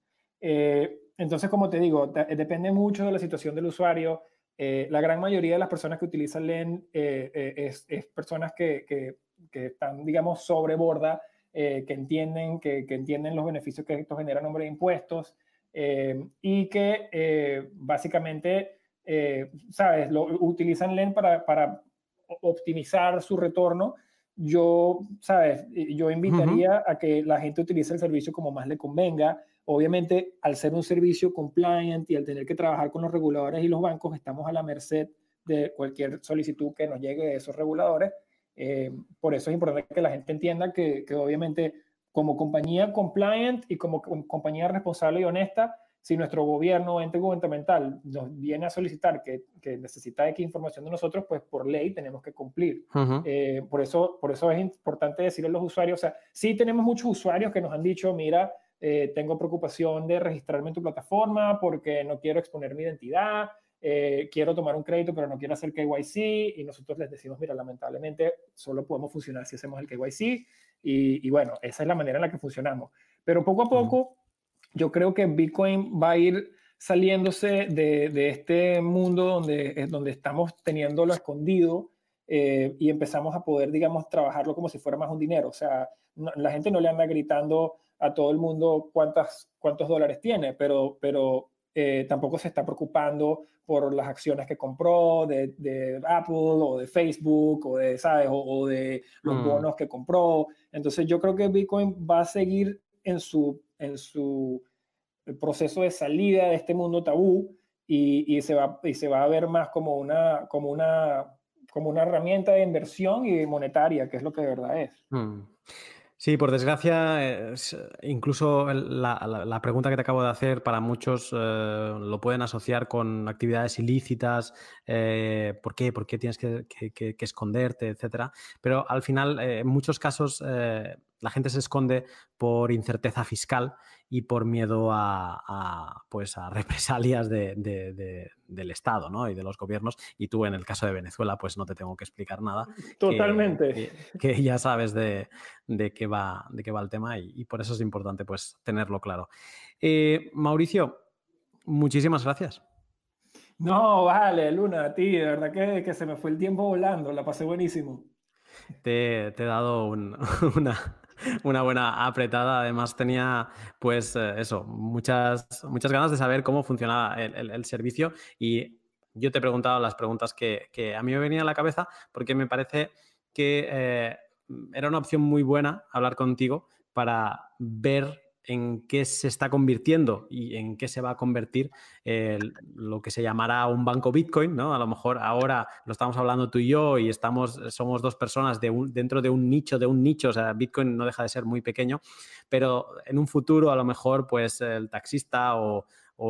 Entonces, como te digo, depende mucho de la situación del usuario. la gran mayoría de las personas que utilizan LEN es, es, personas que, que, que, están, digamos, sobre borda eh, que, entienden, que, entienden los beneficios que esto genera a nombre de impuestos eh, y que eh, básicamente, ¿sabes?, lo, utilizan LEN para, para, optimizar su retorno. Yo, ¿sabes?, yo invitaría a que la gente utilice el servicio como más le convenga. Obviamente, al ser un servicio compliant y al tener que trabajar con los reguladores y los bancos, estamos a la merced de cualquier solicitud que nos llegue de esos reguladores. Eh, por eso es importante que la gente entienda que, obviamente como compañía compliant y como compañía responsable y honesta, si nuestro gobierno o ente gubernamental nos viene a solicitar que, que necesita X información de nosotros, pues por ley tenemos que cumplir. Eh, por, eso, por eso es importante decirle a los usuarios, o sea, sí tenemos muchos usuarios que nos han dicho, mira, eh, tengo preocupación de registrarme en tu plataforma porque no quiero exponer mi identidad, eh, quiero tomar un crédito pero no quiero hacer KYC y nosotros les decimos, mira, lamentablemente solo podemos funcionar si hacemos el KYC y, y bueno, esa es la manera en la que funcionamos. Pero poco a poco yo creo que Bitcoin va a ir saliéndose de, de este mundo donde, donde estamos teniéndolo escondido eh, y empezamos a poder, digamos, trabajarlo como si fuera más un dinero. O sea, la gente no le anda gritando a todo el mundo cuántas, cuántos dólares tiene, pero, pero eh, tampoco se está preocupando por las acciones que compró de, de Apple o de Facebook o de, ¿sabes? O, de los mm. bonos que compró. Entonces yo creo que Bitcoin va a seguir en su, en su proceso de salida de este mundo tabú y, y, se, va, y se va a ver más como una, como, una, como una herramienta de inversión y monetaria, que es lo que de verdad es. Mm. Sí, por desgracia, incluso la, pregunta que te acabo de hacer para muchos eh, lo pueden asociar con actividades ilícitas, eh, ¿por qué? ¿Por qué tienes que, esconderte, etcétera? Pero al final, eh, en muchos casos, la gente se esconde por incerteza fiscal y por miedo a, pues a represalias del Estado ¿no? y de los gobiernos. Y tú, en el caso de Venezuela, pues no te tengo que explicar nada. Totalmente. Que, ya sabes de, qué va, de qué va el tema y, por eso es importante pues, tenerlo claro. Eh, Mauricio, muchísimas gracias. No, vale, Luna, a ti, de verdad que, se me fue el tiempo volando, la pasé buenísimo. Te, he dado una, una buena apretada. Además, tenía, pues, eh, eso, muchas, muchas ganas de saber cómo funcionaba el, servicio y yo te he preguntado las preguntas que, a mí me venían a la cabeza porque me parece que eh, era una opción muy buena hablar contigo para ver en qué se está convirtiendo y en qué se va a convertir lo que se llamará un banco Bitcoin, ¿no? A lo mejor ahora lo estamos hablando tú y yo y estamos, somos dos personas de dentro de un nicho, de un nicho, o sea, Bitcoin no deja de ser muy pequeño, pero en un futuro a lo mejor pues el taxista o,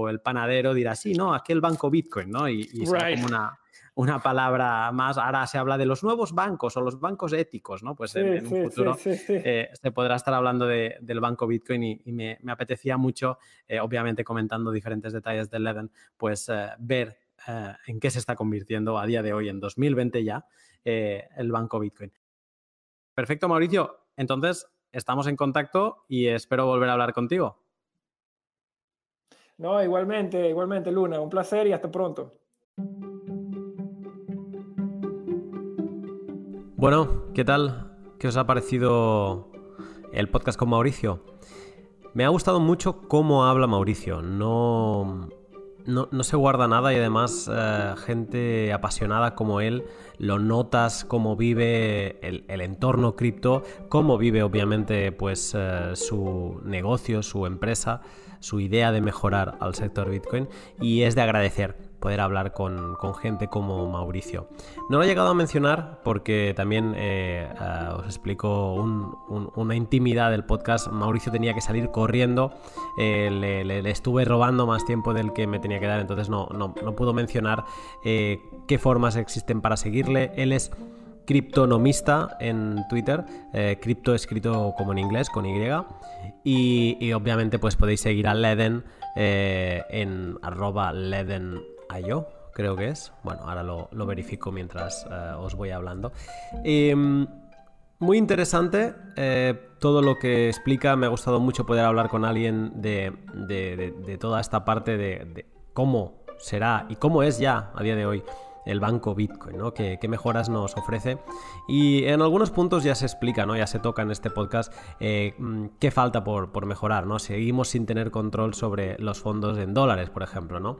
el panadero dirá, sí, no, aquel banco Bitcoin, ¿no? Y, y será como una, una palabra más. Ahora se habla de los nuevos bancos o los bancos éticos, ¿no? Pues en, un futuro eh, se podrá estar hablando del banco Bitcoin y, me, apetecía mucho, eh, obviamente comentando diferentes detalles del Leven, pues eh, ver en qué se está convirtiendo a día de hoy, en 2020 ya, el banco Bitcoin. Perfecto, Mauricio. Entonces, estamos en contacto y espero volver a hablar contigo. No, igualmente, igualmente, Luna. Un placer y hasta pronto. Bueno, ¿qué tal? ¿Qué os ha parecido el podcast con Mauricio? Me ha gustado mucho cómo habla Mauricio. No, no, se guarda nada y además eh, gente apasionada como él lo notas cómo vive el, entorno cripto, cómo vive obviamente pues eh, su negocio, su empresa, su idea de mejorar al sector Bitcoin y es de agradecer poder hablar con, gente como Mauricio. No lo he llegado a mencionar porque también eh, eh, os explico una intimidad del podcast. Mauricio tenía que salir corriendo, eh, le, estuve robando más tiempo del que me tenía que dar, entonces no, no, no puedo mencionar qué formas existen para seguirle. Él es criptonomista en Twitter, cripto escrito como en inglés, con Y. Y, obviamente pues podéis seguir a Leden en arroba ledenayo, creo que es. Bueno, ahora lo, verifico mientras eh, os voy hablando. Em, muy interesante todo lo que explica. Me ha gustado mucho poder hablar con alguien de, toda esta parte de cómo será y cómo es ya a día de hoy el banco Bitcoin, ¿no? ¿Qué, mejoras nos ofrece? Y en algunos puntos ya se explica, ¿no? Ya se toca en este podcast eh, mm, qué falta por, por, mejorar, ¿no? Seguimos sin tener control sobre los fondos en dólares, por ejemplo, ¿no?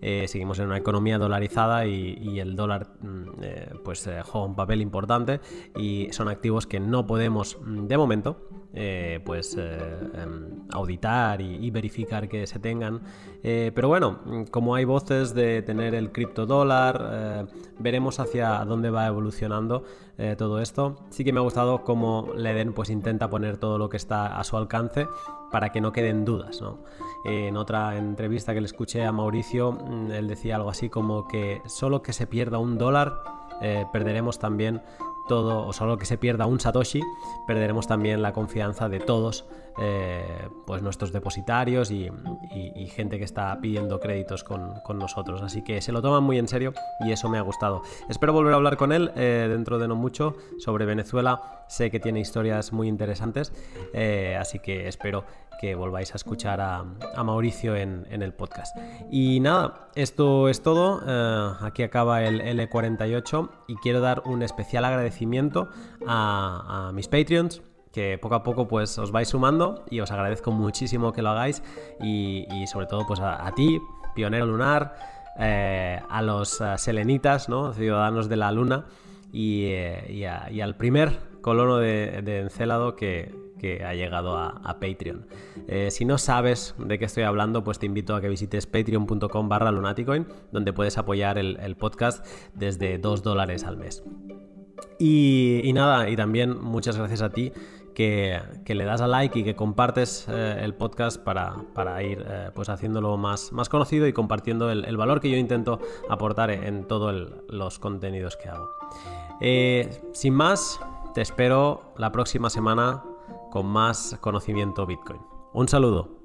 Eh, seguimos en una economía dolarizada y, el dólar mm, eh, pues juega un papel importante y son activos que no podemos mm, de momento pues em, auditar y, verificar que se tengan pero bueno como hay voces de tener el criptodólar eh, veremos hacia dónde va evolucionando eh, todo esto. Sí que me ha gustado cómo Leden pues intenta poner todo lo que está a su alcance para que no queden dudas. en otra entrevista que le escuché a Mauricio, mm, él decía algo así como que solo que se pierda un dólar, eh, perderemos también todo, o solo que se pierda un Satoshi, perderemos también la confianza de todos eh, pues nuestros depositarios y, gente que está pidiendo créditos con, nosotros. Así que se lo toman muy en serio y eso me ha gustado. Espero volver a hablar con él eh, dentro de no mucho sobre Venezuela. Sé que tiene historias muy interesantes, eh, así que espero que volváis a escuchar a, Mauricio en, el podcast. Y nada, esto es todo. aquí acaba el L48 y quiero dar un especial agradecimiento a, mis Patreons que poco a poco pues os vais sumando y os agradezco muchísimo que lo hagáis y, sobre todo pues a, ti, pionero lunar, eh, a los eh, selenitas, ¿no? ciudadanos de la luna y, eh, al primer colono de, de Encélado que, ha llegado a, Patreon. si no sabes de qué estoy hablando, pues te invito a que visites patreon.com barra lunaticoin, donde puedes apoyar el, podcast desde 2 dólares al mes. Y, nada, y también muchas gracias a ti que, le das a like y que compartes eh, el podcast para, ir eh, pues haciéndolo más, más conocido y compartiendo el, valor que yo intento aportar en todos los contenidos que hago. Eh, sin más, te espero la próxima semana con más conocimiento Bitcoin. Un saludo.